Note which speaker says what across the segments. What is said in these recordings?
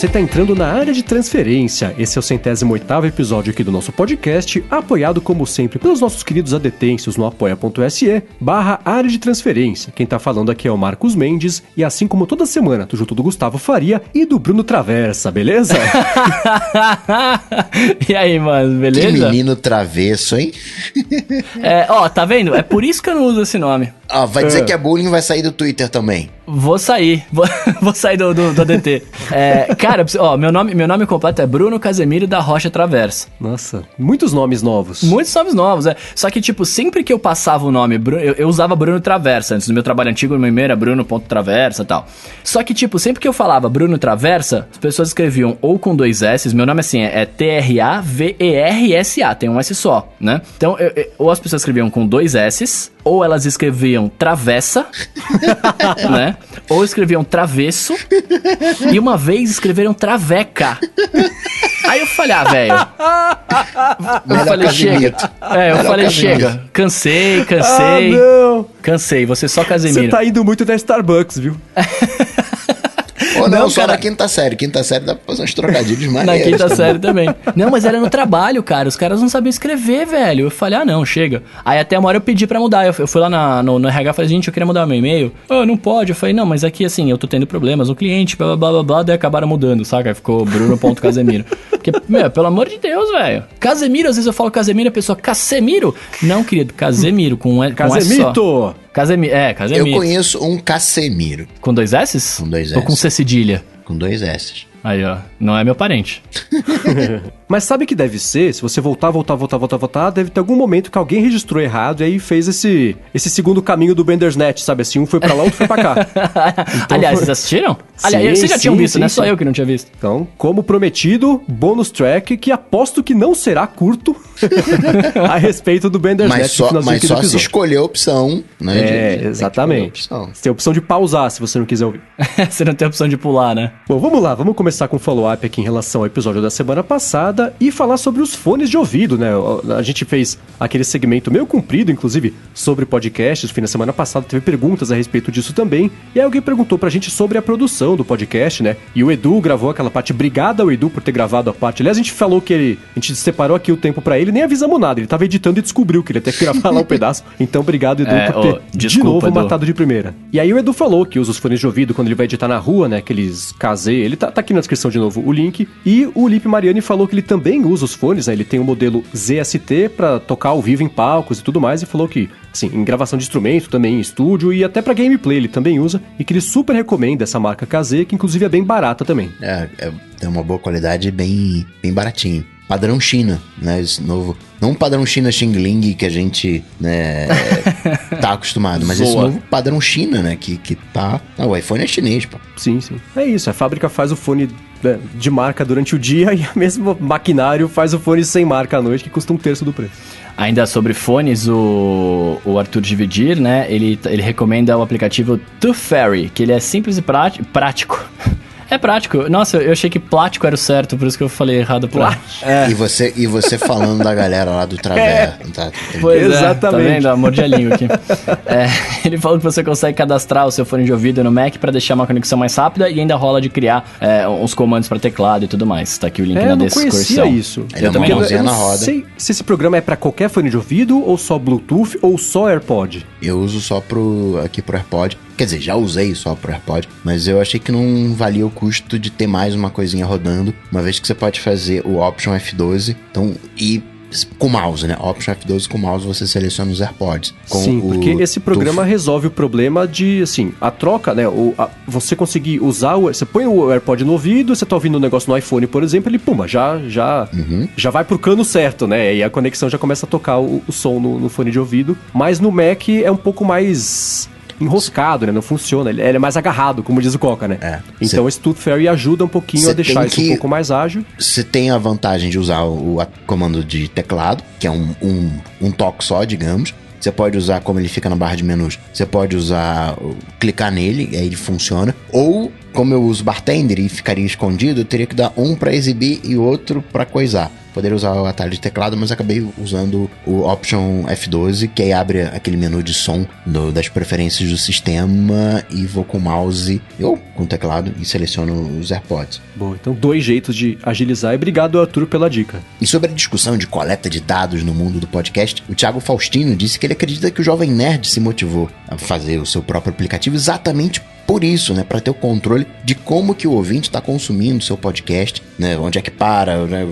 Speaker 1: você está entrando na área de transferência. Esse é o centésimo oitavo episódio aqui do nosso podcast, apoiado como sempre pelos nossos queridos adetêncios no apoia.se barra área de transferência. Quem tá falando aqui é o Marcos Mendes e assim como toda semana, tô junto do Gustavo Faria e do Bruno Traversa, beleza?
Speaker 2: e aí, mano, beleza?
Speaker 3: Que menino travesso, hein?
Speaker 2: é, ó, tá vendo? É por isso que eu não uso esse nome.
Speaker 3: Ó, vai dizer é. que é bullying vai sair do Twitter também.
Speaker 2: Vou sair, vou, vou sair do, do, do ADT. É, cara, ó, meu nome, meu nome completo é Bruno Casemiro da Rocha Traversa.
Speaker 1: Nossa, muitos nomes novos.
Speaker 2: Muitos nomes novos, é. Só que, tipo, sempre que eu passava o nome, eu, eu usava Bruno Traversa. Antes do meu trabalho antigo, no meu e-mail era Bruno.traversa e tal. Só que, tipo, sempre que eu falava Bruno Traversa, as pessoas escreviam ou com dois S, meu nome assim é, é T-R-A-V-E-R-S-A, tem um S só, né? Então, eu, eu, ou as pessoas escreviam com dois S, ou elas escreviam travessa, né? Ou escreviam travesso. e uma vez escreveram traveca. Aí eu falei, ah, velho. Eu falei, chega. É, eu Melhor falei, chega. Cansei, cansei. Ah, não. Cansei, você só Casemiro. Você
Speaker 1: tá indo muito da Starbucks, viu?
Speaker 3: Ou não, não só cara... na quinta série. Quinta série dá pra fazer uns trocadilhos mais. Na
Speaker 2: quinta também. série também. Não, mas era no trabalho, cara. Os caras não sabiam escrever, velho. Eu falei, ah, não, chega. Aí até uma hora eu pedi pra mudar. Eu, fui lá na, no, no RH e falei, gente, eu queria mudar meu e-mail. Ah, não pode. Eu falei, não, mas aqui assim, eu tô tendo problemas no cliente, blá blá blá blá, daí acabaram mudando, saca? Aí ficou Bruno.casemiro. Porque, meu, pelo amor de Deus, velho. Casemiro, às vezes eu falo Casemiro, a pessoa, Casemiro? Não, querido, Casemiro, com, com
Speaker 1: Casemito!
Speaker 2: Casemiro, é, Casemiro.
Speaker 3: Eu conheço um Casemiro.
Speaker 2: Com dois S?
Speaker 3: Com dois
Speaker 2: S. Ou com C cedilha?
Speaker 3: Com dois S.
Speaker 2: Aí, ó. Não é meu parente.
Speaker 1: Mas sabe que deve ser? Se você voltar, voltar, voltar, voltar, voltar, deve ter algum momento que alguém registrou errado e aí fez esse, esse segundo caminho do Bandersnatch, sabe? Assim, um foi pra lá, outro foi pra cá.
Speaker 2: Então, Aliás, vocês assistiram? Sim, Aliás, vocês já sim, tinham visto, sim, né? Só eu que não tinha visto.
Speaker 1: Então, como prometido, bônus track que aposto que não será curto a respeito do Bandersnatch.
Speaker 3: Mas só, mas só se escolher a opção, né?
Speaker 1: É, de, de, exatamente. Você tem a opção de pausar se você não quiser ouvir.
Speaker 2: você não tem a opção de pular, né?
Speaker 1: Bom, vamos lá, vamos começar com o follow-up aqui em relação ao episódio da semana passada e falar sobre os fones de ouvido, né? A gente fez aquele segmento meio comprido, inclusive, sobre podcasts. Fim da semana passada teve perguntas a respeito disso também. E aí alguém perguntou pra gente sobre a produção do podcast, né? E o Edu gravou aquela parte. Obrigado ao Edu por ter gravado a parte. Aliás, a gente falou que ele. A gente separou aqui o tempo para ele, nem avisamos nada. Ele tava editando e descobriu que ele ia ter que gravar lá um pedaço. Então, obrigado, Edu, é, por ter oh, desculpa, de novo Edu. matado de primeira. E aí o Edu falou que usa os fones de ouvido quando ele vai editar na rua, né? Aqueles KZ. Ele tá, tá aqui na descrição de novo o link. E o Lipe Mariani falou que ele também usa os fones, né? Ele tem o um modelo ZST para tocar ao vivo em palcos e tudo mais. E falou que, assim, em gravação de instrumento, também em estúdio e até para gameplay ele também usa. E que ele super recomenda essa marca KZ, que inclusive é bem barata também.
Speaker 3: É, é tem uma boa qualidade bem, bem baratinho padrão China, né? Esse novo. Não padrão China Xing Ling que a gente né, tá acostumado, mas Zoa. esse novo padrão China, né? Que, que tá. Ah, o iPhone é chinês, pô.
Speaker 1: Sim, sim. É isso, a fábrica faz o fone né, de marca durante o dia e o mesmo maquinário faz o fone sem marca à noite, que custa um terço do preço.
Speaker 2: Ainda sobre fones, o, o Arthur Dividir, né? Ele, ele recomenda o aplicativo Tooth Fairy, que ele é simples e prático. É prático. Nossa, eu achei que plástico era o certo, por isso que eu falei errado plástico.
Speaker 3: É. E, você, e você falando da galera lá do Traver. É. Tá,
Speaker 2: pois Exatamente. É, tá vendo? Amor de língua aqui. é, ele falou que você consegue cadastrar o seu fone de ouvido no Mac para deixar uma conexão mais rápida e ainda rola de criar é, uns comandos para teclado e tudo mais. Tá aqui o link
Speaker 1: é,
Speaker 2: na
Speaker 1: eu não
Speaker 2: descrição.
Speaker 1: conhecia isso.
Speaker 3: Ele eu, também não, eu
Speaker 1: não roda. sei se esse programa é para qualquer fone de ouvido ou só Bluetooth ou só AirPod.
Speaker 3: Eu uso só pro aqui pro AirPod. Quer dizer, já usei só pro AirPod, mas eu achei que não valia o custo de ter mais uma coisinha rodando, uma vez que você pode fazer o Option F12. Então, e com mouse, né? Option F12 com mouse você seleciona os AirPods.
Speaker 1: Sim, porque esse programa resolve o problema de, assim, a troca, né? O, a, você conseguir usar o. Você põe o AirPod no ouvido, você tá ouvindo um negócio no iPhone, por exemplo, ele, puma, já já, uhum. já vai pro cano certo, né? E a conexão já começa a tocar o, o som no, no fone de ouvido. Mas no Mac é um pouco mais enroscado, né? Não funciona. Ele, ele, é mais agarrado, como diz o Coca, né? É. Então cê, esse Tooth Fairy ajuda um pouquinho a deixar isso que, um pouco mais ágil.
Speaker 3: Você tem a vantagem de usar o, o comando de teclado, que é um, um, um toque só, digamos. Você pode usar como ele fica na barra de menus. Você pode usar, clicar nele, aí ele funciona. Ou, como eu uso bartender e ficaria escondido, eu teria que dar um para exibir e outro para coisar. Poderia usar o atalho de teclado, mas acabei usando o Option F12, que aí abre aquele menu de som do, das preferências do sistema e vou com o mouse ou com o teclado e seleciono os AirPods.
Speaker 1: Bom, então dois jeitos de agilizar e obrigado, Arthur, pela dica.
Speaker 3: E sobre a discussão de coleta de dados no mundo do podcast, o Thiago Faustino disse que ele acredita que o Jovem Nerd se motivou a fazer o seu próprio aplicativo exatamente por isso, né, para ter o controle de como que o ouvinte está consumindo seu podcast, né, onde é que para, né,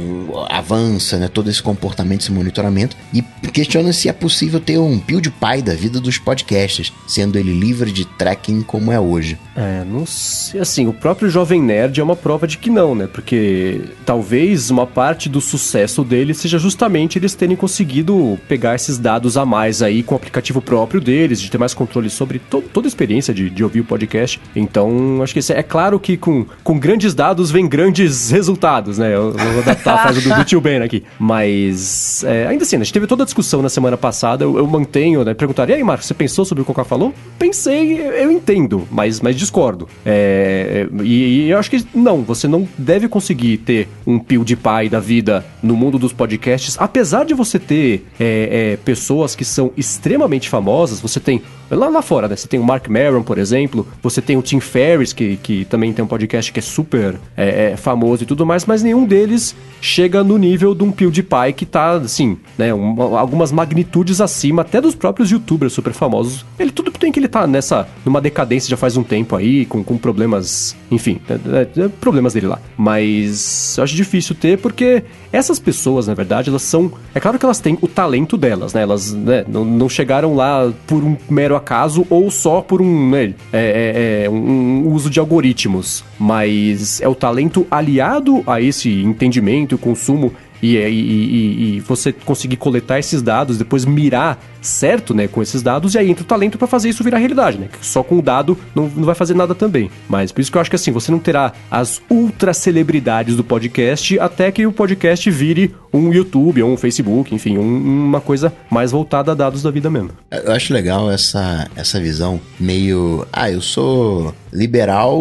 Speaker 3: avança, né, todo esse comportamento, esse monitoramento e questiona se é possível ter um PewDiePie da vida dos podcasts, sendo ele livre de tracking como é hoje.
Speaker 1: É, não sei, assim, o próprio Jovem Nerd é uma prova de que não, né, porque talvez uma parte do sucesso dele seja justamente eles terem conseguido pegar esses dados a mais aí com o aplicativo próprio deles, de ter mais controle sobre to toda a experiência de, de ouvir o podcast podcast. Então, acho que é claro que com, com grandes dados vem grandes resultados, né? Eu, eu vou adaptar a frase do, do tio Ben aqui. Mas, é, ainda assim, a gente teve toda a discussão na semana passada. Eu, eu mantenho, né? Perguntaria, aí, Marcos, você pensou sobre o que o Cacá falou? Pensei, eu entendo, mas, mas discordo. É, e, e, eu acho que não, você não deve conseguir ter um PewDiePie da vida no mundo dos podcasts, apesar de você ter é, é, pessoas que são extremamente famosas. Você tem lá, lá fora, né? Você tem o Mark Maron, por exemplo, você tem o Tim Ferriss, que, que também tem um podcast que é super é, é, famoso e tudo mais, mas nenhum deles chega no nível de um PewDiePie que tá, assim, né? Um, algumas magnitudes acima até dos próprios youtubers super famosos. Ele tudo tem que ele tá nessa, numa decadência já faz um tempo aí, com, com problemas, enfim, é, é, é problemas dele lá. Mas eu acho difícil ter porque essas pessoas, na verdade, elas são. É claro que elas têm o talento delas, né? Elas né, não, não chegaram lá por um mero acaso ou só por um, né, é, é, é, um, uso de algoritmos, mas é o talento aliado a esse entendimento e consumo e, e, e, e, você conseguir coletar esses dados, depois mirar certo, né, com esses dados, e aí entra o talento para fazer isso virar realidade, né? Só com o dado não, não vai fazer nada também. Mas por isso que eu acho que assim, você não terá as ultra celebridades do podcast até que o podcast vire um YouTube ou um Facebook, enfim, um, uma coisa mais voltada a dados da vida mesmo.
Speaker 3: Eu acho legal essa, essa visão meio, ah, eu sou liberal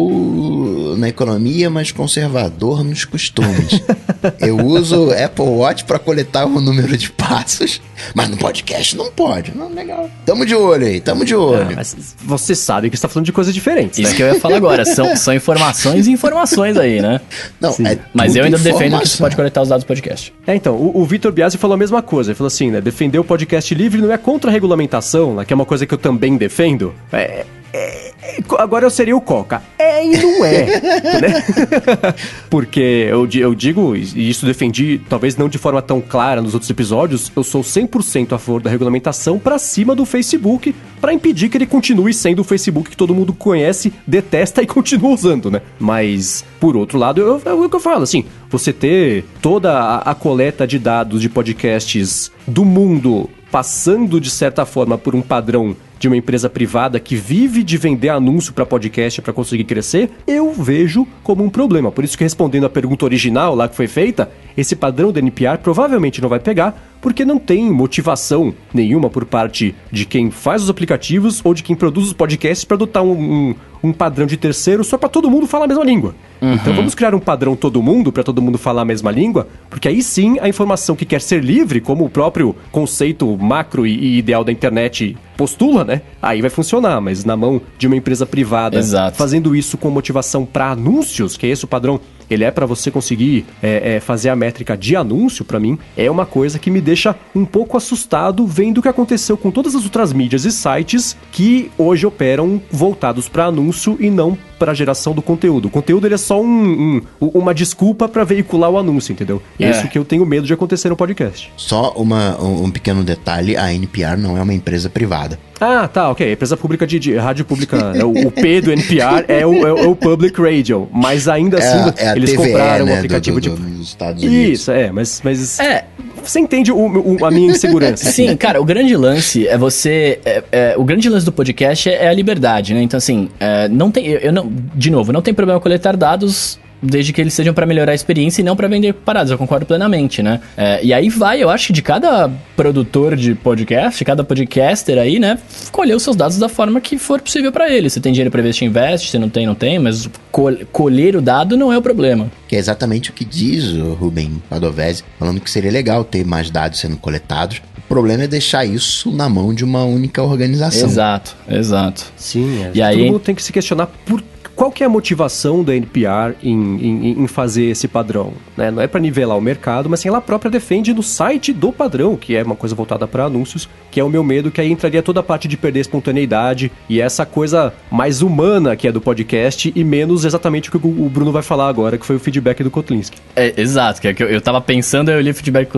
Speaker 3: na economia, mas conservador nos costumes. eu uso Apple Watch para coletar o número de passos, mas no podcast não pode. Não, legal. Tamo de olho aí, tamo de olho. Ah, mas
Speaker 1: você sabe que está falando de coisas diferentes.
Speaker 2: Isso né? que eu ia falar agora. São, são informações e informações aí, né?
Speaker 3: Não, é
Speaker 2: Mas eu ainda informação. defendo que você pode coletar os dados do podcast.
Speaker 1: É, então, o, o Vitor Biasi falou a mesma coisa. Ele falou assim, né? Defender o podcast livre não é contra a regulamentação, né, que é uma coisa que eu também defendo. É, é, agora eu seria o Coca. É e não é. né? Porque eu, eu digo, e isso defendi, talvez não de forma tão clara nos outros episódios, eu sou 100% a favor da regulamentação para cima do Facebook, para impedir que ele continue sendo o Facebook que todo mundo conhece, detesta e continua usando, né? Mas, por outro lado, eu, é o que eu falo, assim, você ter toda a, a coleta de dados de podcasts do mundo passando de certa forma por um padrão de uma empresa privada que vive de vender anúncio para podcast para conseguir crescer, eu vejo como um problema. Por isso que respondendo a pergunta original lá que foi feita, esse padrão da NPR provavelmente não vai pegar, porque não tem motivação nenhuma por parte de quem faz os aplicativos ou de quem produz os podcasts para adotar um, um, um, padrão de terceiro só para todo mundo falar a mesma língua. Uhum. Então vamos criar um padrão todo mundo para todo mundo falar a mesma língua, porque aí sim a informação que quer ser livre, como o próprio conceito macro e, ideal da internet postula, né? Aí vai funcionar, mas na mão de uma empresa privada,
Speaker 2: Exato.
Speaker 1: fazendo isso com motivação para anúncios, que é esse o padrão ele é para você conseguir é, é, fazer a métrica de anúncio, para mim, é uma coisa que me deixa um pouco assustado vendo o que aconteceu com todas as outras mídias e sites que hoje operam voltados para anúncio e não para geração do conteúdo. O conteúdo ele é só um, um, uma desculpa para veicular o anúncio, entendeu? É. é. isso que eu tenho medo de acontecer no podcast.
Speaker 3: Só uma, um, um pequeno detalhe: a NPR não é uma empresa privada.
Speaker 1: Ah, tá, ok. Empresa pública de, de rádio pública. é o, o, P do NPR é o, é, o é Public Radio. Mas ainda é assim, é eles TVE, compraram né, um aplicativo do, do,
Speaker 3: de. Dos Estados Unidos.
Speaker 1: Isso, é, mas. mas... É. Você entende o, o, a minha insegurança?
Speaker 2: Sim, cara, o grande lance é você. É, é, o grande lance do podcast é, é, a liberdade, né? Então, assim, é, não tem. Eu, eu não, de novo, não tem problema coletar dados desde que eles sejam para melhorar a experiência e não para vender paradas. Eu concordo plenamente, né? É, e aí vai, eu acho que de cada produtor de podcast, cada podcaster aí, né, colher os seus dados da forma que for possível para ele. Se tem dinheiro para investir, investe. Se não tem, não tem. Mas col colher o dado não é o problema.
Speaker 3: Que é exatamente o que diz o Rubem Padovese, falando que seria legal ter mais dados sendo coletados. O problema é deixar isso na mão de uma única organização.
Speaker 2: Exato, exato.
Speaker 1: Sim, é.
Speaker 2: E
Speaker 1: todo
Speaker 2: aí-
Speaker 1: mundo tem que se questionar por qual que é a motivação da NPR em, em, em fazer esse padrão. Né? Não é para nivelar o mercado, mas sim ela própria defende no site do padrão, que é uma coisa voltada para anúncios, que é o meu medo, que aí entraria toda a parte de perder espontaneidade e essa coisa mais humana que é do podcast e menos exatamente o que o Bruno vai falar agora, que foi o feedback do Kotlinski.
Speaker 2: É, exato, que é eu, eu tava pensando, eu li o feedback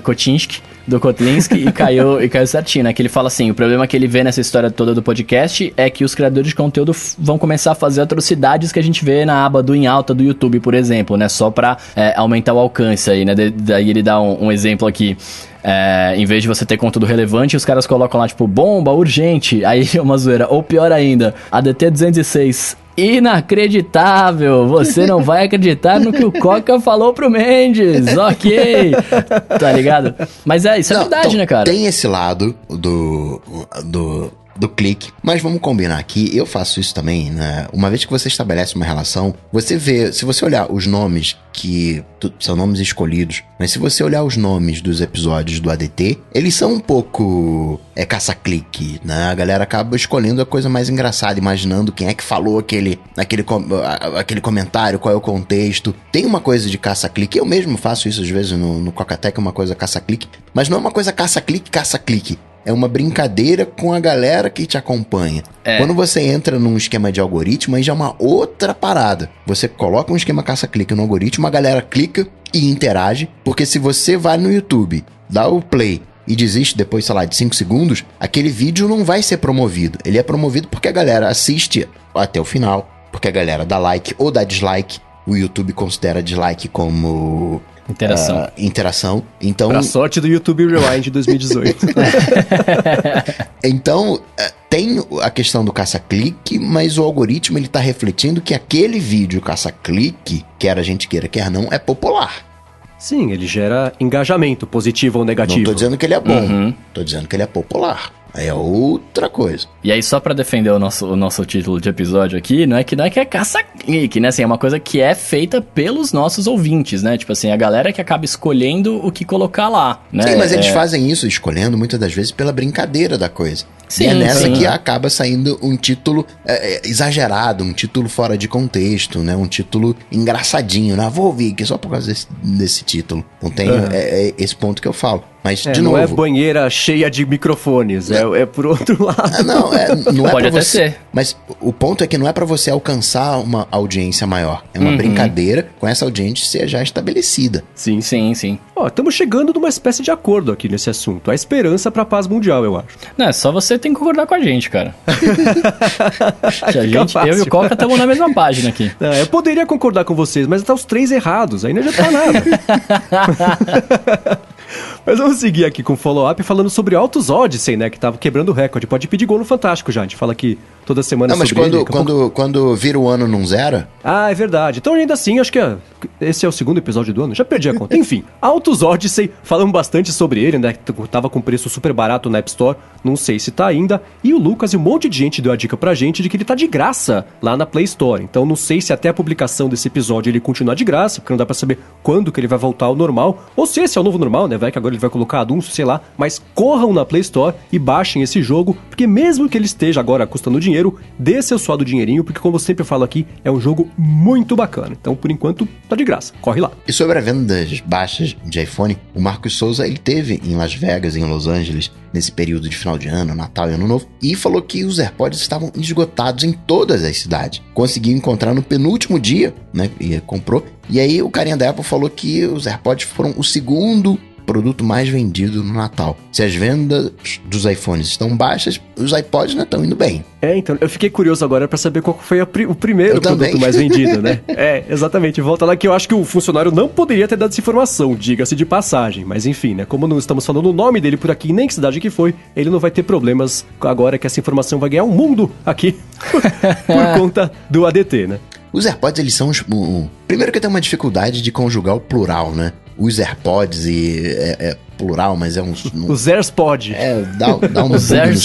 Speaker 2: Kotinski, do Kotlinski e caiu, e caiu certinho, né? Que ele fala assim: o problema que ele vê nessa história toda do podcast é que os criadores de conteúdo vão começar a fazer atrocidades que a gente vê na aba do em alta do YouTube, por exemplo, né? Só pra é, aumentar o alcance aí, né? Daí ele dá um, um exemplo aqui. É, em vez de você ter conteúdo relevante, os caras colocam lá, tipo, bomba, urgente, aí uma zoeira. Ou pior ainda, ADT 206. Inacreditável! Você não vai acreditar no que o Coca falou pro Mendes, ok? Tá ligado? Mas é, isso é
Speaker 3: Não,
Speaker 2: verdade,
Speaker 3: então,
Speaker 2: né, cara?
Speaker 3: Tem esse lado do, do, do clique, mas vamos combinar aqui, eu faço isso também, né? Uma vez que você estabelece uma relação, você vê, se você olhar os nomes que são nomes escolhidos, mas se você olhar os nomes dos episódios do ADT, eles são um pouco é caça-clique, né? A galera acaba escolhendo a coisa mais engraçada, imaginando quem é que falou aquele, aquele, aquele comentário, qual é o contexto. Tem uma coisa de caça-clique, eu mesmo faço isso às vezes no, no Coca-Tech, uma coisa caça-clique, mas não é uma coisa caça-clique, caça-clique. É uma brincadeira com a galera que te acompanha.
Speaker 2: É.
Speaker 3: Quando você entra num esquema de algoritmo, aí já é uma outra parada. Você coloca um esquema caça-clique no algoritmo, a galera clica e interage, porque se você vai no YouTube, dá o play e desiste depois, sei lá, de 5 segundos, aquele vídeo não vai ser promovido. Ele é promovido porque a galera assiste até o final, porque a galera dá like ou dá dislike. O YouTube considera dislike como
Speaker 2: Interação.
Speaker 3: ah, interação. Então,
Speaker 1: Pra sorte do YouTube Rewind de 2018.
Speaker 3: Então, é, tem a questão do caça-clique, mas o algoritmo ele tá refletindo que aquele vídeo caça-clique, quer a gente queira, quer não, é popular.
Speaker 1: Sim, ele gera engajamento, positivo ou negativo.
Speaker 3: Não tô dizendo que ele é bom,
Speaker 2: Uhum.
Speaker 3: tô dizendo que ele é popular. Aí é outra coisa.
Speaker 2: E aí, só pra defender o nosso, o nosso título de episódio aqui, não é que não é que é caça-clique, né? Assim, é uma coisa que é feita pelos nossos ouvintes, né? Tipo assim, a galera que acaba escolhendo o que colocar lá, né?
Speaker 3: Sim, mas eles
Speaker 2: É-
Speaker 3: fazem isso escolhendo muitas das vezes pela brincadeira da coisa.
Speaker 2: Sim,
Speaker 3: e é nessa
Speaker 2: sim.
Speaker 3: que acaba saindo um título é, é, exagerado, um título fora de contexto, né? Um título engraçadinho, né? Vou ouvir aqui só por causa desse, desse título. Não tem
Speaker 1: Uhum.
Speaker 3: é esse ponto que eu falo. Mas,
Speaker 1: É,
Speaker 3: de
Speaker 1: não é
Speaker 3: novo,
Speaker 1: banheira cheia de microfones, é, é por outro lado.
Speaker 3: Ah, não, é, não é
Speaker 2: Pode até
Speaker 3: você.
Speaker 2: ser.
Speaker 3: Mas o ponto é que não é pra você alcançar uma audiência maior. É uma
Speaker 2: Uhum.
Speaker 3: brincadeira com essa audiência já estabelecida.
Speaker 1: Sim,
Speaker 2: Sim, sim.
Speaker 1: Ó, estamos chegando numa espécie de acordo aqui nesse assunto. A esperança pra paz mundial, eu acho.
Speaker 2: Não, é só você tem que concordar com a gente, cara. A
Speaker 1: Fica
Speaker 2: gente, eu e o Coca estamos na mesma página aqui.
Speaker 1: Não, eu poderia concordar com vocês, mas tá os três errados, aí não adianta nada. Mas vamos seguir aqui com o follow-up falando sobre Autos Odyssey, né? Que tava quebrando o recorde. Pode pedir gol no Fantástico já. A gente fala aqui toda semana
Speaker 3: Não, mas quando,
Speaker 1: ele. Daqui a pouco-
Speaker 3: quando, quando vira o ano não zera,
Speaker 1: Ah, é verdade. Então, ainda assim, acho que é- esse é o segundo episódio do ano. Já perdi a conta. Enfim, Autos Odyssey, falamos bastante sobre ele, né? Tava com preço super barato na App Store. Não sei se tá ainda. E o Lucas e um monte de gente deu a dica pra gente de que ele tá de graça lá na Play Store. Então, não sei se até a publicação desse episódio ele continuar de graça, porque não dá pra saber quando que ele vai voltar ao normal. Ou se esse é o novo normal, né? Que agora ele vai colocar anúncio, sei lá. Mas corram na Play Store e baixem esse jogo, porque mesmo que ele esteja agora custando dinheiro, dê seu suado dinheirinho, porque como eu sempre falo aqui, é um jogo muito bacana. Então, por enquanto, tá de graça. Corre lá.
Speaker 3: E sobre a venda das baixas de iPhone, o Marcos Souza ele teve em Las Vegas, em Los Angeles, nesse período de final de ano, Natal e Ano Novo, e falou que os AirPods estavam esgotados em todas as cidades. Conseguiu encontrar no penúltimo dia, né? E comprou. E aí o carinha da Apple falou que os AirPods foram o segundo produto mais vendido no Natal. Se as vendas dos iPhones estão baixas, os iPods não estão indo bem.
Speaker 1: É, então, eu fiquei curioso agora pra saber qual foi pri- o primeiro
Speaker 3: Eu
Speaker 1: produto
Speaker 3: também.
Speaker 1: mais vendido, né? é, exatamente. Volta lá que eu acho que o funcionário não poderia ter dado essa informação, diga-se de passagem. Mas enfim, né? Como não estamos falando o nome dele por aqui, nem que cidade que foi, ele não vai ter problemas agora que essa informação vai ganhar um mundo aqui por conta do ADT, né?
Speaker 3: Os AirPods, eles são... Os, primeiro que tem uma dificuldade de conjugar o plural, né? Os AirPods e... É, é plural, mas é um... um
Speaker 1: os AirPods.
Speaker 3: É, dá, dá um no cérebro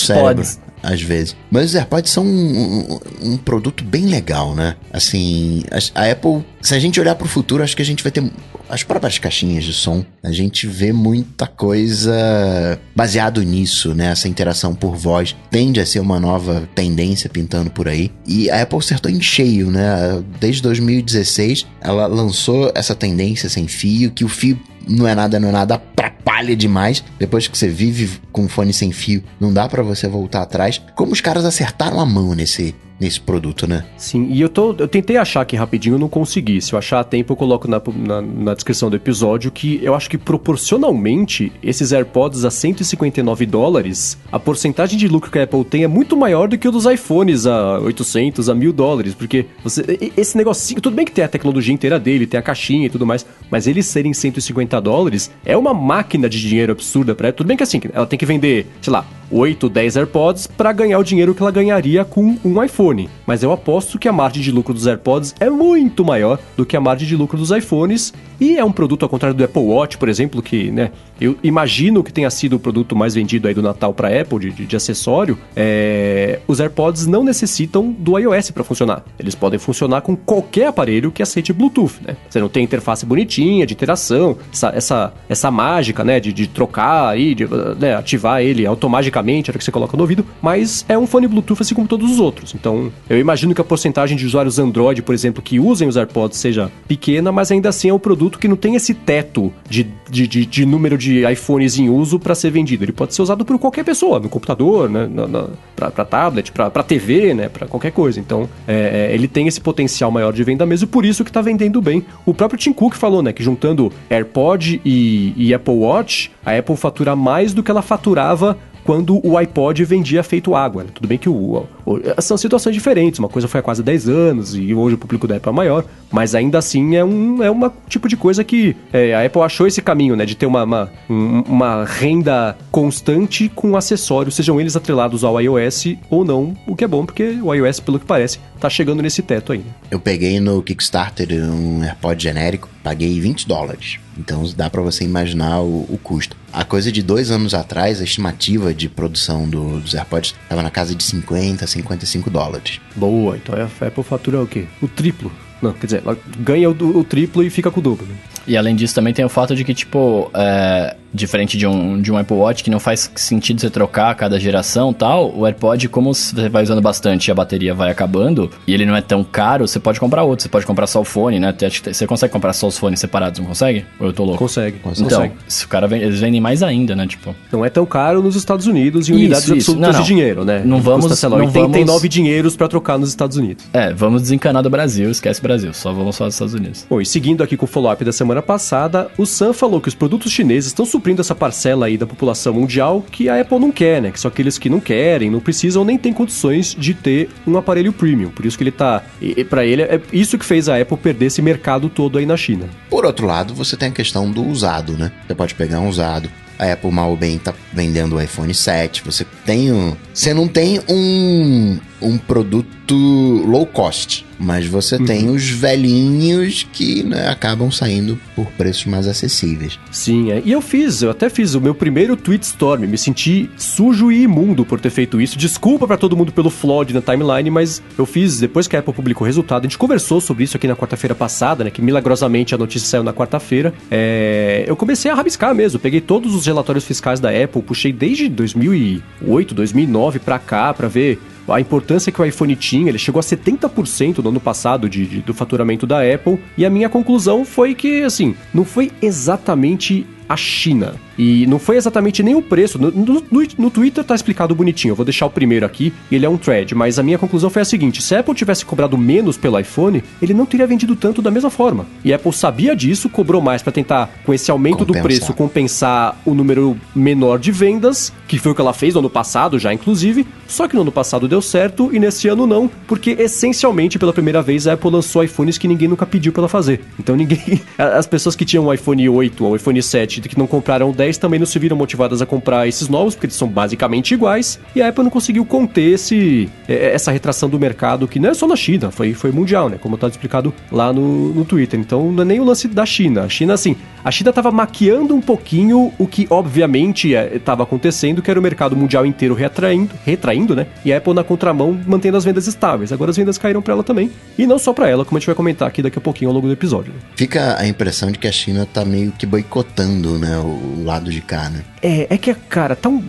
Speaker 3: às vezes. Mas os AirPods são um, um, um, produto bem legal, né? Assim, a, a Apple, se a gente olhar para o futuro, acho que a gente vai ter as próprias caixinhas de som. A gente vê muita coisa baseado nisso, né? Essa interação por voz tende a ser uma nova tendência pintando por aí. E a Apple acertou em cheio, né? Desde 2016, ela lançou essa tendência sem fio, que o fio não é nada, não é nada, atrapalha demais. Depois que você vive com fone sem fio, não dá para você voltar atrás. Como os caras acertaram a mão nesse, nesse produto, né?
Speaker 1: Sim, e eu, tô, eu tentei achar aqui rapidinho, não consegui. Se eu achar a tempo, eu coloco na, na, na, descrição do episódio que eu acho que proporcionalmente esses AirPods a 159 dólares, a porcentagem de lucro que a Apple tem é muito maior do que o dos iPhones a 800, a 1000 dólares, porque você, esse negocinho, tudo bem que tem a tecnologia inteira dele, tem a caixinha e tudo mais, mas eles serem 150 dólares é uma máquina de dinheiro absurda para Tudo bem que assim, ela tem que vender, sei lá, 8, 10 AirPods para ganhar o dinheiro que ela ganharia com um iPhone. Mas eu aposto que a margem de lucro dos AirPods é muito maior do que a margem de lucro dos iPhones. E é um produto ao contrário do Apple Watch, por exemplo, que, né, eu imagino que tenha sido o produto mais vendido aí do Natal para Apple de, de, de, acessório. É... Os AirPods não necessitam do iOS para funcionar. Eles podem funcionar com qualquer aparelho que aceite Bluetooth, né? Você não tem interface bonitinha de interação, essa, essa, essa mágica, né, de, de trocar aí, de né, ativar ele automaticamente automaticamente, a hora que você coloca no ouvido, mas é um fone Bluetooth assim como todos os outros. Então, eu imagino que a porcentagem de usuários Android, por exemplo, que usem os AirPods seja pequena, mas ainda assim é um produto que não tem esse teto de, de, de, de número de iPhones em uso para ser vendido. Ele pode ser usado por qualquer pessoa, no computador, né, para tablet, para TV, né, para qualquer coisa. Então, é, é, ele tem esse potencial maior de venda mesmo, por isso que está vendendo bem. O próprio Tim Cook falou, né, que juntando AirPod e, e Apple Watch, a Apple fatura mais do que ela faturava quando o iPod vendia feito água. Né? Tudo bem que o, o, são situações diferentes, uma coisa foi há quase 10 anos e hoje o público da Apple é maior, mas ainda assim é um é uma tipo de coisa que é, a Apple achou esse caminho, né, de ter uma, uma, uma renda constante com acessórios, sejam eles atrelados ao iOS ou não, o que é bom, porque o iOS, pelo que parece, tá chegando nesse teto aí.
Speaker 3: Eu peguei no Kickstarter um AirPod genérico, paguei 20 dólares. Então dá para você imaginar o, o, custo. A coisa de dois anos atrás, a estimativa de produção do, dos AirPods estava na casa de 50, 55 dólares.
Speaker 1: Boa, então a Apple fatura o quê? O triplo. Não, quer dizer, ela ganha o, o triplo e fica com o dobro. Né?
Speaker 2: E além disso, também tem o fato de que, tipo, é, diferente de um, de um Apple Watch, que não faz sentido você trocar a cada geração tal, o AirPod, como você vai usando bastante e a bateria vai acabando, e ele não é tão caro, você pode comprar outro. Você pode comprar só o fone, né? Você consegue comprar só os fones separados, não consegue? Ou eu tô louco?
Speaker 1: Consegue.
Speaker 2: Então, consegue. se o cara vem, eles vendem mais ainda, né? Tipo...
Speaker 1: Não é tão caro nos Estados Unidos em isso, unidades isso. absolutas não, não. de dinheiro, né?
Speaker 2: Não vamos... Custa,
Speaker 1: sei lá, 89 vamos... dinheiros para trocar nos Estados Unidos.
Speaker 2: É, vamos desencanar do Brasil, esquece Brasil, só vamos só dos Estados Unidos.
Speaker 1: Bom, e seguindo aqui com o follow-up da semana passada, o Sam falou que os produtos chineses estão suprindo essa parcela aí da população mundial que a Apple não quer, né? Que são aqueles que não querem, não precisam nem tem condições de ter um aparelho premium. Por isso que ele tá. para ele, é isso que fez a Apple perder esse mercado todo aí na China.
Speaker 3: Por outro lado, você tem a questão do usado, né? Você pode pegar um usado. A Apple mal bem tá vendendo o iPhone 7. Você tem um. Você não tem um, um produto low cost. Mas você uhum. tem os velhinhos que né, acabam saindo por preços mais acessíveis.
Speaker 1: Sim, é. e eu fiz, eu até fiz o meu primeiro tweet storm. Me senti sujo e imundo por ter feito isso. Desculpa para todo mundo pelo flood na timeline, mas eu fiz depois que a Apple publicou o resultado. A gente conversou sobre isso aqui na quarta-feira passada, né? Que milagrosamente a notícia saiu na quarta-feira. É... Eu comecei a rabiscar mesmo. Peguei todos os relatórios fiscais da Apple, puxei desde 2008, 2009 para cá para ver a importância que o iPhone tinha, ele chegou a 70% no ano passado de, de, do faturamento da Apple, e a minha conclusão foi que, assim, não foi exatamente a China. E não foi exatamente nem o preço. No, no, no, Twitter tá explicado bonitinho. Eu vou deixar o primeiro aqui. Ele é um thread. Mas a minha conclusão foi a seguinte: se a Apple tivesse cobrado menos pelo iPhone, ele não teria vendido tanto da mesma forma. E a Apple sabia disso, cobrou mais para tentar, com esse aumento compensar. do preço, compensar o número menor de vendas, que foi o que ela fez no ano passado já, inclusive. Só que no ano passado deu certo e nesse ano não, porque essencialmente pela primeira vez a Apple lançou iPhones que ninguém nunca pediu para ela fazer. Então ninguém. As pessoas que tinham o iPhone 8 ou o iPhone 7 que não compraram 10 10 também não se viram motivadas a comprar esses novos, porque eles são basicamente iguais, e a Apple não conseguiu conter esse, é, essa retração do mercado, que não é só na China, foi, foi mundial, né? Como está explicado lá no, no Twitter. Então não é nem o lance da China. A China, assim, a China estava maquiando um pouquinho o que, obviamente, estava é, acontecendo, que era o mercado mundial inteiro retraindo, retraindo, né? E a Apple na contramão mantendo as vendas estáveis. Agora as vendas caíram para ela também. E não só para ela, como a gente vai comentar aqui daqui a pouquinho ao longo do episódio. Né?
Speaker 3: Fica a impressão de que a China tá meio que boicotando, né, o lado de cá, né?
Speaker 1: É, é que, cara, tá um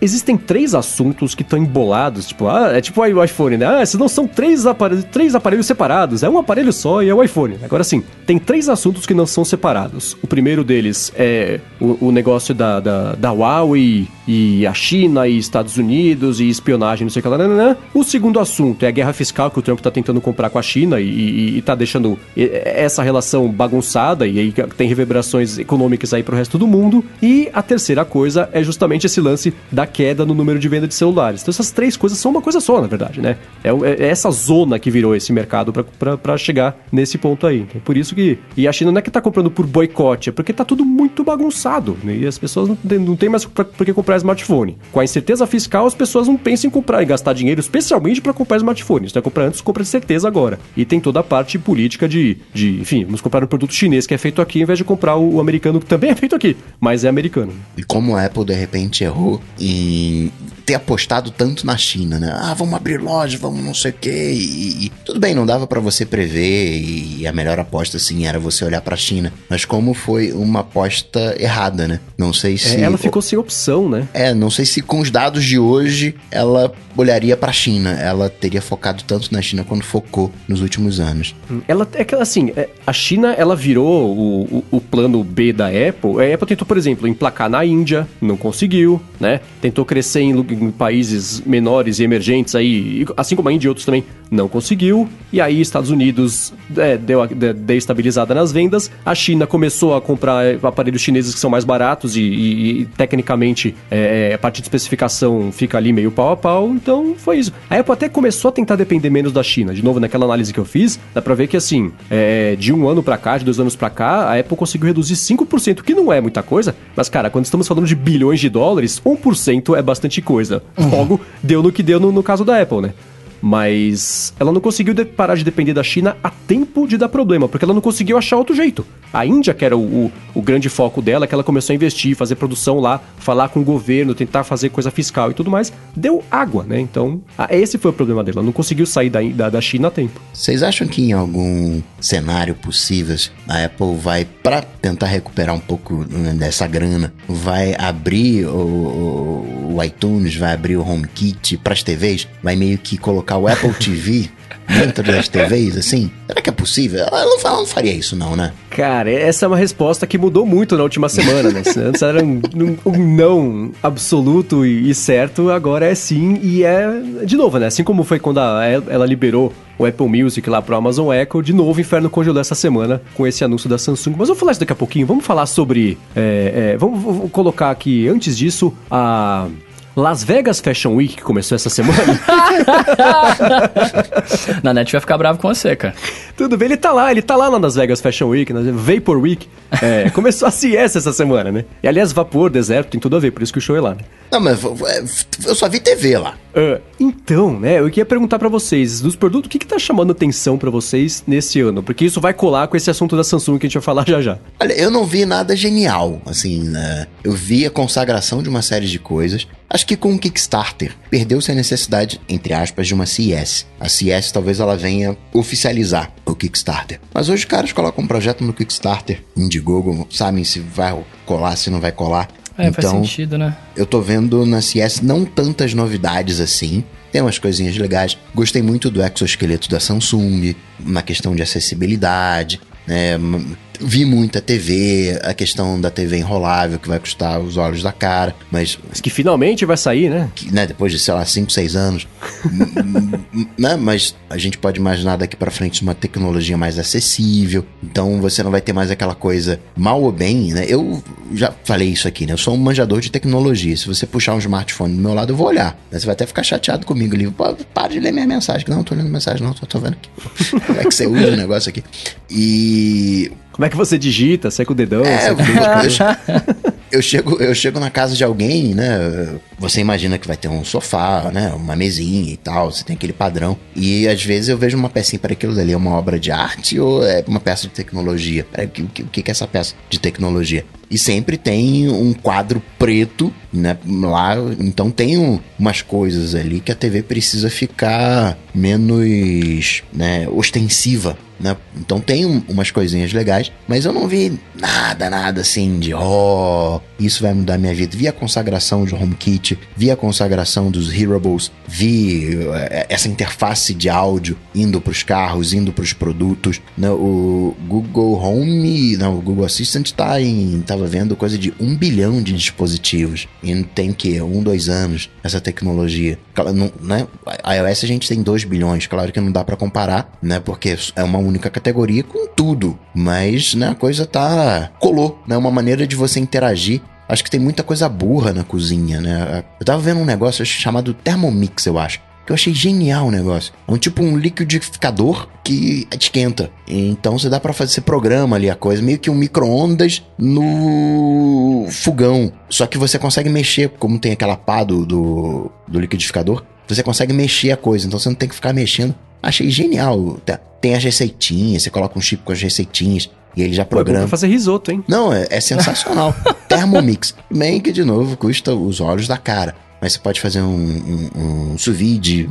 Speaker 1: existem três assuntos que estão embolados, tipo, ah, é tipo o iPhone, né? Ah, esses não são três aparelhos, três aparelhos separados, é um aparelho só e é o iPhone. Agora sim, tem três assuntos que não são separados. O primeiro deles é o, o negócio da, da, da Huawei e a China e Estados Unidos e espionagem, não sei o que lá. Né, né, né. O segundo assunto é a guerra fiscal que o Trump está tentando comprar com a China e, está deixando essa relação bagunçada e aí tem reverberações econômicas aí para o resto do mundo. E a terceira coisa é justamente esse lance da queda no número de venda de celulares. Então essas três coisas são uma coisa só, na verdade, né? É, é essa zona que virou esse mercado para chegar nesse ponto aí. É por isso que... E a China não é que tá comprando por boicote, é porque tá tudo muito bagunçado. Né? E as pessoas não tem, não tem mais por que comprar smartphone. Com a incerteza fiscal, as pessoas não pensam em comprar e gastar dinheiro especialmente para comprar smartphone. Se não é comprar antes, compra de certeza agora. E tem toda a parte política de, de, enfim, vamos comprar um produto chinês que é feito aqui, ao invés de comprar o, o americano que também é feito aqui, mas é americano.
Speaker 3: E como a Apple de repente errou em ter apostado tanto na China, né? Ah, vamos abrir loja, vamos não sei o quê. E, e tudo bem, não dava para você prever e, a melhor aposta sim era você olhar para a China. Mas como foi uma aposta errada, né? Não sei se
Speaker 1: é, ela ficou sem opção, né?
Speaker 3: É, não sei se com os dados de hoje ela olharia para a China. Ela teria focado tanto na China quando focou nos últimos anos.
Speaker 1: Ela é que assim, é, a China ela virou o, o, o plano B da Apple. A Apple tentou, por exemplo, emplacar na Índia, não conseguiu, né? Tentou crescer em, em países menores e emergentes aí, assim como a Índia e outros também, não conseguiu. E aí Estados Unidos é, deu a destabilizada nas vendas. A China começou a comprar aparelhos chineses que são mais baratos e, e, e tecnicamente é, a parte de especificação fica ali meio pau a pau. Então foi isso. A Apple até começou a tentar depender menos da China. De novo, naquela análise que eu fiz, dá pra ver que assim, é, de um ano para cá, de dois anos para cá, a Apple conseguiu reduzir 5%, que não é muita coisa. Mas, cara, quando estamos falando de bilhões de dólares, 1% é bastante coisa. Uhum. Logo, deu no que deu no, no caso da Apple, né? Mas ela não conseguiu parar de depender da China a tempo de dar problema, porque ela não conseguiu achar outro jeito. A Índia, que era o, o, o, grande foco dela, que ela começou a investir, fazer produção lá, falar com o governo, tentar fazer coisa fiscal e tudo mais, deu água, né? Então, esse foi o problema dela. Ela não conseguiu sair da, da, da China a tempo.
Speaker 3: Vocês acham que em algum cenário possível a Apple vai, para tentar recuperar um pouco né, dessa grana, vai abrir o, o iTunes, vai abrir o HomeKit para as TVs, vai meio que colocar o Apple TV dentro das TVs, assim? Será que é possível? Ela não, ela não faria isso, não, né?
Speaker 1: Cara, essa é uma resposta que mudou muito na última semana, né? Antes era um, um, não absoluto e, certo, agora é sim, e é. De novo, né? Assim como foi quando a, ela liberou o Apple Music lá pro Amazon Echo, de novo o inferno congelou essa semana com esse anúncio da Samsung. Mas vamos falar isso daqui a pouquinho. Vamos falar sobre. É, é, vamos, vamos colocar aqui, antes disso, a. Las Vegas Fashion Week, que começou essa semana.
Speaker 2: Na net vai ficar bravo com você, cara.
Speaker 1: Tudo bem, ele tá lá, ele tá lá na Las Vegas Fashion Week, na Vapor Week. É, começou a CS essa semana, né? E aliás, vapor, deserto, tem tudo a ver, por isso que o show é lá, né?
Speaker 3: Não, mas é, eu só vi TV lá.
Speaker 1: Uh, então, né, eu queria perguntar para vocês, dos produtos, o que que tá chamando atenção para vocês nesse ano? Porque isso vai colar com esse assunto da Samsung que a gente vai falar já já.
Speaker 3: Olha, eu não vi nada genial, assim, né? Eu vi a consagração de uma série de coisas. Acho que com o Kickstarter perdeu-se a necessidade, entre aspas, de uma CS. A CS talvez ela venha oficializar o Kickstarter. Mas hoje os caras colocam um projeto no Kickstarter, Indiegogo, sabem se vai colar, se não vai colar.
Speaker 2: É, então, faz sentido, né?
Speaker 3: Eu tô vendo na CS não tantas novidades assim. Tem umas coisinhas legais. Gostei muito do exoesqueleto da Samsung, na questão de acessibilidade, né? Vi muita TV, a questão da TV enrolável que vai custar os olhos da cara, mas.
Speaker 1: Mas que finalmente vai sair, né?
Speaker 3: Que, né depois de, sei lá, 5, 6 anos. né? Mas a gente pode imaginar daqui para frente uma tecnologia mais acessível. Então você não vai ter mais aquela coisa mal ou bem, né? Eu já falei isso aqui, né? Eu sou um manjador de tecnologia. Se você puxar um smartphone do meu lado, eu vou olhar. Né? Você vai até ficar chateado comigo ali. Para de ler minha mensagem. Não, tô lendo mensagem, não, tô, tô vendo aqui. Como é que você usa o negócio aqui? E
Speaker 1: como é que você digita? É com o dedão? É, é
Speaker 3: eu chego, eu chego na casa de alguém, né? Você imagina que vai ter um sofá, né? Uma mesinha e tal, você tem aquele padrão. E às vezes eu vejo uma pecinha para aquilo dali, é uma obra de arte ou é uma peça de tecnologia? Peraí, o que, o que é essa peça de tecnologia? E sempre tem um quadro preto, né? Lá, então tem um, umas coisas ali que a TV precisa ficar menos, né, ostensiva né? Então tem um, umas coisinhas legais, mas eu não vi nada, nada assim de oh, isso vai mudar minha vida. Vi a consagração de HomeKit, vi a consagração dos Hearables, vi eh, essa interface de áudio indo para os carros, indo para os produtos. Né? O Google Home, não, o Google Assistant tá em, tava vendo coisa de um bilhão de dispositivos e tem que um, dois anos essa tecnologia. Não, né? A iOS a gente tem 2 bilhões, claro que não dá para comparar, né? Porque é uma única categoria com tudo. Mas, né, a coisa tá. colou, né? Uma maneira de você interagir. Acho que tem muita coisa burra na cozinha, né? Eu tava vendo um negócio chamado Thermomix, eu acho. Que eu achei genial o negócio. É um tipo um liquidificador que esquenta. Então você dá para fazer esse programa ali a coisa, meio que um micro-ondas no fogão. Só que você consegue mexer, como tem aquela pá do, do, do liquidificador, você consegue mexer a coisa, então você não tem que ficar mexendo Achei genial. Tem as receitinhas, você coloca um chip com as receitinhis e ele já programa. Pô, é
Speaker 1: fazer risoto, hein?
Speaker 3: Não, é, é sensacional. Thermomix. Bem que, de novo, custa os olhos da cara. Mas você pode fazer um, um, um sous vide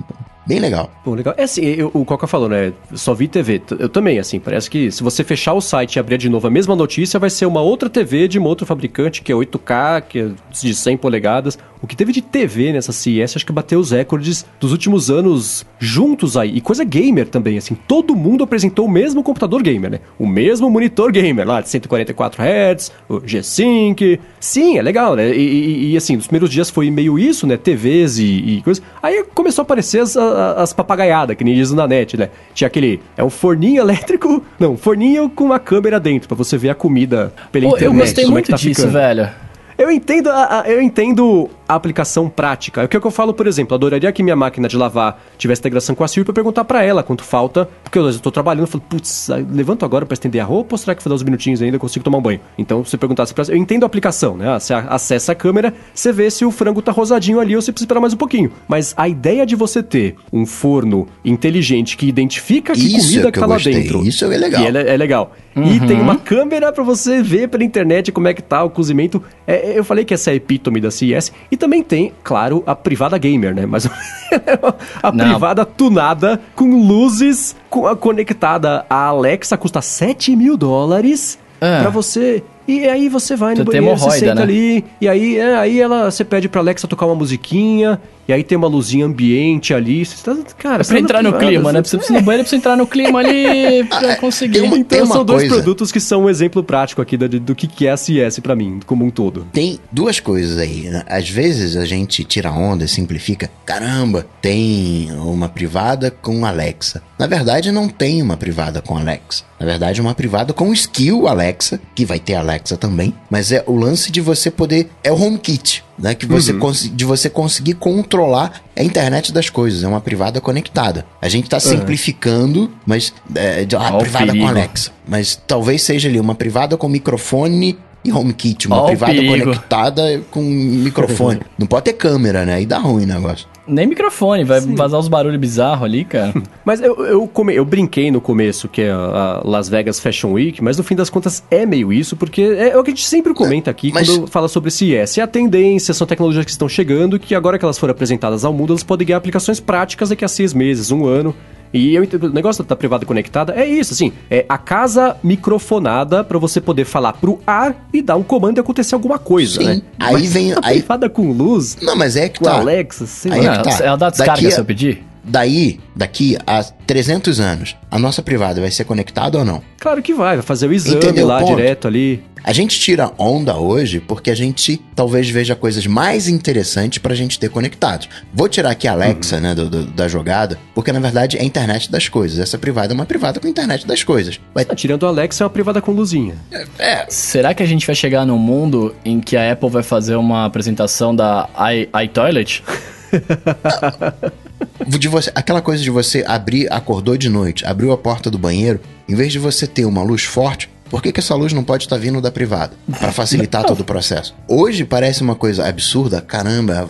Speaker 3: Bem legal.
Speaker 1: Bom, legal. É assim, eu, o Coca falou, né? Só vi TV. Eu também, assim, parece que se você fechar o site e abrir de novo a mesma notícia, vai ser uma outra TV de um outro fabricante, que é 8K, que é de 100 polegadas. O que teve de TV nessa CES, acho que bateu os recordes dos últimos anos juntos aí. E coisa gamer também, assim. Todo mundo apresentou o mesmo computador gamer, né? O mesmo monitor gamer lá, de 144 Hz, o G-Sync. Sim, é legal, né? E, e, e, assim, nos primeiros dias foi meio isso, né? TVs e, e coisas. Aí começou a aparecer as, as papagaiadas, que nem diz na net, né? Tinha aquele. É um forninho elétrico. Não, forninho com uma câmera dentro, para você ver a comida
Speaker 2: pela Pô, internet. Eu gostei muito é tá disso, ficando. velho.
Speaker 1: Eu entendo, a, a, eu entendo a aplicação prática. É o que, é que eu falo, por exemplo, adoraria que minha máquina de lavar tivesse integração com a Siri pra perguntar para ela quanto falta, porque eu estou trabalhando, eu falo, putz, levanto agora para estender a roupa ou será que vou dar uns minutinhos ainda eu consigo tomar um banho? Então, se perguntasse pra eu entendo a aplicação, né? Você acessa a câmera, você vê se o frango tá rosadinho ali ou você precisa esperar mais um pouquinho. Mas a ideia de você ter um forno inteligente que identifica que
Speaker 3: isso
Speaker 1: comida
Speaker 3: é
Speaker 1: que tá lá dentro.
Speaker 3: Isso é legal.
Speaker 1: E é, é legal. Uhum. E tem uma câmera para você ver pela internet como é que tá o cozimento. É, eu falei que essa é a epítome da CES. E também tem, claro, a privada gamer, né? Mas a Não. privada tunada com luzes conectada. A Alexa custa 7 mil dólares. Ah. Pra você e aí você vai no tu banheiro, você senta né? ali, e aí, é, aí ela, você pede pra Alexa tocar uma musiquinha, e aí tem uma luzinha ambiente ali. Você tá,
Speaker 2: cara, é pra entrar no clima, né? Você precisa ir no banheiro pra você entrar no clima ali pra conseguir.
Speaker 1: Uma, então são dois coisa. produtos que são um exemplo prático aqui do, do que, que é a CS pra mim, como um todo.
Speaker 3: Tem duas coisas aí. Né? Às vezes a gente tira onda, simplifica. Caramba, tem uma privada com Alexa. Na verdade, não tem uma privada com Alexa. Na verdade, é uma privada com skill Alexa, que vai ter Alexa também, mas é o lance de você poder. É o HomeKit, né? Que você uhum. de você conseguir controlar a internet das coisas. É uma privada conectada. A gente está simplificando, mas. É, a privada com Alexa. Mas talvez seja ali uma privada com microfone e HomeKit, uma privada conectada com microfone. Não pode ter câmera, né? Aí dá ruim o negócio.
Speaker 2: Nem microfone, vai Sim. vazar os barulhos bizarros ali, cara.
Speaker 1: mas eu, eu, come, eu brinquei no começo, que é a Las Vegas Fashion Week, mas no fim das contas é meio isso, porque é, é o que a gente sempre comenta aqui mas... quando fala sobre CS. É a tendência, são tecnologias que estão chegando, que agora que elas foram apresentadas ao mundo, elas podem ganhar aplicações práticas daqui a seis meses, um ano. E eu, o negócio da privada conectada é isso, assim, é a casa microfonada para você poder falar pro ar e dar um comando e acontecer alguma coisa, Sim. né?
Speaker 3: Aí mas vem a
Speaker 1: aí... privada com luz.
Speaker 3: Não, mas é que tá.
Speaker 1: Alexa, sei
Speaker 2: aí lá. É que tá. Ela dá descarga Daqui se eu pedir?
Speaker 3: Daí, daqui a 300 anos, a nossa privada vai ser conectada ou não?
Speaker 1: Claro que vai, vai fazer o exame Entendeu lá direto ali.
Speaker 3: A gente tira onda hoje porque a gente talvez veja coisas mais interessantes pra gente ter conectados. Vou tirar aqui a Alexa, uhum. né, do, do, da jogada, porque na verdade é a internet das coisas. Essa privada é uma privada com a internet das coisas.
Speaker 1: Vai... Ah, tirando a Alexa, é uma privada com luzinha.
Speaker 2: É, é. Será que a gente vai chegar num mundo em que a Apple vai fazer uma apresentação da iToilet?
Speaker 3: de você, aquela coisa de você abrir, acordou de noite, abriu a porta do banheiro, em vez de você ter uma luz forte, Por que, que essa luz não pode estar vindo da privada? Para facilitar todo o processo. Hoje parece uma coisa absurda, caramba,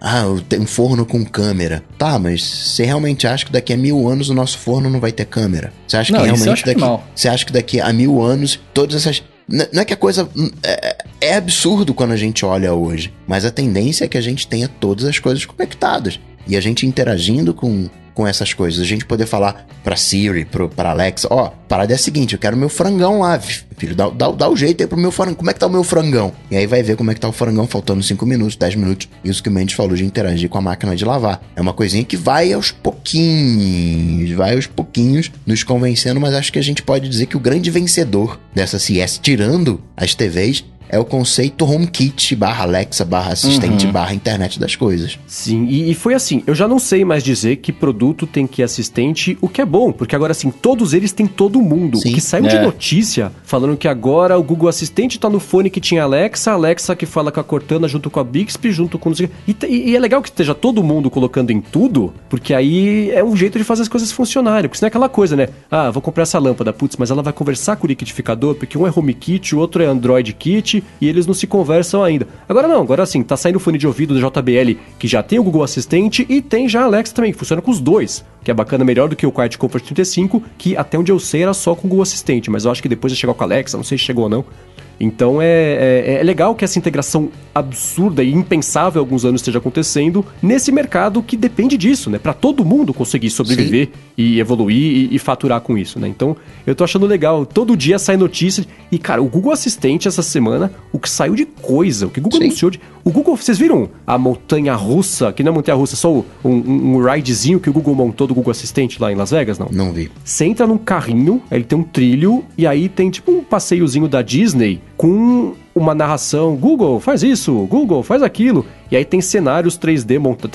Speaker 3: ah, tem um forno com câmera. Tá, mas você realmente acha que daqui a mil anos o nosso forno não vai ter câmera? Você acha
Speaker 2: Não,
Speaker 3: que realmente daqui. Você acha que daqui a mil anos todas essas. Não é que a coisa. É, é absurdo quando a gente olha hoje. Mas a tendência é que a gente tenha todas as coisas conectadas. E a gente interagindo com, com essas coisas. A gente poder falar pra Siri, pro, pra Alexa: Ó, a parada é a seguinte, eu quero meu frangão lá, filho. Dá, dá, dá o jeito aí pro meu frangão. Como é que tá o meu frangão? E aí vai ver como é que tá o frangão faltando 5 minutos, 10 minutos. Isso que o Mendes falou de interagir com a máquina de lavar. É uma coisinha que vai aos pouquinhos, vai aos pouquinhos nos convencendo, mas acho que a gente pode dizer que o grande vencedor dessa CS, tirando as TVs, é o conceito HomeKit barra Alexa barra assistente barra internet das coisas.
Speaker 1: Sim, e, e foi assim, eu já não sei mais dizer que produto tem que assistente, o que é bom, porque agora assim, todos eles têm todo mundo.
Speaker 3: Sim.
Speaker 1: O que saiu de
Speaker 2: É.
Speaker 1: notícia falando que agora o Google Assistente tá no fone que tinha Alexa, a Alexa que fala com a Cortana junto com a Bixby, junto com... E, te- e é legal que esteja todo mundo colocando em tudo, porque aí é um jeito de fazer as coisas funcionarem, porque senão é aquela coisa, né? Ah, vou comprar essa lâmpada, putz, mas ela vai conversar com o liquidificador, porque um é HomeKit, o outro é Android Kit, e eles não se conversam ainda. Agora não, agora sim, tá saindo o fone de ouvido do JBL, que já tem o Google Assistente, e tem já a Alexa também, que funciona com os dois, que é bacana, melhor do que o Quiet Comfort 35, que até onde eu sei era só com o Google Assistente, mas eu acho que depois já chegou com a Alexa, não sei se chegou ou não. Então é, é, é legal que essa integração absurda e impensável há alguns anos esteja acontecendo nesse mercado que depende disso, né? Pra todo mundo conseguir sobreviver e evoluir e, e faturar com isso, né? Então eu tô achando legal. Todo dia sai notícia. E, cara, o Google Assistente essa semana, o que saiu de coisa, o que o Google
Speaker 3: Sim.
Speaker 1: anunciou de. O Google, vocês viram a montanha russa, que não é montanha russa, só um, um, um ridezinho que o Google montou do Google Assistente lá em Las Vegas, não?
Speaker 3: Não vi.
Speaker 1: Você entra num carrinho, ele tem um trilho, e aí tem tipo um passeiozinho da Disney com uma narração. Google, faz isso, Google, faz aquilo. E aí tem cenários 3D montados.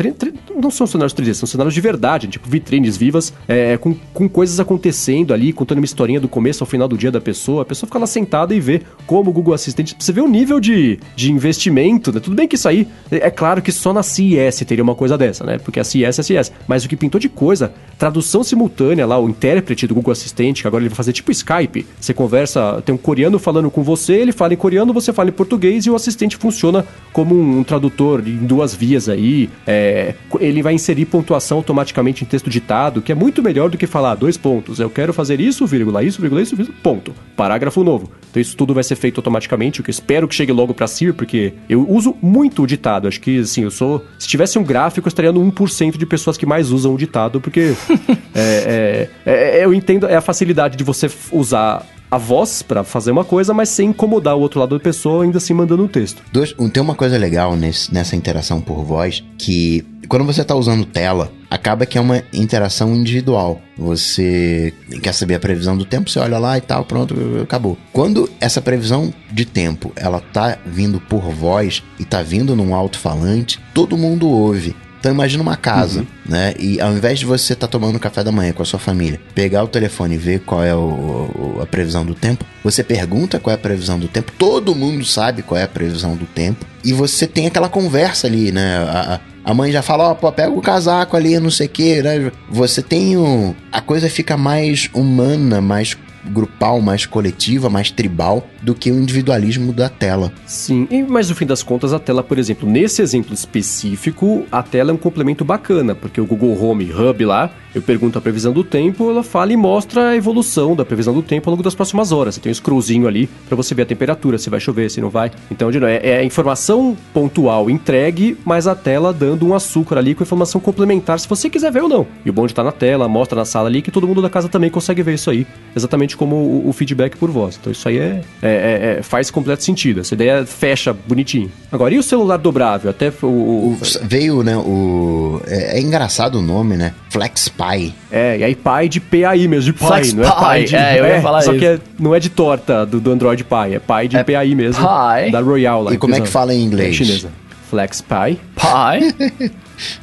Speaker 1: Não são cenários 3D, são cenários de verdade, tipo vitrines vivas, é, com, com coisas acontecendo ali, contando uma historinha do começo ao final do dia da pessoa. A pessoa fica lá sentada e vê como o Google Assistente. Você vê o nível de, de investimento, né? Tudo bem que isso aí, é é claro que só na CES teria uma coisa dessa, né? Porque a CES é a CES. Mas o que pintou de coisa, tradução simultânea lá, o intérprete do Google Assistente, que agora ele vai fazer tipo Skype. Você conversa, tem um coreano falando com você, ele fala em coreano, você fala em português e o assistente funciona como um, um tradutor em duas vias aí. É, ele vai inserir pontuação automaticamente em texto ditado, que é muito melhor do que falar dois pontos. Eu quero fazer isso, vírgula, isso, vírgula, isso, vírgula, ponto. Parágrafo novo. Então isso tudo vai ser feito automaticamente, o que eu espero que chegue logo pra Siri, porque eu uso muito o ditado. Acho que, assim, eu sou... Se tivesse um gráfico, eu estaria no 1% de pessoas que mais usam o ditado, porque é, é, é- eu entendo é a facilidade de você usar a voz pra fazer uma coisa, mas sem incomodar o outro lado da pessoa, ainda assim mandando um texto.
Speaker 3: Dois- tem uma coisa legal nesse- nessa interação por voz que quando você está usando tela, acaba que é uma interação individual. Você quer saber a previsão do tempo, você olha lá e tal, pronto, acabou. Quando essa previsão de tempo, ela tá vindo por voz e tá vindo num alto-falante, todo mundo ouve. Então imagina uma casa, né? E ao invés de você estar tomando café da manhã com a sua família, pegar o telefone e ver qual é o- a previsão do tempo, você pergunta qual é a previsão do tempo, todo mundo sabe qual é a previsão do tempo, e você tem aquela conversa ali, né? A, a- mãe já fala, ó, pô, pega o casaco ali, não sei o que, né? Você tem o... A coisa fica mais humana, mais grupal, mais coletiva, mais tribal do que o individualismo da tela.
Speaker 1: Sim, mas no fim das contas, a tela, por exemplo, nesse exemplo específico, a tela é um complemento bacana, porque o Google Home Hub lá, eu pergunto a previsão do tempo, ela fala e mostra a evolução da previsão do tempo ao longo das próximas horas. Você tem um scrollzinho ali pra você ver a temperatura, se vai chover, se não vai. Então, de novo, é, é informação pontual entregue, mas a tela dando um açúcar ali com informação complementar, se você quiser ver ou não. E o bom de estar na tela, mostra na sala ali que todo mundo da casa também consegue ver isso aí, exatamente como o, o feedback por voz. Então, isso aí é, é- é- é- faz completo sentido. Essa ideia fecha bonitinho. Agora, e o celular dobrável? Até o- o,
Speaker 3: veio, né, o... É, é engraçado o nome, né? FlexPy.
Speaker 1: É, e aí pai de PAI mesmo, de pai,
Speaker 2: Flex
Speaker 1: não é
Speaker 2: Pie,
Speaker 1: de...
Speaker 2: é, eu ia falar
Speaker 1: Só
Speaker 2: isso.
Speaker 1: que é- não é de torta do, do Android Pie, é pai de
Speaker 2: É
Speaker 1: PAI mesmo.
Speaker 2: Pie.
Speaker 1: Da Royal lá.
Speaker 3: E como é que fala em inglês?
Speaker 1: Chinesa. Flex Pie.
Speaker 2: Pai.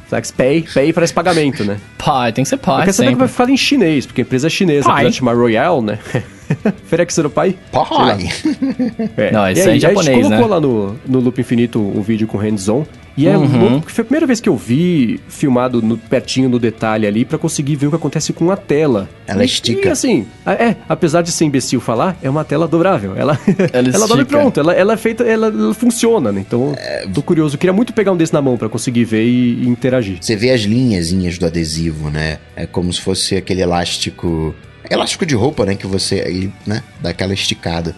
Speaker 1: Flex Pay, Pay parece pagamento, né?
Speaker 2: Pai, tem que ser
Speaker 1: Eu
Speaker 2: pai
Speaker 1: quero saber como
Speaker 2: sempre.
Speaker 1: vai falar em chinês, porque a empresa é chinesa,
Speaker 2: Pai.
Speaker 1: apesar de chamar Royal, né? Ferex Pai?
Speaker 3: Pai!
Speaker 1: É.
Speaker 2: Não, esse
Speaker 1: E
Speaker 2: é em
Speaker 1: a gente
Speaker 2: japonês,
Speaker 1: colocou
Speaker 2: né?
Speaker 1: lá no, no Loop Infinito um vídeo com hands-on. E é
Speaker 2: Uhum.
Speaker 1: louco, porque foi a primeira vez que eu vi filmado no- pertinho no detalhe ali pra conseguir ver o que acontece com a tela.
Speaker 3: Ela
Speaker 1: E-
Speaker 3: estica.
Speaker 1: E assim, a- é, apesar de ser imbecil falar, é uma tela dobrável. Ela,
Speaker 2: Ela
Speaker 1: ela dobra e
Speaker 2: estica.
Speaker 1: pronto. Ela, ela é feita, ela, ela funciona, né? Então, tô curioso. Eu queria muito pegar um desse na mão pra conseguir ver e, e interagir.
Speaker 3: Você vê as linhazinhas do adesivo, né? É como se fosse aquele elástico. Elástico de roupa, né? Que você aí, né? Dá aquela esticada.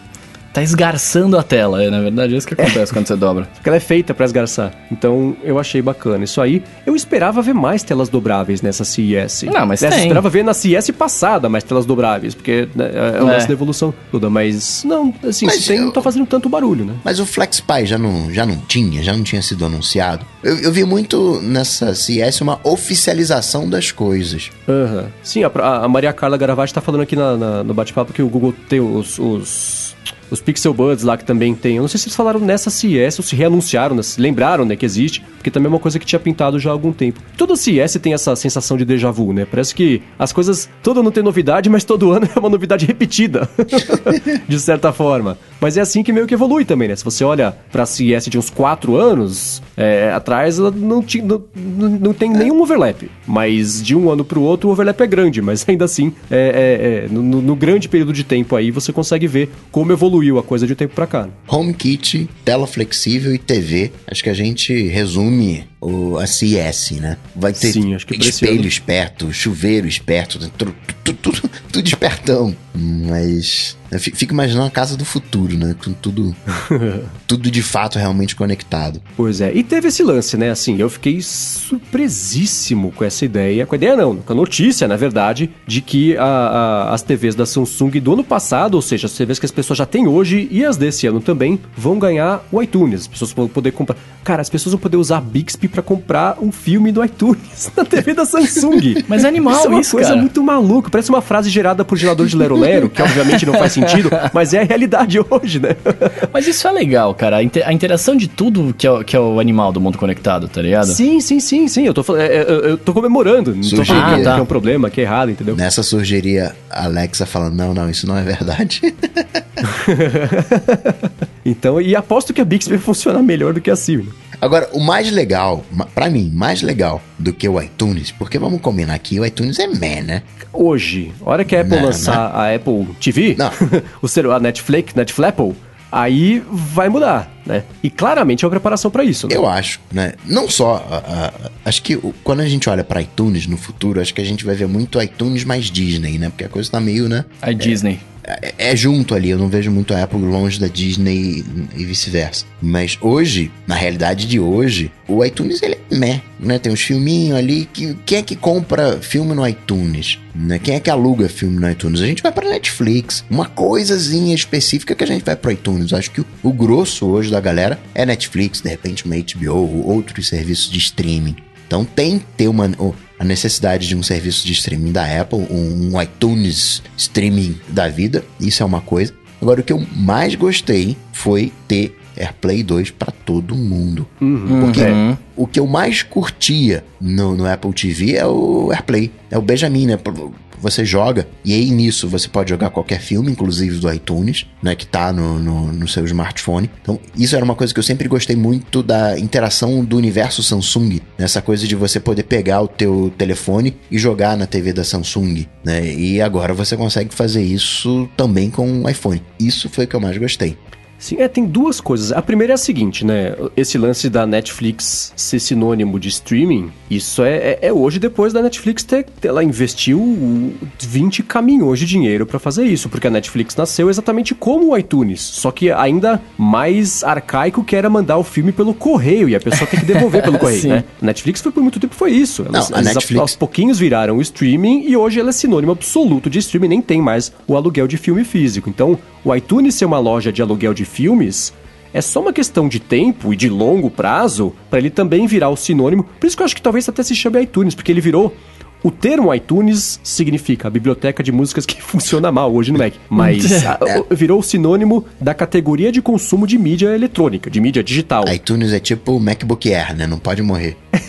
Speaker 2: Tá esgarçando a tela, é, na verdade, é isso que acontece quando você dobra.
Speaker 1: Porque ela é feita pra esgarçar. Então, eu achei bacana. Isso aí, eu esperava ver mais telas dobráveis nessa CES.
Speaker 2: Não, mas
Speaker 1: Nessa,
Speaker 2: tem.
Speaker 1: Eu esperava ver na CES passada mais telas dobráveis, porque né, é o
Speaker 2: É.
Speaker 1: lance da evolução toda. Mas, não, assim,
Speaker 3: Mas
Speaker 1: se tem,
Speaker 3: eu-
Speaker 1: não tá fazendo tanto barulho, né?
Speaker 3: Mas o FlexPy já não, já não tinha, já não tinha sido anunciado. Eu, eu vi muito nessa CS uma oficialização das coisas.
Speaker 1: Aham. Sim, a, a Maria Carla Garavati tá falando aqui na- na- no bate-papo que o Google tem os, os, os Pixel Buds lá que também tem. Eu não sei se eles falaram nessa CS ou se reanunciaram, né, se lembraram né, que existe, porque também é uma coisa que tinha pintado já há algum tempo. Toda CS tem essa sensação de déjà vu, né? Parece que as coisas todo ano tem novidade, mas todo ano é uma novidade repetida, de certa forma. Mas é assim que meio que evolui também, né? Se você olha pra CS de uns 4 anos é, atrás, ela não, tinha, não, não tem nenhum overlap. Mas de um ano pro outro, o overlap é grande, mas ainda assim, é, é- é, no, no- no grande período de tempo aí, você consegue ver como evoluiu a coisa de um tempo pra cá. né?
Speaker 3: HomeKit, tela flexível e TV. Acho que a gente resume o, a CS, né? Vai ter
Speaker 1: Sim,
Speaker 3: espelho
Speaker 1: ano-
Speaker 3: esperto, chuveiro esperto, tudo, tudo, tudo, tudo espertão. Mas eu fi- fico imaginando a casa do futuro, né? Com tudo, tudo de fato realmente conectado.
Speaker 1: Pois é, e teve esse lance, né? Assim, eu fiquei surpresíssimo com essa ideia. Com a ideia não, com a notícia, na verdade, de que a- a- as TVs da Samsung do ano passado, ou seja, as TVs que as pessoas já têm hoje e as desse ano também, vão ganhar o iTunes. As pessoas vão poder comprar. Cara, as pessoas vão poder usar Bixby pra comprar um filme do iTunes na TV da Samsung.
Speaker 2: Mas é animal
Speaker 1: isso é uma
Speaker 2: isso,
Speaker 1: coisa
Speaker 2: cara.
Speaker 1: muito maluca. Parece uma frase gerada por gerador de Lero Lero, que obviamente não faz sentido, mas é a realidade hoje, né?
Speaker 2: Mas isso é legal, cara. A inte- a interação de tudo que é, o- que é o animal do mundo conectado, tá ligado?
Speaker 1: Sim, sim, sim, sim. Eu tô, é, é, eu, eu tô comemorando. Não tô
Speaker 3: Sugeria.
Speaker 1: falando que
Speaker 2: Ah, tá.
Speaker 1: é um problema, que é errado, entendeu?
Speaker 3: Nessa surgiria a Alexa falando: não, não, isso não é verdade.
Speaker 1: Então, e aposto que a Bixby vai funcionar melhor do que a Siri.
Speaker 3: Agora, o mais legal, pra mim, mais legal do que o iTunes, porque vamos combinar aqui, o iTunes é meh, né?
Speaker 1: Hoje, a hora que a Apple
Speaker 3: Não,
Speaker 1: lançar a Apple TV,
Speaker 3: Não.
Speaker 1: o ser, a Netflix, Netflapple, aí vai mudar, né? E claramente é uma preparação pra isso, né?
Speaker 3: Eu acho, né? Não só. a- a- a- acho que o- quando a gente olha pra iTunes no futuro, acho que a gente vai ver muito iTunes mais Disney, né? Porque a coisa tá meio, né?
Speaker 2: A Disney.
Speaker 3: É, é junto ali, eu não vejo muito a Apple longe da Disney e, vice-versa. Mas hoje, na realidade de hoje, o iTunes ele é meh, né? Tem uns filminhos ali que quem é que compra filme no iTunes? Né? Quem é que aluga filme no iTunes? A gente vai pra Netflix, uma coisazinha específica que a gente vai pro iTunes. Acho que o, o grosso hoje da galera é Netflix, de repente uma HBO, outros serviços de streaming. Então tem que ter uma, a necessidade de um serviço de streaming da Apple, um, iTunes streaming da vida, isso é uma coisa. Agora, o que eu mais gostei foi ter AirPlay 2 para todo mundo. Porque
Speaker 2: Uhum.
Speaker 3: o que eu mais curtia no, no Apple TV é o AirPlay, é o Benjamin, né? Você joga, e aí nisso você pode jogar qualquer filme, inclusive do iTunes, né? Que tá no, no, no seu smartphone. Então, isso era uma coisa que eu sempre gostei muito da interação do universo Samsung. Nessa coisa de você poder pegar o teu telefone e jogar na TV da Samsung, né? E agora você consegue fazer isso também com o iPhone. Isso foi o que eu mais gostei.
Speaker 1: Sim, é, tem duas coisas. A primeira é a seguinte, né? Esse lance da Netflix ser sinônimo de streaming, isso é, é, é hoje depois da Netflix ter. Ela investiu 20 caminhões de dinheiro pra fazer isso, porque a Netflix nasceu exatamente como o iTunes, só que ainda mais arcaico que era mandar o filme pelo correio e a pessoa tem que devolver pelo correio, né? A Netflix foi por muito tempo foi isso. Elas,
Speaker 3: Não, a Netflix-
Speaker 1: aos pouquinhos viraram o streaming e hoje ela é sinônimo absoluto de streaming, nem tem mais o aluguel de filme físico. Então, o iTunes ser uma loja de aluguel de filmes é só uma questão de tempo e de longo prazo para ele também virar o sinônimo. Por isso que eu acho que talvez até se chame iTunes, porque ele virou o termo iTunes significa a biblioteca de músicas que funciona mal hoje no Mac, mas a- o- virou o sinônimo da categoria de consumo de mídia eletrônica, de mídia digital.
Speaker 3: iTunes é tipo o MacBook Air, né? Não pode morrer.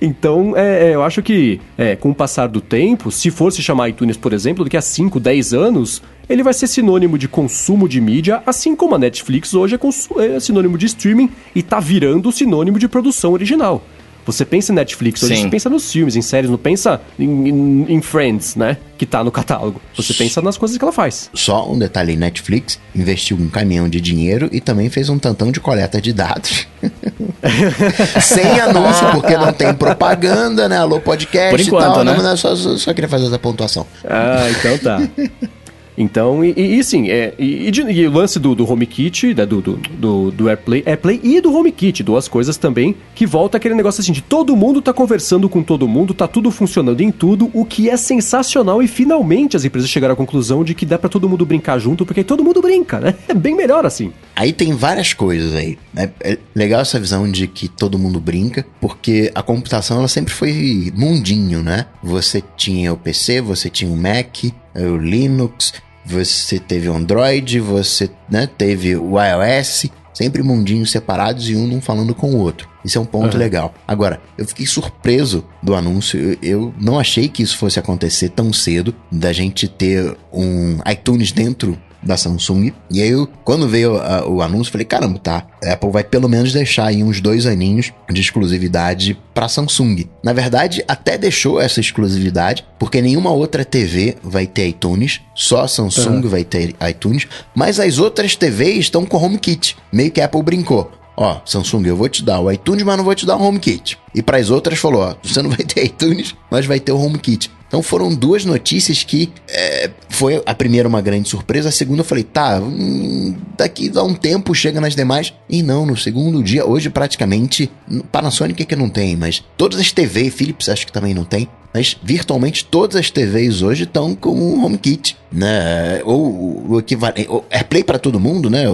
Speaker 1: Então, é, é, eu acho que é, com o passar do tempo, se for se chamar iTunes, por exemplo, daqui a 5, 10 anos, ele vai ser sinônimo de consumo de mídia, assim como a Netflix hoje é, é sinônimo de streaming e tá virando sinônimo de produção original. Você pensa em Netflix, hoje você pensa nos filmes, em séries, não pensa em, em, em, Friends, né? Que tá no catálogo. Você pensa nas coisas que ela faz.
Speaker 3: Só um detalhe: Netflix investiu um caminhão de dinheiro e também fez um tantão de coleta de dados. Sem anúncio, porque não tem propaganda, né? Alô, podcast Por enquanto, e tal. Né? Não, só, só queria fazer essa pontuação.
Speaker 1: Ah, então tá. Então, e, e, e sim, é, e, e, o lance do, do HomeKit, né, do, do, do, do AirPlay, AirPlay e do HomeKit, duas coisas também, que volta aquele negócio assim de todo mundo tá conversando com todo mundo, tá tudo funcionando em tudo, o que é sensacional e finalmente as empresas chegaram à conclusão de que dá para todo mundo brincar junto, porque todo mundo brinca, né? É bem melhor assim.
Speaker 3: Aí tem várias coisas aí. Né? É legal essa visão de que todo mundo brinca, porque a computação ela sempre foi mundinho, né? Você tinha o PC, você tinha o Mac, o Linux, você teve o Android, você né, teve o iOS, sempre mundinhos separados e um não falando com o outro. Isso é um ponto uhum. legal. Agora, eu fiquei surpreso do anúncio. Eu, eu, não achei que isso fosse acontecer tão cedo, da gente ter um iTunes dentro da Samsung. E aí, eu, quando veio a, o anúncio, falei: caramba, tá. A Apple vai pelo menos deixar aí uns dois aninhos de exclusividade para Samsung. Na verdade, até deixou essa exclusividade, porque nenhuma outra TV vai ter iTunes, só a Samsung uhum. vai ter iTunes, mas as outras TVs estão com HomeKit. Meio que a Apple brincou. Ó, Samsung, eu vou te dar o iTunes, mas não vou te dar o HomeKit. E para as outras falou, ó, você não vai ter iTunes, mas vai ter o HomeKit. Então foram duas notícias que é, foi a primeira uma grande surpresa, a segunda eu falei, tá, hum, daqui a um tempo chega nas demais. E não, no segundo dia, hoje praticamente, Panasonic é que não tem, mas todas as TVs, Philips acho que também não tem, mas virtualmente todas as TVs hoje estão com o HomeKit, né? Ou o equivalente, AirPlay para todo mundo, né?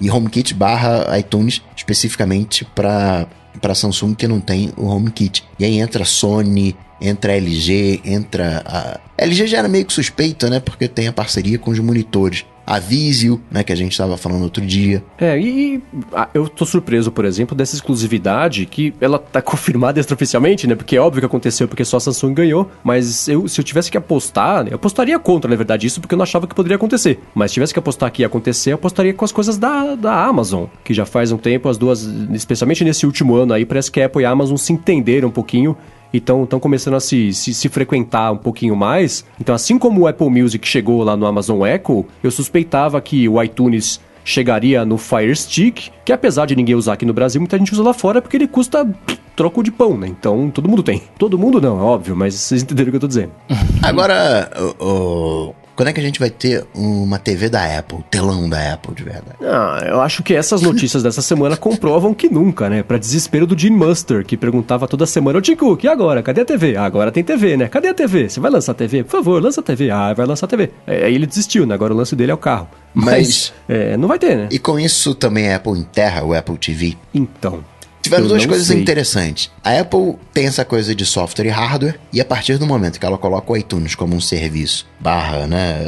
Speaker 3: E HomeKit barra iTunes especificamente para para Samsung que não tem o HomeKit. E aí entra Sony, entra LG, entra. A LG já era meio que suspeita, né? Porque tem a parceria com os monitores. A Vizio, né, que a gente estava falando outro dia.
Speaker 1: É, e, e eu tô surpreso, por exemplo, dessa exclusividade que ela tá confirmada extraoficialmente, né? Porque é óbvio que aconteceu porque só a Samsung ganhou, mas eu, se eu tivesse que apostar, né, eu apostaria contra, na verdade, isso porque eu não achava que poderia acontecer. Mas se tivesse que apostar que ia acontecer, eu apostaria com as coisas da, da Amazon, que já faz um tempo as duas, especialmente nesse último ano aí, parece que a Apple e a Amazon se entenderam um pouquinho então estão começando a se, se, se, frequentar um pouquinho mais. Então, assim como o Apple Music chegou lá no Amazon Echo, eu suspeitava que o iTunes chegaria no Fire Stick, que apesar de ninguém usar aqui no Brasil, muita gente usa lá fora porque ele custa troco de pão, né? Então todo mundo tem. Todo mundo não, é óbvio, mas vocês entenderam o que eu tô dizendo.
Speaker 3: Agora, o, quando é que a gente vai ter uma TV da Apple, telão da Apple de verdade?
Speaker 1: Ah, eu acho que essas notícias dessa semana comprovam que nunca, né? Pra desespero do Gene Muster, que perguntava toda semana, ô Tim Cook, e agora? Cadê a TV? Ah, agora tem TV, né? Cadê a TV? Você vai lançar a TV? Por favor, lança a TV. Ah, vai lançar a TV. Aí ele desistiu, né? Agora o lance dele é o carro. Mas, Mas é, não vai ter, né?
Speaker 3: E com isso também a Apple enterra o Apple TV?
Speaker 1: Então,
Speaker 3: Tiveram duas coisas sei. interessantes. A Apple tem essa coisa de software e hardware, e a partir do momento que ela coloca o iTunes como um serviço, barra, né,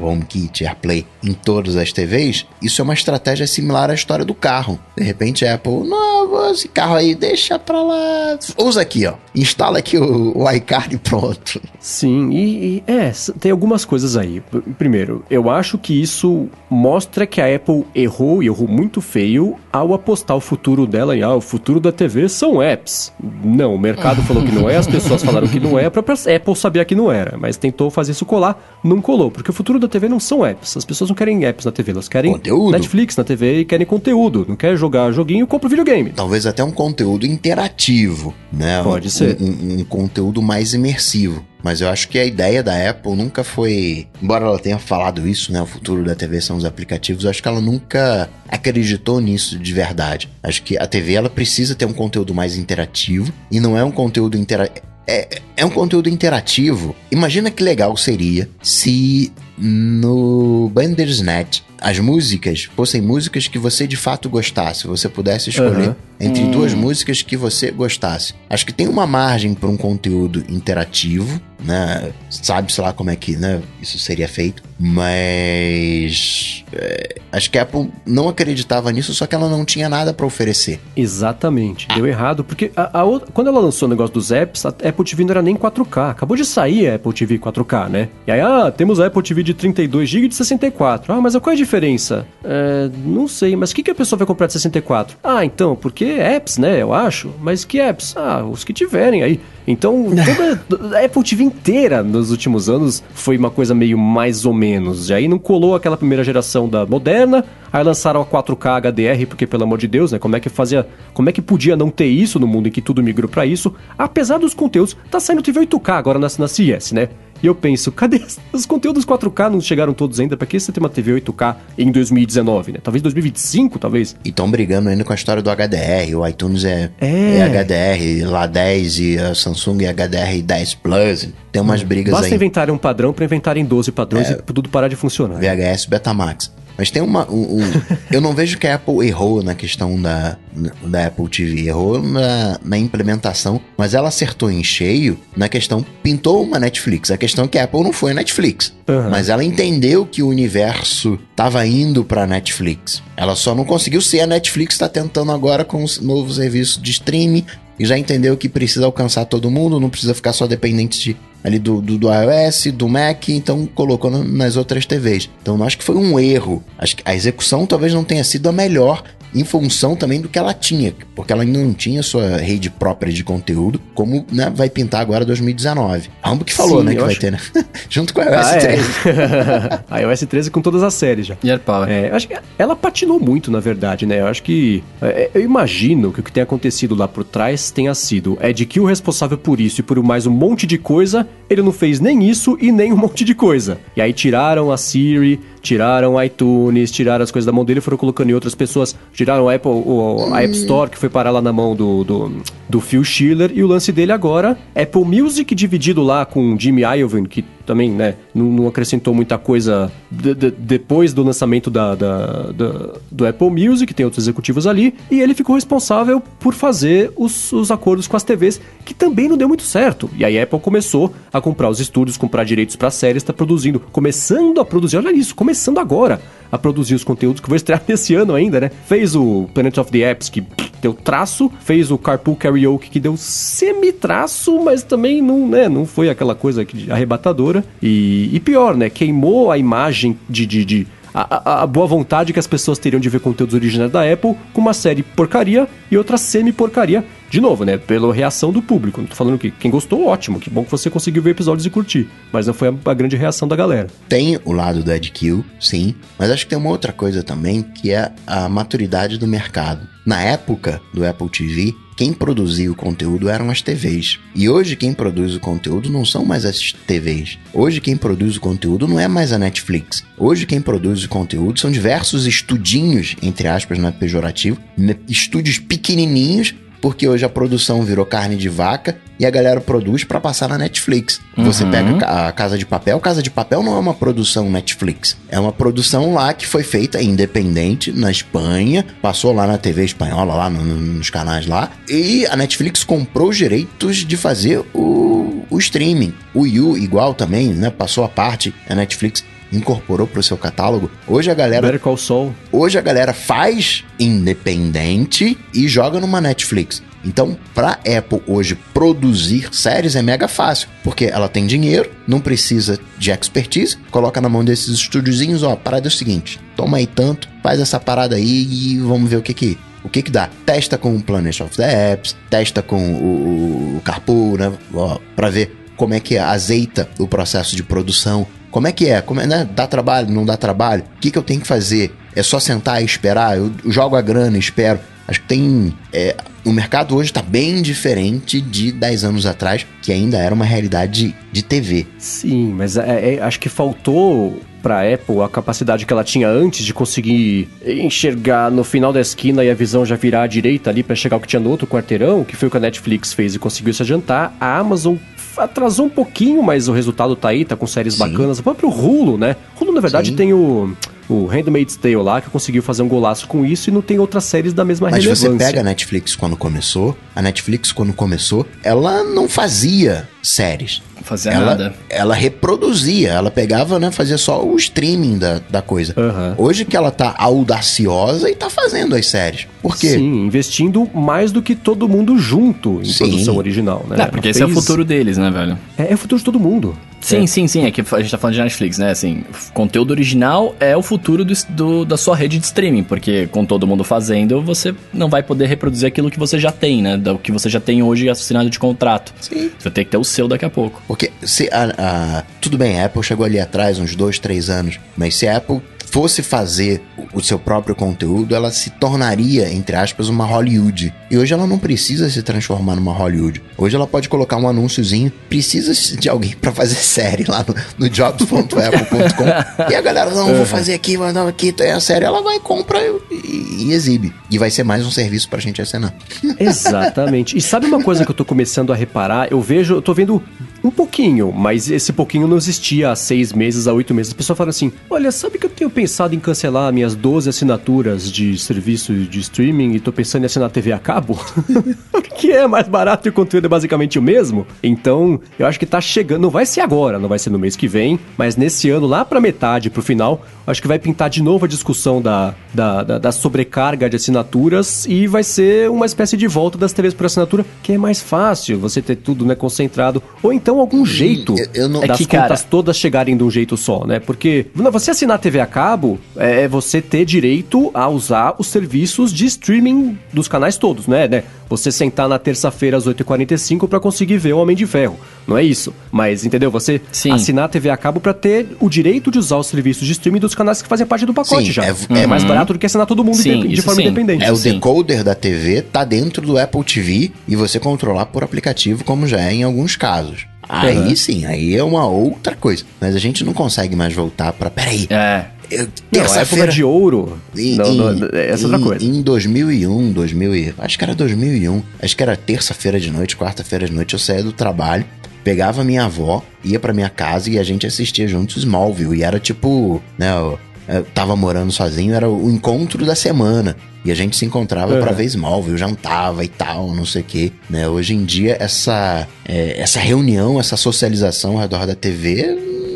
Speaker 3: HomeKit, AirPlay, em todas as TVs, isso é uma estratégia similar à história do carro. De repente a Apple, não, esse carro aí, deixa pra lá. Usa aqui, ó. Instala aqui o, o iCard e pronto.
Speaker 1: Sim, e, e é, tem algumas coisas aí. Primeiro, eu acho que isso mostra que a Apple errou, e errou muito feio, ao apostar o futuro dela em, ah, o futuro futuro da TV são apps. Não, o mercado falou que não é, as pessoas falaram que não é, a própria Apple sabia que não era, mas tentou fazer isso colar, não colou, porque o futuro da TV não são apps. As pessoas não querem apps na TV, elas querem conteúdo. Netflix na TV e querem conteúdo. Não quer jogar joguinho, compra videogame.
Speaker 3: Talvez até um conteúdo interativo, né?
Speaker 1: Pode ser.
Speaker 3: Um, um conteúdo mais imersivo. Mas eu acho que a ideia da Apple nunca foi. Embora ela tenha falado isso, né? O futuro da TV são os aplicativos, eu acho que ela nunca acreditou nisso de verdade. Acho que a TV ela precisa ter um conteúdo mais interativo e não é um conteúdo interativo. É, é um conteúdo interativo. Imagina que legal seria se no Bandersnatch as músicas fossem músicas que você de fato gostasse, você pudesse escolher uhum. entre hum. duas músicas que você gostasse. Acho que tem uma margem para um conteúdo interativo, né? Sabe-se lá como é que né, isso seria feito, Mas é, acho que a Apple não acreditava nisso, só que ela não tinha nada para oferecer.
Speaker 1: Exatamente. Deu errado, porque a, a outra, quando ela lançou o negócio dos apps, a Apple TV não era nem 4K. Acabou de sair a Apple TV 4K, né? E aí, ah, temos a Apple TV de 32GB e de 64. Ah, mas qual é a diferença? É, não sei, mas o que, que a pessoa vai comprar de 64? Ah, então, porque apps, né? Eu acho. Mas que apps? Ah, os que tiverem aí. Então, toda a Apple TV inteira nos últimos anos foi uma coisa meio mais ou menos. E aí não colou aquela primeira geração da moderna, aí lançaram a 4K HDR, porque pelo amor de Deus, né, como é que fazia, como é que podia não ter isso no mundo em que tudo migrou para isso? Apesar dos conteúdos, tá saindo TV 8K agora na, na CS, né? E eu penso, cadê os conteúdos 4K não chegaram todos ainda? Pra que você tem uma TV 8K em 2019, né? Talvez 2025, talvez.
Speaker 3: E estão brigando ainda com a história do HDR. O iTunes é, é. é HDR lá 10 e a Samsung é HDR 10 Plus. Tem umas brigas
Speaker 1: Basta
Speaker 3: aí.
Speaker 1: Basta inventarem um padrão para inventarem 12 padrões é, e tudo parar de funcionar.
Speaker 3: VHS Betamax. Mas tem uma. Um, um, eu não vejo que a Apple errou na questão da, da Apple TV. Errou na, na implementação, mas ela acertou em cheio na questão. Pintou uma Netflix. A questão é que a Apple não foi a Netflix. Uhum. Mas ela entendeu que o universo estava indo para Netflix. Ela só não conseguiu ser a Netflix, está tentando agora com os novos serviços de streaming e já entendeu que precisa alcançar todo mundo, não precisa ficar só dependente de ali do, do, do, iOS, do Mac, então colocou nas outras TVs. Então acho que foi um erro. Acho que a execução talvez não tenha sido a melhor, em função também do que ela tinha, porque ela ainda não tinha sua rede própria de conteúdo, como né, vai pintar agora 2019. A Rambo que falou, Sim, né, que vai ter, né? Junto com a iOS ah, 13.
Speaker 1: É. a iOS 13 com todas as séries já.
Speaker 2: E Power.
Speaker 1: É, acho que ela patinou muito, na verdade, né? Eu acho que. É, eu imagino que o que tem acontecido lá por trás tenha sido é de que o responsável por isso e por mais um monte de coisa, ele não fez nem isso e nem um monte de coisa. E aí tiraram a Siri, tiraram o iTunes, tiraram as coisas da mão dele e foram colocando em outras pessoas. Tiraram o Apple, o, a App Store, que foi parar lá na mão do, do, do Phil Schiller. E o lance dele agora, Apple Music dividido lá com Jimmy Iovine, que também, né, não, não acrescentou muita coisa de, de, depois do lançamento da, da, da, do Apple Music, tem outros executivos ali, e ele ficou responsável por fazer os, os acordos com as TVs, que também não deu muito certo. E aí a Apple começou a comprar os estúdios, comprar direitos para séries, está produzindo, começando a produzir, olha isso, começando agora a produzir os conteúdos que vou estrear nesse ano ainda, né? Fez o Planet of the Apps, que deu traço, fez o Carpool Karaoke, que deu semi-traço, mas também não, né, não foi aquela coisa arrebatadora. E, e pior, né? Queimou a imagem de, de, de a, a, boa vontade que as pessoas teriam de ver conteúdos originais da Apple com uma série porcaria e outra semi-porcaria. De novo, né? Pela reação do público. Não tô falando que quem gostou, ótimo. Que bom que você conseguiu ver episódios e curtir. Mas não foi a, a grande reação da galera.
Speaker 3: Tem o lado do Ed Kill, sim. Mas acho que tem uma outra coisa também, que é a maturidade do mercado. Na época do Apple TV, quem produzia o conteúdo eram as TVs. E hoje quem produz o conteúdo não são mais as TVs. Hoje quem produz o conteúdo não é mais a Netflix. Hoje quem produz o conteúdo são diversos estudinhos, entre aspas, não é pejorativo, né, estúdios pequenininhos porque hoje a produção virou carne de vaca e a galera produz para passar na Netflix. Uhum. Você pega a Casa de Papel, Casa de Papel não é uma produção Netflix, é uma produção lá que foi feita independente na Espanha, passou lá na TV espanhola, lá no, nos canais lá, e a Netflix comprou os direitos de fazer o, o streaming. O You igual também, né? Passou a parte, a Netflix incorporou para o seu catálogo. Hoje a galera.
Speaker 1: Better Call Saul.
Speaker 3: Hoje a galera faz independente e joga numa Netflix. Então, para Apple hoje produzir séries é mega fácil, porque ela tem dinheiro, não precisa de expertise, coloca na mão desses estúdiozinhos, ó, a parada é o seguinte, toma aí tanto, faz essa parada aí e vamos ver o que que o que que dá? Testa com o Planet of the Apps, testa com o, o Carpool, né? Ó, pra ver como é que azeita o processo de produção, como é que é? Como é né? Dá trabalho? Não dá trabalho? O que, que eu tenho que fazer? É só sentar e esperar? Eu jogo a grana e espero. Acho que tem. É, o mercado hoje está bem diferente de 10 anos atrás, que ainda era uma realidade de, TV.
Speaker 1: Sim, mas é, é, acho que faltou para a Apple a capacidade que ela tinha antes de conseguir enxergar no final da esquina e a visão já virar à direita ali para chegar ao que tinha no outro quarteirão, que foi o que a Netflix fez e conseguiu se adiantar. A Amazon atrasou um pouquinho, mas o resultado tá aí, tá com séries Sim. bacanas. O próprio Hulu, né? Hulu, na verdade, Sim. tem o o Handmaid's Tale lá, que conseguiu fazer um golaço com isso e não tem outras séries da mesma
Speaker 3: Mas
Speaker 1: relevância.
Speaker 3: Mas você pega a Netflix quando começou, a Netflix quando começou, ela não fazia séries.
Speaker 2: Fazia
Speaker 3: ela,
Speaker 2: nada.
Speaker 3: ela reproduzia, ela pegava, né, fazia só o streaming da, da coisa.
Speaker 1: Aham.
Speaker 3: Hoje que ela tá audaciosa e tá fazendo as séries. Por quê?
Speaker 1: Sim, investindo mais do que todo mundo junto em
Speaker 3: Sim.
Speaker 1: produção original, né?
Speaker 2: É, porque esse é o futuro deles, né, velho?
Speaker 1: É, é o futuro de todo mundo.
Speaker 2: Sim,
Speaker 1: É.
Speaker 2: sim, sim. É que a gente tá falando de Netflix, né? Assim, conteúdo original é o futuro do, do- da sua rede de streaming, porque com todo mundo fazendo, você não vai poder reproduzir aquilo que você já tem, né? Do que você já tem hoje assinado de contrato.
Speaker 3: Sim.
Speaker 2: Você vai ter que ter o seu daqui a pouco.
Speaker 3: Porque se a, a- tudo bem, a Apple chegou ali atrás, uns dois, três anos, mas se a Apple fosse fazer o, seu próprio conteúdo, ela se tornaria, entre aspas, uma Hollywood. E hoje ela não precisa se transformar numa Hollywood. Hoje ela pode colocar um anúnciozinho, precisa de alguém pra fazer série lá no, no jobs.apple.com. e a galera, não, vou fazer aqui, vou dar aqui, tem a série. Ela vai, compra e, e exibe. E vai ser mais um serviço pra gente assinar.
Speaker 1: Exatamente. E sabe uma coisa que eu tô começando a reparar? Eu vejo, eu tô vendo um pouquinho, mas esse pouquinho não existia há seis meses, há oito meses. A pessoa fala assim: Olha, sabe que eu tenho pensado em cancelar minhas 12 assinaturas de serviço de streaming e tô pensando em assinar TV a cabo? que é mais barato e o conteúdo é basicamente o mesmo. Então, eu acho que tá chegando. Não vai ser agora, não vai ser no mês que vem, mas nesse ano, lá pra metade, pro final, acho que vai pintar de novo a discussão da, da, da, da sobrecarga de assinaturas e vai ser uma espécie de volta das TVs por assinatura, que é mais fácil você ter tudo né, concentrado. Ou então algum jeito
Speaker 3: eu- eu não-
Speaker 2: É
Speaker 1: das
Speaker 2: que, cara-
Speaker 1: contas todas chegarem de um jeito só, né? Porque você assinar TV a cabo é você ter direito a usar os serviços de streaming dos canais todos, né? né? Você sentar na terça-feira às 8h45 pra conseguir ver o Homem de Ferro. Não é isso. Mas, entendeu? Você
Speaker 2: Sim.
Speaker 1: assinar a TV a cabo pra ter o direito de usar os serviços de streaming dos canais que fazem parte do pacote
Speaker 3: Sim,
Speaker 1: já.
Speaker 3: é-
Speaker 1: É,
Speaker 3: é-
Speaker 1: mais barato do que assinar todo mundo
Speaker 2: Sim,
Speaker 1: de, forma
Speaker 2: sim.
Speaker 1: independente.
Speaker 3: É, o
Speaker 2: Sim.
Speaker 3: decoder da TV tá dentro do Apple TV e você controlar por aplicativo, como já é em alguns casos. Aí
Speaker 1: Uhum.
Speaker 3: sim, aí é uma outra coisa. Mas a gente não consegue mais voltar pra. Peraí,
Speaker 2: É.
Speaker 3: eu-
Speaker 1: Não, época de ouro.
Speaker 3: Em-
Speaker 1: não, não,
Speaker 3: em-
Speaker 1: essa é outra
Speaker 3: em-
Speaker 1: coisa.
Speaker 3: Em 2001, 2000 e, acho que era 2001, acho que era terça-feira de noite, quarta-feira de noite, eu saía do trabalho, pegava minha avó, ia pra minha casa e a gente assistia juntos Smallville. E era tipo, né, eu, eu tava morando sozinho, era o encontro da semana. E a gente se encontrava pra
Speaker 1: Uhum.
Speaker 3: ver Smallville, jantava e tal, não sei o quê. Né? Hoje em dia, essa, é, essa reunião, essa socialização ao redor da TV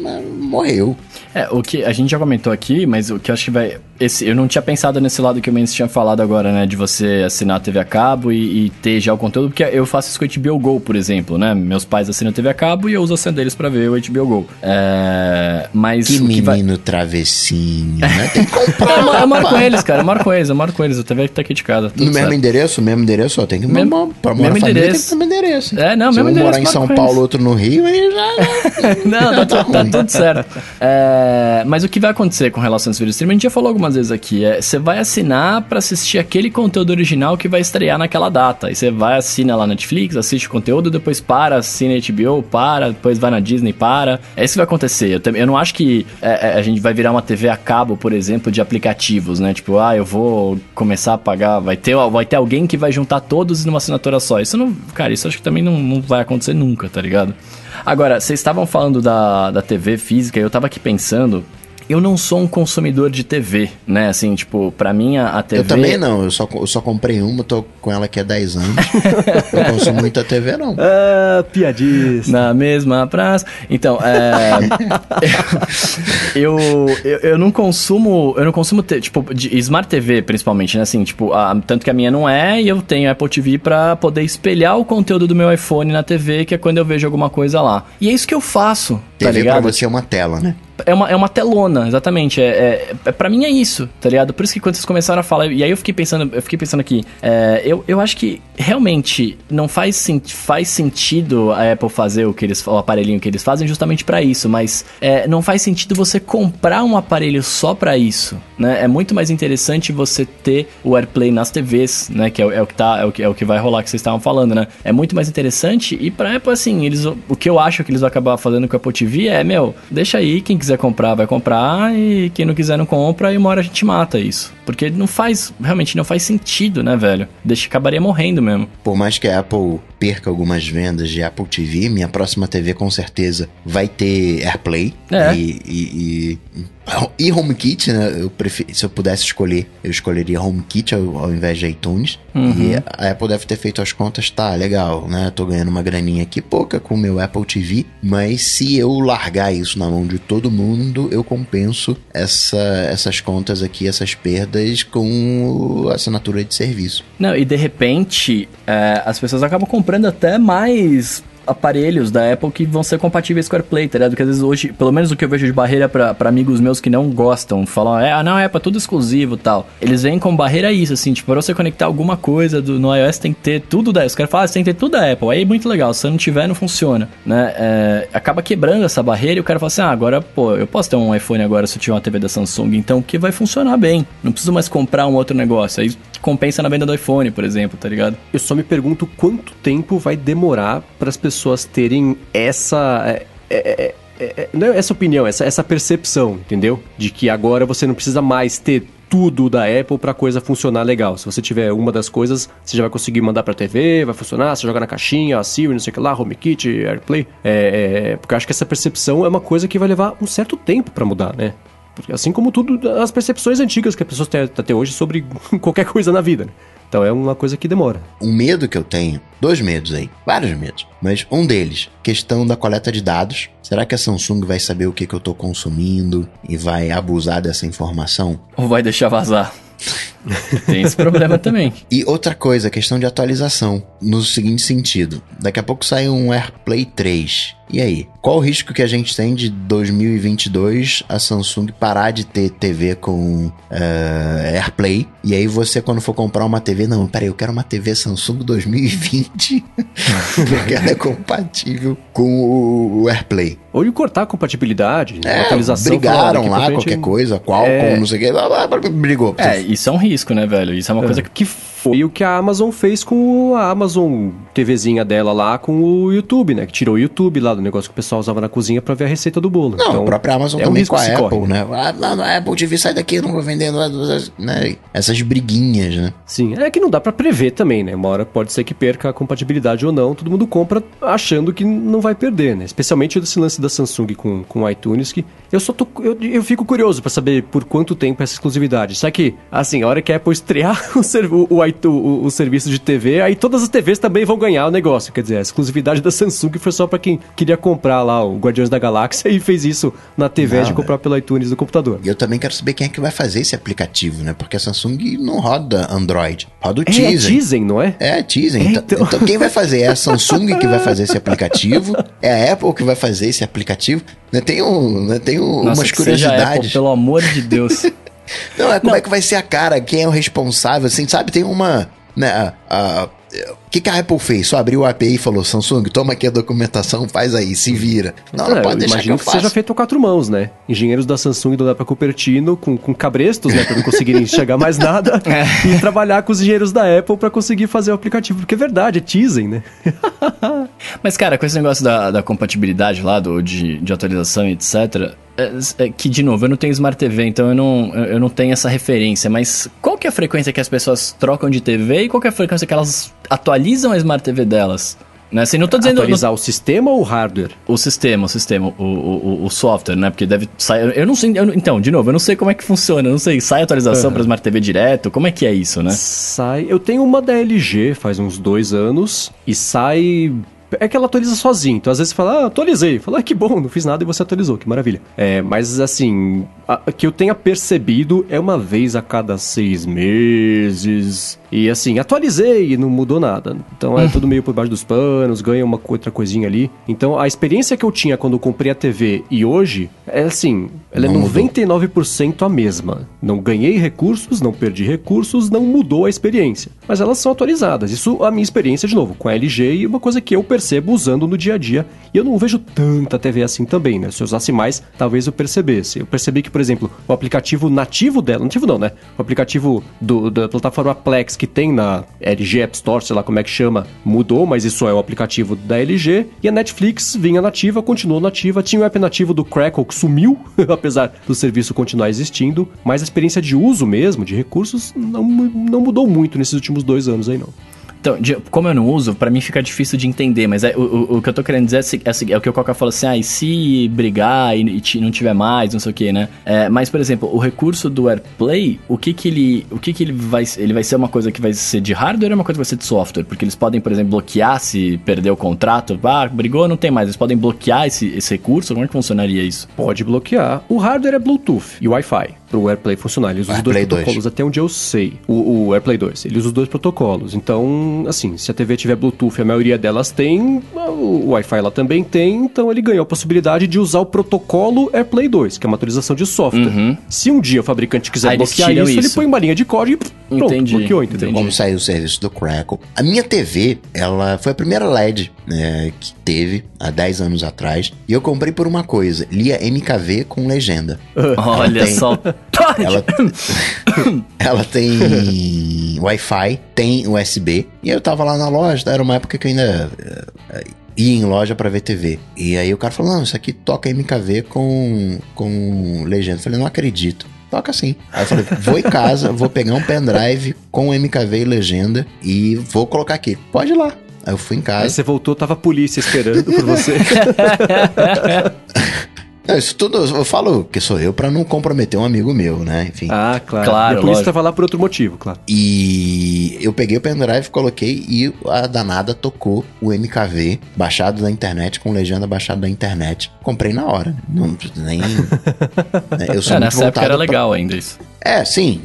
Speaker 3: hum, morreu.
Speaker 2: É, o que a gente já comentou aqui, mas o que eu acho que vai. Esse, eu não tinha pensado nesse lado que o Mendes tinha falado agora, né? De você assinar a TV a cabo e, e ter já o conteúdo, porque eu faço isso com o HBO Go, por exemplo, né? Meus pais assinam a TV a cabo e eu uso a senha deles pra ver o HBO Go. É, mas
Speaker 3: Que
Speaker 2: o que vai.
Speaker 3: menino travessinho, né? Tem que comprar.
Speaker 2: eu moro com eles, cara, eu moro com eles, eu moro com eles, a TV tá aqui de casa.
Speaker 3: No mesmo
Speaker 2: certo.
Speaker 3: endereço, mesmo endereço, ó, tem que
Speaker 2: Mesmo-
Speaker 3: mesmo, pra morar
Speaker 2: mesmo
Speaker 3: família,
Speaker 2: endereço.
Speaker 3: tem que ter mesmo endereço.
Speaker 2: É, não,
Speaker 3: Se
Speaker 2: mesmo
Speaker 3: um morar
Speaker 2: endereço,
Speaker 3: em
Speaker 2: moro
Speaker 3: São Paulo, outro no Rio, aí já...
Speaker 2: Não, tá, tá
Speaker 3: ruim.
Speaker 2: tudo certo. É, mas o que vai acontecer com relação ao serviço de streaming, a gente já falou algumas vezes aqui, é você vai assinar pra assistir aquele conteúdo original que vai estrear naquela data. E você vai, assina lá na Netflix, assiste o conteúdo, depois para, assina HBO, para, depois vai na Disney, para. É isso que vai acontecer. Eu, também- eu não acho que é, é, a gente vai virar uma TV a cabo, por exemplo, de aplicativos, né? Tipo, ah, eu vou começar a pagar, vai ter, vai ter alguém que vai juntar todos numa assinatura só. Isso não, cara, isso acho que também não, não vai acontecer nunca, tá ligado? Agora, vocês estavam falando da, da TV física eu tava aqui pensando. Eu não sou um consumidor de TV, né? Assim, tipo, pra mim a, a TV.
Speaker 3: Eu também não, eu só, eu só comprei uma, tô com ela aqui há 10 anos. eu não consumo muita TV, não.
Speaker 1: Ah, piadista.
Speaker 2: Na mesma praça. Então, é. eu, eu, eu não consumo. Eu não consumo, te- tipo, de Smart TV, principalmente, né? Assim, tipo, a- tanto que a minha não é, e eu tenho Apple TV pra poder espelhar o conteúdo do meu iPhone na TV, que é quando eu vejo alguma coisa lá. E é isso que eu faço, tá
Speaker 3: TV
Speaker 2: ligado?
Speaker 3: pra você é uma tela, né?
Speaker 2: É uma, é uma telona, exatamente. É, é, é, pra mim é isso, tá ligado? Por isso que quando vocês começaram a falar, e aí eu fiquei pensando, eu fiquei pensando aqui, é, eu, eu acho que realmente não faz, sen- faz sentido a Apple fazer o que eles o aparelhinho que eles fazem justamente pra isso, mas é, não faz sentido você comprar um aparelho só pra isso, né? É muito mais interessante você ter o AirPlay nas TVs, né? Que é, é o que tá, é o que, é o que vai rolar que vocês estavam falando, né? É muito mais interessante e pra Apple, assim, eles, o que eu acho que eles vão acabar fazendo com a Apple TV é, meu, deixa aí, quem quiser comprar vai comprar e quem não quiser não compra e uma hora a gente mata isso. Porque não faz, realmente não faz sentido, né, velho? Deixa, acabaria morrendo mesmo.
Speaker 3: Por mais que a Apple perca algumas vendas de Apple TV. Minha próxima TV com certeza vai ter AirPlay.
Speaker 2: É.
Speaker 3: E, e, e, e HomeKit, né? Eu prefiro, se eu pudesse escolher, eu escolheria HomeKit ao, ao invés de iTunes.
Speaker 2: Uhum.
Speaker 3: E a Apple deve ter feito as contas, tá, legal, né? Tô ganhando uma graninha aqui, pouca com o meu Apple TV, mas se eu largar isso na mão de todo mundo, eu compenso essa, essas contas aqui, essas perdas com assinatura de serviço.
Speaker 2: Não, e de repente, é, as pessoas acabam comprando até mais aparelhos da Apple que vão ser compatíveis com o AirPlay, tá ligado? Porque às vezes hoje, pelo menos o que eu vejo de barreira pra, pra amigos meus que não gostam, falam, é, ah, não, Apple é tudo exclusivo tal. Eles vêm com barreira isso, assim, tipo, pra você conectar alguma coisa do, no iOS tem que ter tudo da. Os caras falam, ah, você tem que ter tudo da Apple. Aí é muito legal, se não tiver, não funciona, né? É, acaba quebrando essa barreira e o cara fala assim, ah, agora, pô, eu posso ter um iPhone agora se eu tiver uma TV da Samsung, então que vai funcionar bem. Não preciso mais comprar um outro negócio. Aí compensa na venda do iPhone, por exemplo, tá ligado?
Speaker 1: Eu só me pergunto quanto tempo vai demorar para as pessoas terem essa. É, é, é, não essa opinião, essa, essa percepção, entendeu? De que agora você não precisa mais ter tudo da Apple para coisa funcionar legal. Se você tiver uma das coisas, você já vai conseguir mandar para TV, vai funcionar, você joga na caixinha, a Siri, não sei o que lá, HomeKit, AirPlay. É, é, porque eu acho que essa percepção é uma coisa que vai levar um certo tempo para mudar, né? Porque assim como tudo, as percepções antigas que as pessoas têm até hoje sobre qualquer coisa na vida. Né? Então é uma coisa que demora.
Speaker 3: Um medo que eu tenho, dois medos aí, vários medos, mas um deles, questão da coleta de dados. Será que a Samsung vai saber o que, que eu tô consumindo e vai abusar dessa informação?
Speaker 2: Ou vai deixar vazar? Tem esse problema também.
Speaker 3: E outra coisa, questão de atualização. No seguinte sentido: daqui a pouco sai um AirPlay 3. E aí? Qual o risco que a gente tem de 2022 a Samsung parar de ter TV com uh, AirPlay? E aí você, quando for comprar uma TV, não, peraí, eu quero uma TV Samsung 2020 porque ela é compatível com o AirPlay.
Speaker 1: Ou de cortar a compatibilidade,
Speaker 3: é, atualização. Brigaram lá, qualquer coisa, qual, é... como, não sei o que, brigou.
Speaker 2: É, isso é um risco, né, velho? Isso é uma é. coisa que
Speaker 1: foi o que a Amazon fez com a Amazon TVzinha dela lá com o YouTube, né? Que tirou o YouTube lá do negócio que o pessoal usava na cozinha para ver a receita do bolo.
Speaker 3: Não, então, a própria Amazon é também um com a Apple, corre, né? Ah, lá na Apple TV sai daqui, eu não vou vendendo né? essas briguinhas, né?
Speaker 1: Sim, é que não dá para prever também, né? Uma hora pode ser que perca a compatibilidade ou não, todo mundo compra achando que não vai perder, né? Especialmente desse lance da Samsung com, com o iTunes, que eu só tô, eu, eu fico curioso para saber por quanto tempo essa exclusividade. Só que, assim, a hora que a Apple estrear o, o, o, o, serviço de TV, aí todas as TVs também vão ganhar o negócio. Quer dizer, a exclusividade da Samsung foi só para quem queria comprar lá o Guardiões da Galáxia e fez isso na TV de comprar pelo iTunes do computador.
Speaker 3: E eu também quero saber quem é que vai fazer esse aplicativo, né? Porque a Samsung não roda Android, roda o
Speaker 1: é,
Speaker 3: Tizen.
Speaker 1: É Tizen, não é?
Speaker 3: É, Tizen. É, então... então quem vai fazer? É a Samsung que vai fazer esse aplicativo? É a Apple que vai fazer esse aplicativo? Né, tem um, né, tem um,
Speaker 2: Nossa,
Speaker 3: umas curiosidades. Apple,
Speaker 2: pelo amor de Deus.
Speaker 3: Não, é como não. é que vai ser a cara, quem é o responsável, assim, sabe? Tem uma, né, a, o que, que a Apple fez? Só abriu o API e falou: Samsung, toma aqui a documentação, faz aí, se vira.
Speaker 1: Não, não é, pode deixar que, eu que seja feito a quatro mãos, né? Engenheiros da Samsung e do Dapa Cupertino com, com cabrestos, né? Pra não conseguirem enxergar mais nada. é. E trabalhar com os engenheiros da Apple para conseguir fazer o aplicativo. Porque é verdade, é teasing, né?
Speaker 2: Mas, cara, com esse negócio da, da compatibilidade lá, do, de, de atualização e etc., é, é, que, de novo, eu não tenho Smart TV, então eu não, eu não tenho essa referência, mas qual que é a frequência que as pessoas trocam de TV e qual que é a frequência que elas atualizam a Smart TV delas? Né? Assim, não tô dizendo.
Speaker 1: Atualizar o sistema ou o hardware?
Speaker 2: O sistema, o sistema, o, o, o software, né? Porque deve sair. Eu não sei. Eu, então, de novo, eu não sei como é que funciona. Eu não sei. Sai atualização uhum. para Smart TV direto? Como é que é isso, né?
Speaker 1: Sai. Eu tenho uma da LG faz uns dois anos e sai é que ela atualiza sozinho. Então, às vezes você fala, ah, atualizei. Fala, ah, que bom, não fiz nada e você atualizou, que maravilha. É, mas assim, a, que eu tenha percebido é uma vez a cada seis meses. E assim, atualizei e não mudou nada. Então é uhum. tudo meio por baixo dos panos, ganha uma outra coisinha ali. Então a experiência que eu tinha quando eu comprei a TV e hoje é assim, ela é não é 99% a mesma. Não ganhei recursos, não perdi recursos, não mudou a experiência. Mas elas são atualizadas. Isso a minha experiência, de novo, com a LG e uma coisa que eu percebo usando no dia a dia. E eu não vejo tanta TV assim também, né? Se eu usasse mais, talvez eu percebesse. Eu percebi que, por exemplo, o aplicativo nativo dela, nativo não, né? O aplicativo do, da plataforma Plex que tem na LG App Store, sei lá como é que chama, mudou, mas isso é o aplicativo da LG. E a Netflix vinha nativa, continuou nativa. Tinha o app nativo do Crackle que sumiu, apesar do serviço continuar existindo. Mas a experiência de uso mesmo, de recursos, não, não mudou muito nesses últimos dois anos aí, não.
Speaker 2: Então, como eu não uso, pra mim fica difícil de entender, mas é, o, o- que eu tô querendo dizer é, é, é o que o Coca falou assim, ah, e se brigar e, e não tiver mais, não sei o que, né? É, mas, por exemplo, o recurso do AirPlay, o que que ele, o que que ele vai, ele vai ser uma coisa que vai ser de hardware ou é uma coisa que vai ser de software? Porque eles podem, por exemplo, bloquear se perder o contrato, ah, brigou, não tem mais, eles podem bloquear esse, esse recurso, como é que funcionaria isso?
Speaker 1: Pode bloquear. O hardware é Bluetooth e Wi-Fi. Pro AirPlay funcionar. Eles usam os dois
Speaker 3: AirPlay 2.
Speaker 1: protocolos até onde eu sei. O, o AirPlay 2. Ele usa os dois protocolos. Então, assim, se a TV tiver Bluetooth, a maioria delas tem, o Wi-Fi ela também tem, então ele ganhou a possibilidade de usar o protocolo AirPlay 2, que é uma atualização de software. Se um dia o fabricante quiser
Speaker 2: Ah, eles
Speaker 1: bloquear
Speaker 2: tiram
Speaker 1: isso, ele
Speaker 2: isso.
Speaker 1: põe uma linha de código e pronto,
Speaker 2: Entendi,
Speaker 1: bloqueou, entendeu?
Speaker 2: entendi.
Speaker 3: Como saiu o serviço do Crackle. A minha TV, ela foi a primeira LED né, que teve há 10 anos atrás. E eu comprei por uma coisa: lia MKV com legenda.
Speaker 2: Olha
Speaker 3: tem-
Speaker 2: só.
Speaker 3: Ela, ela tem Wi-Fi, tem USB. E eu tava lá na loja, era uma época que eu ainda eh, ia em loja pra ver TV. E aí o cara falou: Não, isso aqui toca MKV com, com legenda. Eu falei: Não acredito. Toca sim. Aí eu falei: Vou em casa, vou pegar um pendrive com MKV e legenda e vou colocar aqui. Pode ir lá. Aí eu fui em
Speaker 1: Aí
Speaker 3: casa.
Speaker 1: você voltou, tava a polícia esperando por você.
Speaker 3: Não, isso tudo eu falo que sou eu pra não comprometer um amigo meu, né? Enfim.
Speaker 1: ah, claro.
Speaker 2: Claro,
Speaker 1: E a polícia lá por outro motivo, claro.
Speaker 3: E eu peguei o pendrive, coloquei e a danada tocou o MKV baixado da internet com legenda baixada da internet. Comprei na hora. Não, nem. né, eu sou
Speaker 2: É,
Speaker 3: muito
Speaker 2: nessa época era
Speaker 3: pra-
Speaker 2: legal ainda isso.
Speaker 3: É, sim.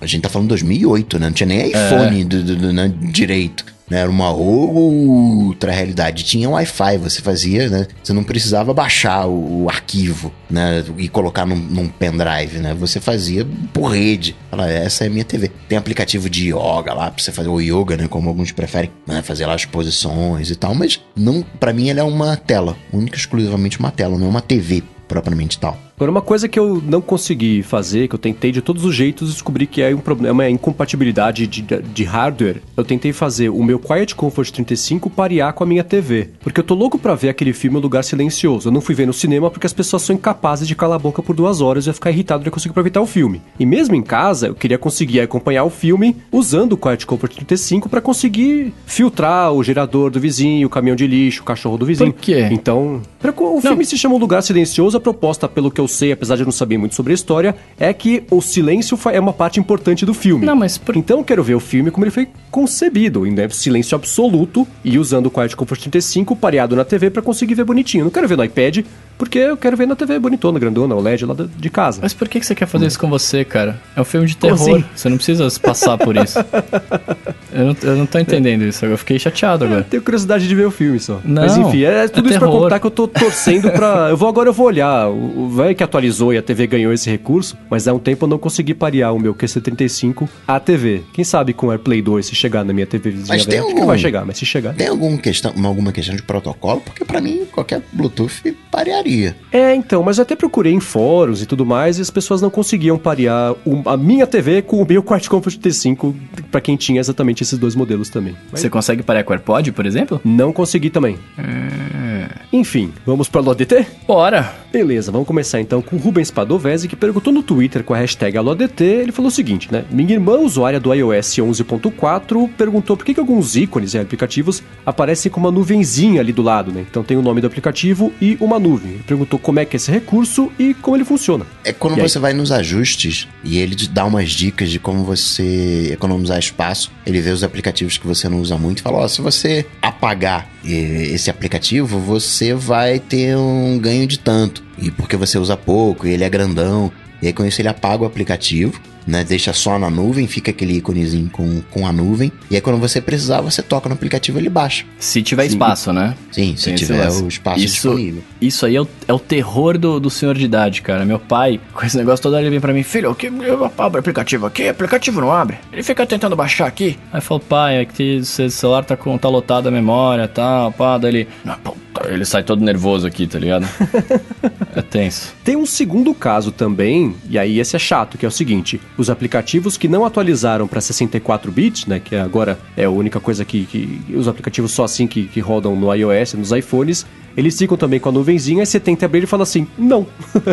Speaker 3: A gente tá falando 2008, né? Não tinha nem iPhone do, do- do- né, direito. Né, Era uma outra realidade. Tinha Wi-Fi, você fazia, né? Você não precisava baixar o, o arquivo, né? E colocar num, num pendrive, né? Você fazia por rede. Fala, essa é a minha TV. Tem aplicativo de yoga lá pra você fazer o yoga, né? Como alguns preferem, né? Fazer lá as posições e tal. Mas não, para mim ela é uma tela, única e exclusivamente uma tela, não é uma TV propriamente tal.
Speaker 1: Agora, uma coisa que eu não consegui fazer, que eu tentei de todos os jeitos, descobri que é um problema, é incompatibilidade de, de hardware. Eu tentei fazer o meu Quiet Comfort 35 parear com a minha TV. Porque eu tô louco pra ver aquele filme Um Lugar Silencioso. Eu não fui ver no cinema porque as pessoas são incapazes de calar a boca por duas horas e eu ia ficar irritado de não conseguir aproveitar o filme. E mesmo em casa, eu queria conseguir acompanhar o filme usando o Quiet Comfort 35 pra conseguir filtrar o gerador do vizinho, o caminhão de lixo, o cachorro do vizinho.
Speaker 2: Por quê?
Speaker 1: Então, pra- o filme se chama Um Lugar Silencioso. A proposta, pelo que eu sei, apesar de eu não saber muito sobre a história, é que o silêncio é uma parte importante do filme.
Speaker 2: Não, mas por-
Speaker 1: Então eu quero ver o filme como ele foi concebido, em né, silêncio absoluto e usando o Quiet Comfort 35 pareado na TV pra conseguir ver bonitinho. Não quero ver no iPad, porque eu quero ver na TV bonitona, grandona, OLED lá de casa.
Speaker 2: Mas por que você quer fazer isso com você, cara? É um filme de
Speaker 1: Como
Speaker 2: terror.
Speaker 1: assim?
Speaker 2: Você não precisa passar por isso. eu, não, eu não tô entendendo isso. Eu fiquei chateado agora.
Speaker 1: Tenho curiosidade de ver o filme só.
Speaker 2: Não,
Speaker 1: Mas enfim, é tudo
Speaker 2: é
Speaker 1: isso pra
Speaker 2: terror.
Speaker 1: contar que eu tô torcendo pra. Eu vou agora eu vou olhar. Velho que atualizou e a TV ganhou esse recurso, mas há um tempo eu não consegui parear o meu QC35 à TV. Quem sabe com o AirPlay 2 se chegar na minha TV vizinha
Speaker 3: Mas tem
Speaker 1: velha,
Speaker 3: algum-
Speaker 1: não vai chegar, mas se chegar.
Speaker 3: Tem alguma questão, alguma questão de protocolo? Porque pra mim qualquer Bluetooth parearia.
Speaker 1: É, então, mas eu até procurei em fóruns e tudo mais e as pessoas não conseguiam parear o- a minha TV com o meu Quart Comfort T5 pra quem tinha exatamente esses dois modelos também. Mas
Speaker 2: Você consegue parar com o AirPod, por exemplo?
Speaker 1: não consegui também.
Speaker 2: É.
Speaker 1: Enfim, vamos pra LoDT?
Speaker 2: Bora!
Speaker 1: Beleza, vamos começar então com o Rubens Padovese, que perguntou no Twitter com a hashtag AloDT. Ele falou o seguinte, né? Minha irmã, usuária do iOS 11.4, perguntou por que, que alguns ícones e aplicativos aparecem com uma nuvenzinha ali do lado, né? Então tem o nome do aplicativo e uma nuvem. Ele perguntou como é que é esse recurso e como ele funciona.
Speaker 3: É quando
Speaker 1: E aí?
Speaker 3: você vai nos ajustes e ele te dá umas dicas de como você economizar espaço. Ele vê os aplicativos que você não usa muito e fala: Ó, se você apagar eh, esse aplicativo, você vai ter um ganho de tanto. E porque você usa pouco e ele é grandão. E aí com isso ele apaga o aplicativo, né? Deixa só na nuvem, fica aquele íconezinho com, com a nuvem. E aí quando você precisar, você toca no aplicativo e ele baixa.
Speaker 2: Se tiver
Speaker 1: Sim.
Speaker 2: espaço, né?
Speaker 3: Sim, se
Speaker 2: Tem
Speaker 3: tiver o espaço
Speaker 2: Isso-
Speaker 3: disponível.
Speaker 2: Isso aí é o, é o terror do, do senhor de idade, cara. Meu pai, com esse negócio todo, ele vem pra mim, filho, que eu abro aplicativo aqui, aplicativo não abre. Ele fica tentando baixar aqui. Aí eu falo, pai, é que seu celular tá, com, tá lotado a memória, tal, pá, daí ele... "Ah, puta", Ele sai todo nervoso aqui, tá ligado? é tenso.
Speaker 1: Tem um segundo caso também, e aí esse é chato, que é o seguinte: os aplicativos que não atualizaram para 64 bits, né, que agora é a única coisa que, que os aplicativos só assim que, que rodam no iOS, nos iPhones, eles ficam também com a nuvenzinha, e você tenta abrir e fala assim, não.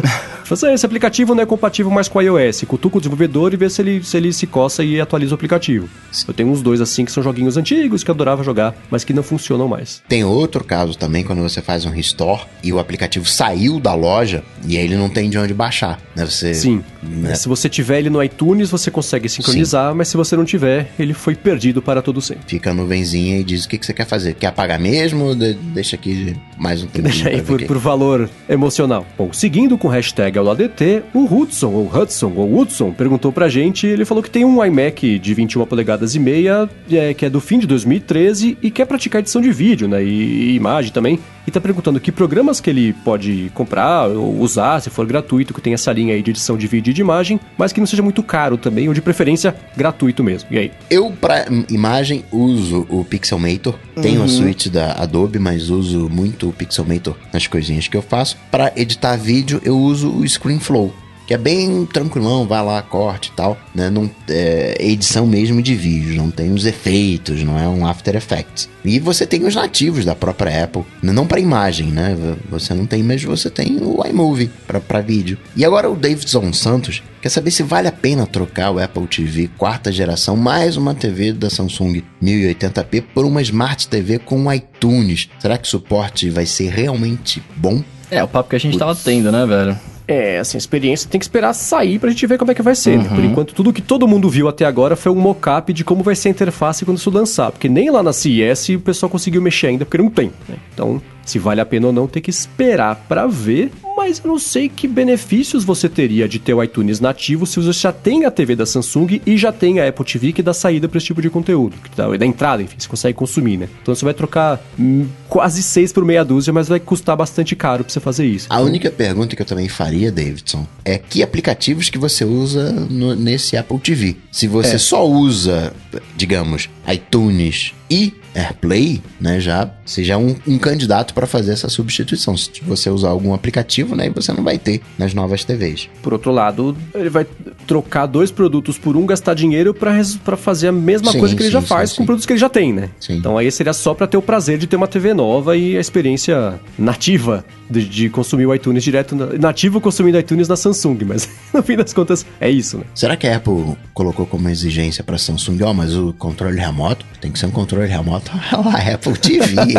Speaker 1: Assim, esse aplicativo não é compatível mais com o iOS. Cutuca o desenvolvedor e vê se ele, se ele se coça e atualiza o aplicativo. Eu tenho uns dois assim que são joguinhos antigos que eu adorava jogar, mas que não funcionam mais.
Speaker 3: Tem outro caso também quando você faz um restore e o aplicativo saiu da loja e aí ele não tem de onde baixar, né? Você,
Speaker 1: Sim.
Speaker 3: né?
Speaker 1: Se você tiver ele no iTunes, você consegue sincronizar, mas se você não tiver, ele foi perdido para todo sempre.
Speaker 3: Fica a nuvenzinha e diz o que, que você quer fazer. Quer apagar mesmo? de- deixa aqui mais um tempinho
Speaker 1: Deixa aí por,
Speaker 3: que-
Speaker 1: por valor emocional. Bom, seguindo com o hashtag AulaDT, o Hudson, ou Hudson, ou Hudson, perguntou pra gente, ele falou que tem um iMac de 21 polegadas e meia, é, que é do fim de 2013, e quer praticar edição de vídeo, né, e, e imagem também, e tá perguntando que programas que ele pode comprar ou usar, se for gratuito, que tem essa linha aí de edição de vídeo e de imagem, mas que não seja muito caro também, ou de preferência gratuito mesmo. E aí?
Speaker 3: Eu, pra imagem, uso o Pixelmator. Tenho a suíte da Adobe, mas uso muito o Pixelmator nas coisinhas que eu faço. Pra editar vídeo, eu uso o ScreenFlow. Que é bem tranquilão, vai lá, corte e tal, né? Não, é edição mesmo de vídeo, não tem os efeitos, não é um After Effects. E você tem os nativos da própria Apple, não para imagem, né? Você não tem, mas você tem o iMovie para vídeo. E agora o Davidson Santos quer saber se vale a pena trocar o Apple TV quarta geração mais uma TV da Samsung 1080p por uma Smart TV com iTunes. Será que o suporte vai ser realmente bom?
Speaker 2: É, o papo que a gente tava tendo, né, velho?
Speaker 1: É, assim, a experiência tem que esperar sair pra gente ver como é que vai ser, né? Por enquanto, tudo que todo mundo viu até agora foi um mock-up de como vai ser a interface quando isso lançar. Porque nem lá na CES o pessoal conseguiu mexer ainda, porque não tem, né? Então, se vale a pena ou não, tem que esperar pra ver. Mas eu não sei que benefícios você teria de ter o iTunes nativo se você já tem a TV da Samsung e já tem a Apple TV que dá saída pra esse tipo de conteúdo. Que dá, da entrada, enfim, você consegue consumir, né? Então você vai trocar hum, quase seis por meia dúzia, mas vai custar bastante caro pra você fazer isso.
Speaker 3: A única pergunta que eu também faria, Davidson, é que aplicativos que você usa no- nesse Apple TV? Se você
Speaker 1: É.
Speaker 3: só usa, digamos, iTunes e AirPlay, né, já seja um, um candidato para fazer essa substituição. Se você usar algum aplicativo, né, você não vai ter nas novas TVs.
Speaker 1: Por outro lado, ele vai trocar dois produtos por um, gastar dinheiro pra fazer a mesma
Speaker 3: Sim,
Speaker 1: coisa que ele
Speaker 3: sim,
Speaker 1: já faz
Speaker 3: sim.
Speaker 1: com produtos que ele já tem, né? Então aí seria só pra ter o prazer de ter uma TV nova e a experiência nativa de, de consumir o iTunes direto, na, nativo consumindo iTunes na Samsung, mas no fim das contas é isso, né?
Speaker 3: Será que a Apple colocou como exigência para Samsung, ó, mas o controle remoto tem que ser um controle remoto a Apple TV, hein?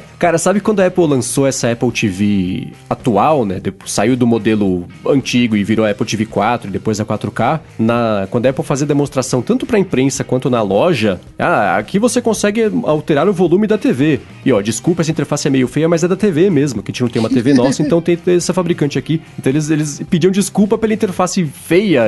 Speaker 1: Cara, sabe quando a Apple lançou essa Apple TV atual, né? Depois, saiu do modelo antigo e virou a Apple TV 4 e depois a 4K. Na, quando a Apple fazia demonstração tanto pra imprensa quanto na loja, ah, aqui você consegue alterar o volume da TV. E ó, desculpa, essa interface é meio feia, mas é da TV mesmo, que a gente não tem uma TV nossa, então tem essa fabricante aqui. Então eles, eles pediam desculpa pela interface feia,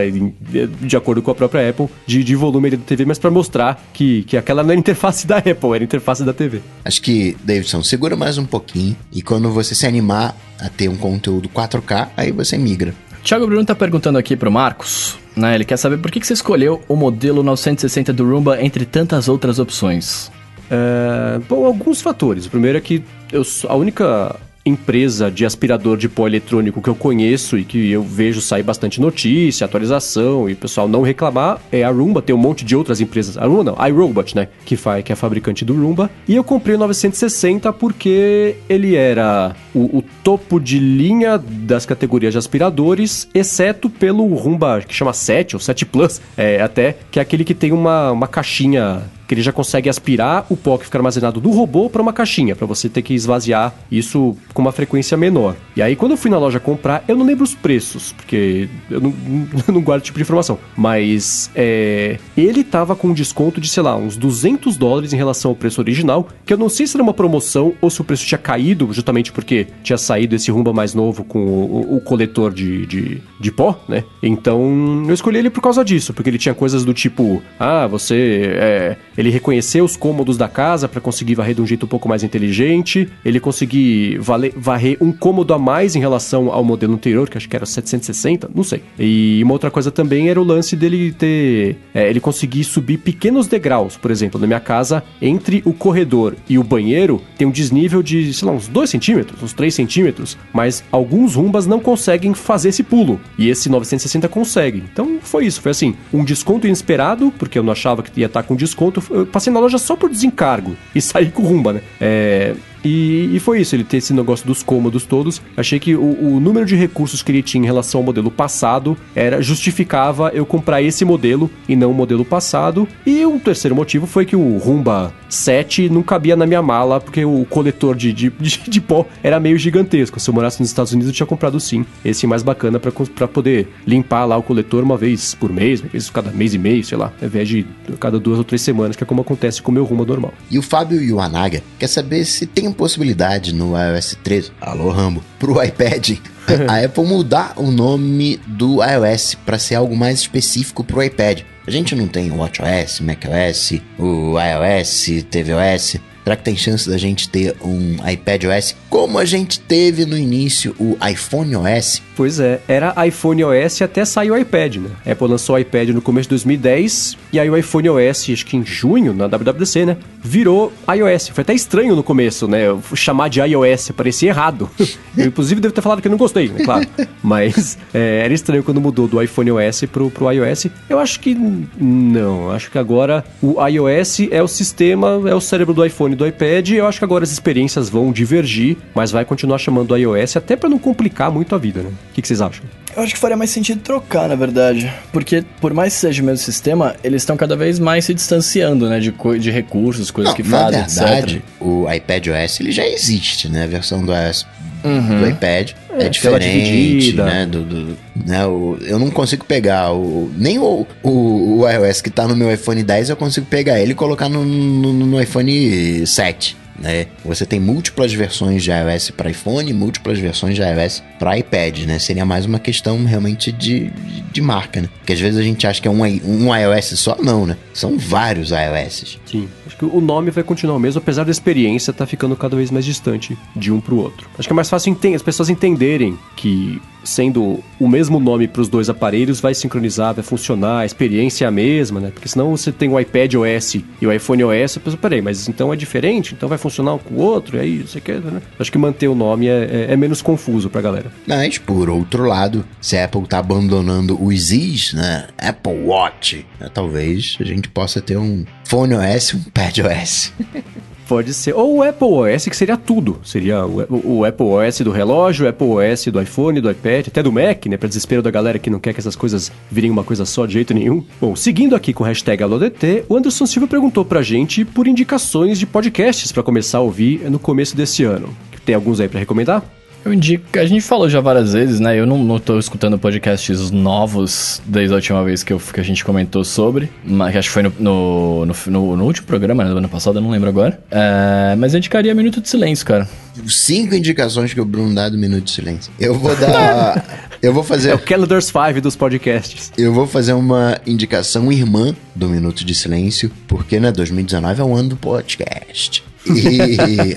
Speaker 1: de acordo com a própria Apple, de, de volume da TV, mas pra mostrar que, que aquela não era interface da Apple, era interface da TV.
Speaker 3: Acho que, Davidson, segura mais um pouquinho e quando você se animar a ter um conteúdo 4K, aí você migra.
Speaker 2: Thiago Bruno tá perguntando aqui pro Marcos, né? Ele quer saber por que, que você escolheu o modelo 960 do Roomba entre tantas outras opções.
Speaker 1: É, bom, alguns fatores. O primeiro é que eu sou a única empresa de aspirador de pó eletrônico que eu conheço e que eu vejo sair bastante notícia, atualização e o pessoal não reclamar é a Roomba. Tem um monte de outras empresas. A Roomba não, iRobot, né? Que, faz, que é a fabricante do Roomba. E eu comprei o 960 porque ele era o, o topo de linha das categorias de aspiradores, exceto pelo Roomba que chama 7 ou 7 Plus, é, até, que é aquele que tem uma, uma caixinha que ele já consegue aspirar o pó que fica armazenado do robô para uma caixinha, para você ter que esvaziar isso com uma frequência menor. E aí, quando eu fui na loja comprar, eu não lembro os preços, porque eu não, não guardo tipo de informação, mas é, ele tava com um desconto de, sei lá, uns 200 dólares em relação ao preço original, que eu não sei se era uma promoção ou se o preço tinha caído, justamente porque tinha saído esse rumba mais novo com o, o coletor de, de, de pó, né? Então, eu escolhi ele por causa disso, porque ele tinha coisas do tipo, ah, você é, ele reconheceu os cômodos da casa para conseguir varrer de um jeito um pouco mais inteligente. Ele conseguir vale- varrer um cômodo a mais em relação ao modelo anterior, que acho que era 760, não sei. E uma outra coisa também era o lance dele ter. é, ele conseguir subir pequenos degraus. Por exemplo, na minha casa, entre o corredor e o banheiro, tem um desnível de, sei lá, uns 2 centímetros, uns 3 centímetros. Mas alguns rumbas não conseguem fazer esse pulo. E esse 960 consegue. Então foi isso. Foi assim, um desconto inesperado, porque eu não achava que ia estar com desconto. Eu passei na loja só por desencargo e saí com rumba, né? É, E, e foi isso, ele ter esse negócio dos cômodos todos. Achei que o, o número de recursos que ele tinha em relação ao modelo passado era justificava eu comprar esse modelo e não o modelo passado. E o terceiro motivo foi que o Rumba 7 não cabia na minha mala, porque o coletor de, de, de, de pó era meio gigantesco. Se eu morasse nos Estados Unidos, eu tinha comprado sim. Esse mais bacana para poder limpar lá o coletor uma vez por mês, uma vez cada mês e meio, sei lá, ao invés de cada duas ou três semanas, que é como acontece com o meu Rumba normal.
Speaker 3: E o Fábio Yuanaga quer saber se tem possibilidade no iOS 13, alô Rambo, pro iPad a Apple mudar o nome do iOS para ser algo mais específico pro iPad. A gente não tem o WatchOS, macOS, o iOS, tvOS. Será que tem chance da gente ter um iPad OS como a gente teve no início o iPhone OS?
Speaker 1: Pois é, era iPhone OS até sair o iPad, né? A Apple lançou o iPad no começo de 2010 e aí o iPhone OS, acho que em junho, na WWDC, né? Virou iOS. Foi até estranho no começo, né? Chamar de iOS parecia errado. Eu, inclusive, devo ter falado que eu não gostei, né? Claro. Mas é, era estranho quando mudou do iPhone OS pro, pro iOS. Eu acho que não. Acho que agora o iOS é o sistema, é o cérebro do iPhone e do iPad. Eu acho que agora as experiências vão divergir, mas vai continuar chamando iOS até para não complicar muito a vida, né? O que, que vocês acham?
Speaker 2: Eu acho que faria mais sentido trocar, na verdade. Porque, por mais que seja o mesmo sistema, eles estão cada vez mais se distanciando, né? De, de recursos, coisas Não, que fazem,
Speaker 3: Na verdade, etc. o iPad OS ele já existe, né? A versão do iOS uhum. do iPad é, é diferente, né? Do, do, né o, eu não consigo pegar o, nem o, o, o, iOS que tá no meu iPhone 10, eu consigo pegar ele e colocar no, no, no iPhone 7 né? Você tem múltiplas versões de iOS para iPhone, múltiplas versões de iOS para iPad, né? Seria mais uma questão realmente de, de marca, né? Porque às vezes a gente acha que é um, um iOS só, não, né? São vários iOS.
Speaker 1: Sim, acho que o nome vai continuar o mesmo, apesar da experiência estar tá ficando cada vez mais distante de um para o outro. Acho que é mais fácil as pessoas entenderem que sendo o mesmo nome para os dois aparelhos, vai sincronizar, vai funcionar, a experiência é a mesma, né? Porque senão você tem o iPad OS e o iPhone OS, eu penso, peraí, mas então é diferente? Então vai funcionar um com o outro? E aí, você quer, né? Acho que manter o nome é, é, é menos confuso pra galera.
Speaker 3: Mas, por outro lado, se a Apple tá abandonando os Z's, né? Apple Watch, né? talvez a gente possa ter um Phone OS e um Pad OS.
Speaker 1: Pode ser. Ou o Apple OS, que seria tudo. Seria o, o, Apple OS do relógio, o Apple OS do iPhone, do iPad, até do Mac, né? Pra desespero da galera que não quer que essas coisas virem uma coisa só de jeito nenhum. Bom, seguindo aqui com o hashtag AloDT, o Anderson Silva perguntou pra gente por indicações de podcasts para começar a ouvir no começo desse ano. Tem alguns aí para recomendar?
Speaker 2: Eu indico. A gente falou já várias vezes, né? Eu não, não tô escutando podcasts novos desde a última vez que, eu, que a gente comentou sobre. Mas acho que foi no, no, no, no último programa, né, do ano passado, eu não lembro agora. É, mas eu indicaria Minuto de Silêncio, cara.
Speaker 3: Cinco indicações que o Bruno dá do Minuto de Silêncio. Eu vou dar. eu vou fazer.
Speaker 1: É o Calendars 5 dos podcasts.
Speaker 3: Eu vou fazer uma indicação irmã do Minuto de Silêncio, porque, né, 2019 é o ano do podcast. E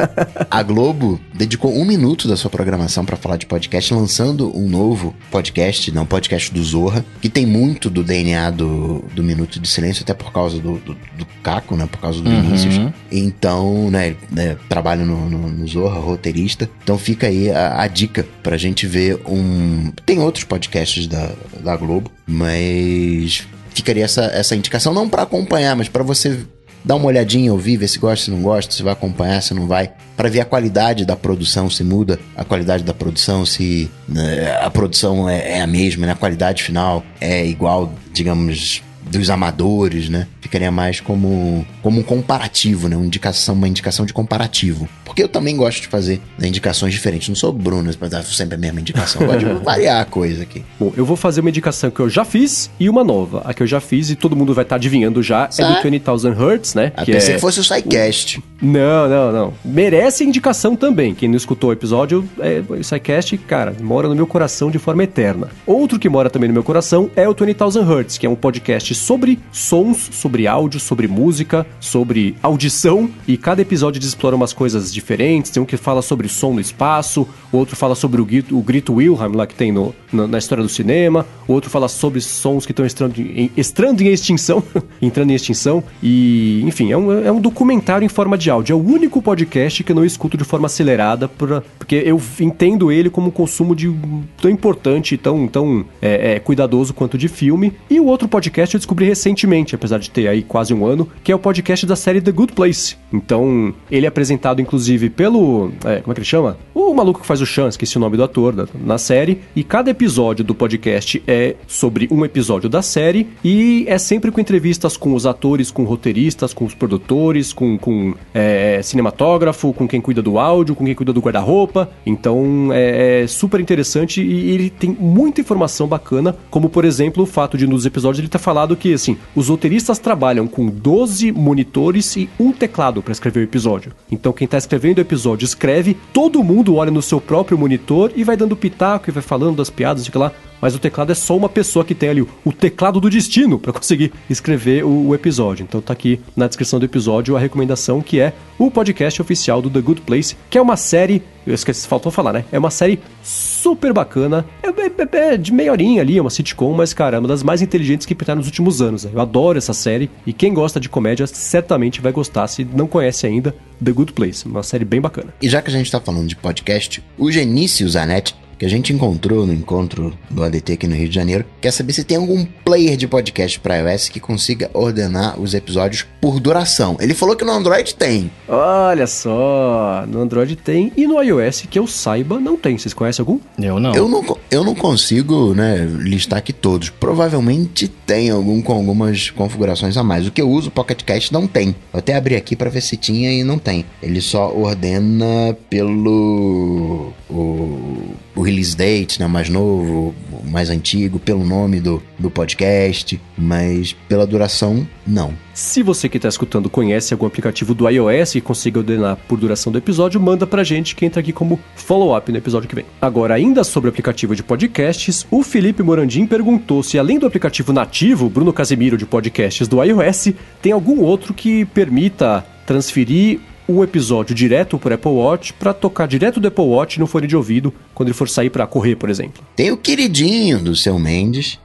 Speaker 3: a Globo dedicou um minuto da sua programação para falar de podcast, lançando um novo podcast, não, podcast do Zorra, que tem muito do DNA do, do Minuto de Silêncio, até por causa do, do, do Caco, né? Por causa do uhum. Vinícius. Então, né, né trabalho no, no, no, Zorra, roteirista. Então fica aí a, a dica pra gente ver um. Tem outros podcasts da, da Globo, mas ficaria essa, essa indicação não para acompanhar, mas para você dá uma olhadinha, ouvir, ver se gosta, se não gosta, se vai acompanhar, se não vai, para ver a qualidade da produção, se muda a qualidade da produção, se né, a produção é, é a mesma, né? a qualidade final é igual, digamos, dos amadores, né? Ficaria mais como, como um comparativo, né? Uma indicação, uma indicação de comparativo. Porque eu também gosto de fazer né, indicações diferentes. Não sou Bruno, mas dar sempre a mesma indicação. Eu gosto de variar a coisa aqui.
Speaker 1: Bom, eu vou fazer uma indicação que eu já fiz e uma nova. A que eu já fiz e todo mundo vai estar tá adivinhando já é do 20,000 Hertz, né?
Speaker 3: Eu que pensei é... que fosse o SciCast.
Speaker 1: Não, não, não. Merece indicação também. Quem não escutou o episódio, é, o SciCast, cara, mora no meu coração de forma eterna. Outro que mora também no meu coração é o 20,000 Hertz, que é um podcast sobre sons, sobre áudio, sobre música, sobre audição. E cada episódio eles exploram umas coisas diferentes. Tem um que fala sobre som no espaço, outro fala sobre o grito, o grito Wilhelm lá que tem no, na, na história do cinema, outro fala sobre sons que estão entrando em, entrando em extinção, entrando em extinção. E, enfim, é um, é um documentário em forma de áudio. É o único podcast que eu não escuto de forma acelerada, pra, porque eu entendo ele como um consumo de tão importante, tão, tão é, é, cuidadoso quanto de filme. E o outro podcast eu descobri recentemente, apesar de ter aí quase um ano, que é o podcast da série The Good Place. Então, ele é apresentado inclusive pelo. É, como é que ele chama? O maluco que faz o Chan, esqueci o nome do ator da, na série. E cada episódio do podcast é sobre um episódio da série e é sempre com entrevistas com os atores, com roteiristas, com os produtores, com, com é, cinematógrafo, com quem cuida do áudio, com quem cuida do guarda-roupa. Então é, é, super interessante e ele tem muita informação bacana, como por exemplo o fato de nos episódios ele tá falado que assim, os roteiristas trabalham com 12 monitores e um teclado para escrever o episódio. Então quem tá escrevendo o episódio escreve, todo mundo olha no seu próprio monitor e vai dando pitaco e vai falando das piadas, de lá mas o teclado é só uma pessoa que tem ali o teclado do destino para conseguir escrever o, o, episódio. Então tá aqui na descrição do episódio a recomendação que é o podcast oficial do The Good Place, que é uma série, eu esqueci, faltou falar, né? É uma série super bacana, é, é, é de meia horinha ali, é uma sitcom, mas cara, é das mais inteligentes que pintaram nos últimos anos. Né? Eu adoro essa série e quem gosta de comédia certamente vai gostar, se não conhece ainda, The Good Place, uma série bem bacana.
Speaker 3: E já que a gente tá falando de podcast, o Genício Zanetti que a gente encontrou no encontro do ADT aqui no Rio de Janeiro, quer saber se tem algum player de podcast para iOS que consiga ordenar os episódios por duração. Ele falou que no Android tem.
Speaker 1: Olha só, no Android tem e no iOS que eu saiba não tem. Vocês conhecem algum?
Speaker 2: Eu não.
Speaker 3: Eu não, eu não consigo, né, listar aqui todos. Provavelmente tem algum com algumas configurações a mais. O que eu uso, o Pocket Cast não tem. Eu até abri aqui para ver se tinha e não tem. Ele só ordena pelo o, o release date, né, mais novo, mais antigo, pelo nome do, do podcast, mas pela duração, não.
Speaker 1: Se você que está escutando conhece algum aplicativo do iOS e consiga ordenar por duração do episódio, manda pra gente que entra aqui como follow-up no episódio que vem. Agora, ainda sobre o aplicativo de podcasts, o Felipe Morandim perguntou se além do aplicativo nativo, Bruno Casemiro de podcasts do iOS, tem algum outro que permita transferir o episódio direto por Apple Watch para tocar direto do Apple Watch no fone de ouvido quando ele for sair para correr, por exemplo.
Speaker 3: Tem o queridinho do seu Mendes,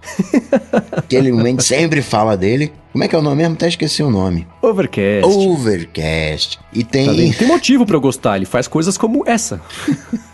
Speaker 3: que ele, Mendes sempre fala dele, como é que é o nome mesmo? Até esqueci o nome.
Speaker 1: Overcast.
Speaker 3: Overcast. E tem. Também
Speaker 1: tem motivo para eu gostar, ele faz coisas como essa.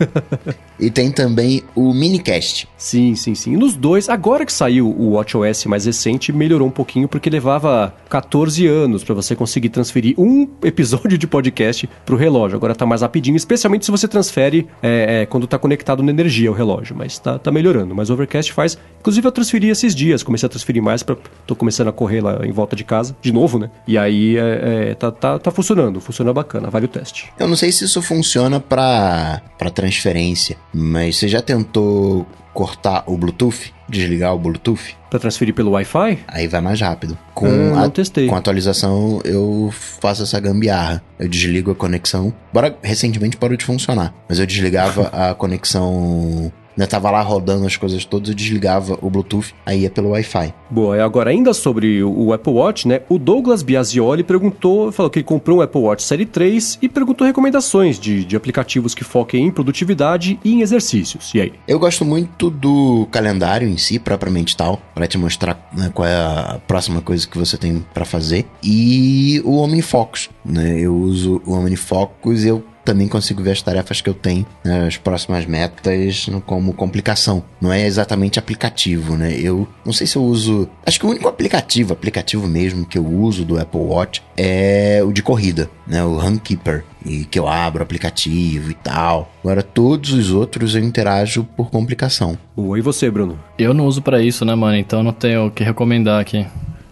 Speaker 3: e tem também o Minicast.
Speaker 1: Sim, sim, sim. Nos dois, agora que saiu o WatchOS mais recente, melhorou um pouquinho porque levava 14 anos para você conseguir transferir um episódio de podcast pro relógio. Agora tá mais rapidinho, especialmente se você transfere é, é, quando tá conectado na energia o relógio. Mas tá, tá melhorando. Mas o Overcast faz. Inclusive eu transferi esses dias, comecei a transferir mais para tô começando a correr lá em volta de casa, de novo, né? E aí é, é, tá, tá, tá funcionando, funciona bacana, vale o teste.
Speaker 3: Eu não sei se isso funciona para transferência, mas você já tentou cortar o Bluetooth? Desligar o Bluetooth?
Speaker 1: Para transferir pelo Wi-Fi?
Speaker 3: Aí vai mais rápido.
Speaker 1: Com não a, testei.
Speaker 3: Com a atualização eu faço essa gambiarra. Eu desligo a conexão. Bora, recentemente parou de funcionar. Mas eu desligava a conexão né, tava lá rodando as coisas todas, eu desligava o Bluetooth, aí ia pelo Wi-Fi.
Speaker 1: Boa, e agora ainda sobre o Apple Watch, né? O Douglas Biasioli perguntou, falou que ele comprou um Apple Watch Série 3 e perguntou recomendações de, de aplicativos que foquem em produtividade e em exercícios. E aí?
Speaker 3: Eu gosto muito do calendário em si, propriamente tal, para te mostrar né, qual é a próxima coisa que você tem para fazer. E o OmniFocus, né? Eu uso o OmniFocus e eu também consigo ver as tarefas que eu tenho, né, as próximas metas, como complicação. Não é exatamente aplicativo, né? Eu não sei se eu uso. Acho que o único aplicativo, aplicativo mesmo que eu uso do Apple Watch é o de corrida, né? O Runkeeper. E que eu abro o aplicativo e tal. Agora, todos os outros eu interajo por complicação.
Speaker 1: E você, Bruno?
Speaker 2: Eu não uso para isso, né, mano? Então não tenho o que recomendar aqui.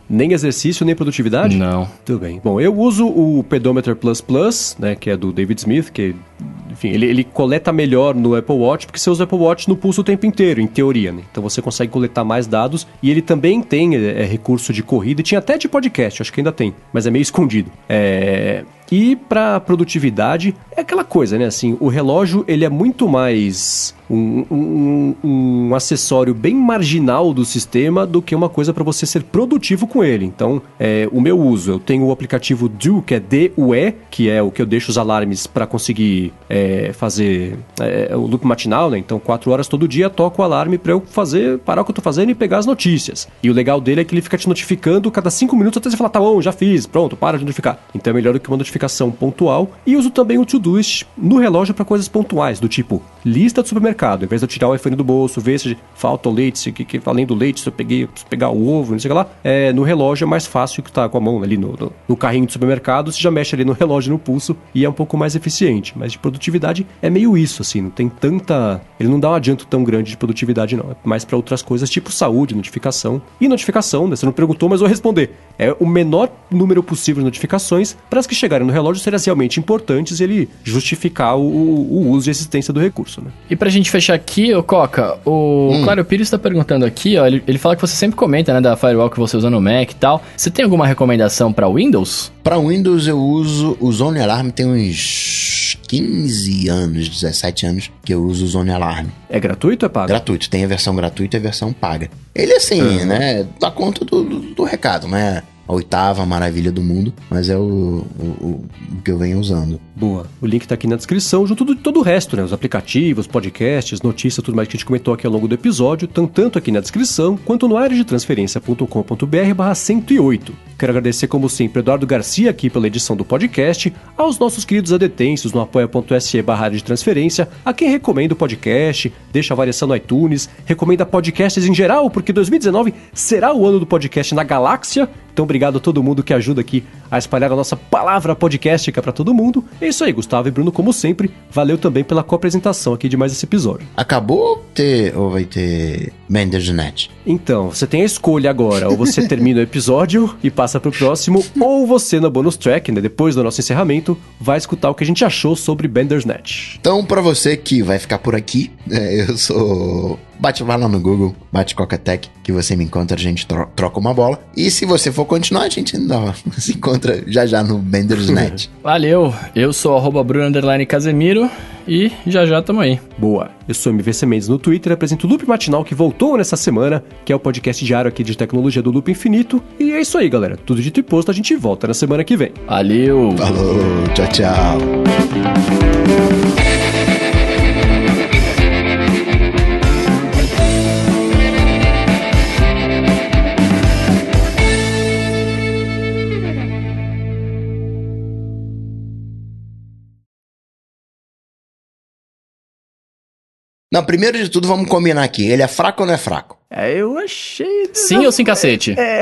Speaker 1: Nem exercício, nem produtividade?
Speaker 2: Não.
Speaker 1: Tudo bem. Bom, eu uso o Pedometer Plus Plus, né, que é do David Smith, que enfim, ele, ele coleta melhor no Apple Watch, porque você usa o Apple Watch no pulso o tempo inteiro, em teoria, né? Então você consegue coletar mais dados. E ele também tem é, é recurso de corrida, tinha até de podcast, acho que ainda tem, mas é meio escondido. É... E para produtividade, é aquela coisa, né? Assim, o relógio ele é muito mais um, um, um acessório bem marginal do sistema do que uma coisa para você ser produtivo com ele. Então, é, o meu uso, eu tenho o aplicativo Do, que é D-U-E, que é o que eu deixo os alarmes para conseguir é, fazer é, o loop matinal, né? Então, quatro horas todo dia toco o alarme para eu fazer, parar o que eu tô fazendo e pegar as notícias. E o legal dele é que ele fica te notificando cada cinco minutos até você falar, tá bom, já fiz, pronto, para de notificar. Então é melhor do que uma notificação notificação pontual e uso também o Todoist no relógio para coisas pontuais, do tipo lista do supermercado. Em vez de eu tirar o iPhone do bolso, ver se falta o leite, se que, que, além do leite, se eu peguei, se pegar o ovo, não sei o que lá, é, no relógio é mais fácil que tá com a mão ali no, no, no carrinho do supermercado, você já mexe ali no relógio no pulso e é um pouco mais eficiente. Mas de produtividade é meio isso, assim, não tem tanta. Ele não dá um adianto tão grande de produtividade, não. É mais para outras coisas, tipo saúde, notificação. E notificação, né? Você não perguntou, mas vou responder. É o menor número possível de notificações para as que chegarem no relógio serem realmente importantes e ele justificar o, o uso e existência do recurso, né?
Speaker 2: E pra gente fechar aqui, ô Coca, o hum. Claro Pires está perguntando aqui, ó, ele, ele fala que você sempre comenta, né, da firewall que você usa no Mac e tal. Você tem alguma recomendação para Windows?
Speaker 3: Para Windows eu uso o Zone Alarm tem uns 15 anos, 17 anos que eu uso o Zone Alarm.
Speaker 1: É gratuito ou é pago?
Speaker 3: Gratuito, tem a versão gratuita e a versão paga. Ele assim, uhum. né, dá conta do, do, do recado, né? a oitava maravilha do mundo, mas é o, o, o, que eu venho usando.
Speaker 1: Boa. O link tá aqui na descrição, junto de todo o resto, né? Os aplicativos, podcasts, notícias, tudo mais que a gente comentou aqui ao longo do episódio, tanto, tanto aqui na descrição, quanto no área de transferência.com.br barra 108. Quero agradecer, como sempre, Eduardo Garcia aqui pela edição do podcast, aos nossos queridos adetêncios no apoia.se barra de transferência, a quem recomenda o podcast, deixa a variação no iTunes, recomenda podcasts em geral, porque 2019 será o ano do podcast na galáxia, então, obrigado a todo mundo que ajuda aqui a espalhar a nossa palavra podcastica para todo mundo. É isso aí, Gustavo e Bruno, como sempre, valeu também pela co-apresentação aqui de mais esse episódio.
Speaker 3: Acabou ter, ou vai ter Net?
Speaker 1: Então, você tem a escolha agora, ou você termina o episódio e passa pro próximo, ou você no bonus track, né, depois do nosso encerramento, vai escutar o que a gente achou sobre Net.
Speaker 3: Então, para você que vai ficar por aqui, é, eu sou bate lá no Google, bate Coca-Tech, que você me encontra, a gente tro troca uma bola. E se você for continuar, a gente ainda se encontra já já no Bendersnet.
Speaker 2: Valeu, eu sou arroba Bruno Casemiro e já já tamo aí.
Speaker 1: Boa, eu sou MVC Mendes no Twitter, apresento o Loop Matinal que voltou nessa semana, que é o podcast diário aqui de tecnologia do Loop Infinito. E é isso aí, galera. Tudo dito e posto, a gente volta na semana que vem.
Speaker 2: Valeu!
Speaker 3: Falou, tchau, tchau. Não, primeiro de tudo, vamos combinar aqui. Ele é fraco ou não é fraco?
Speaker 1: É, eu achei.
Speaker 2: Sim não, ou sim, cacete? É.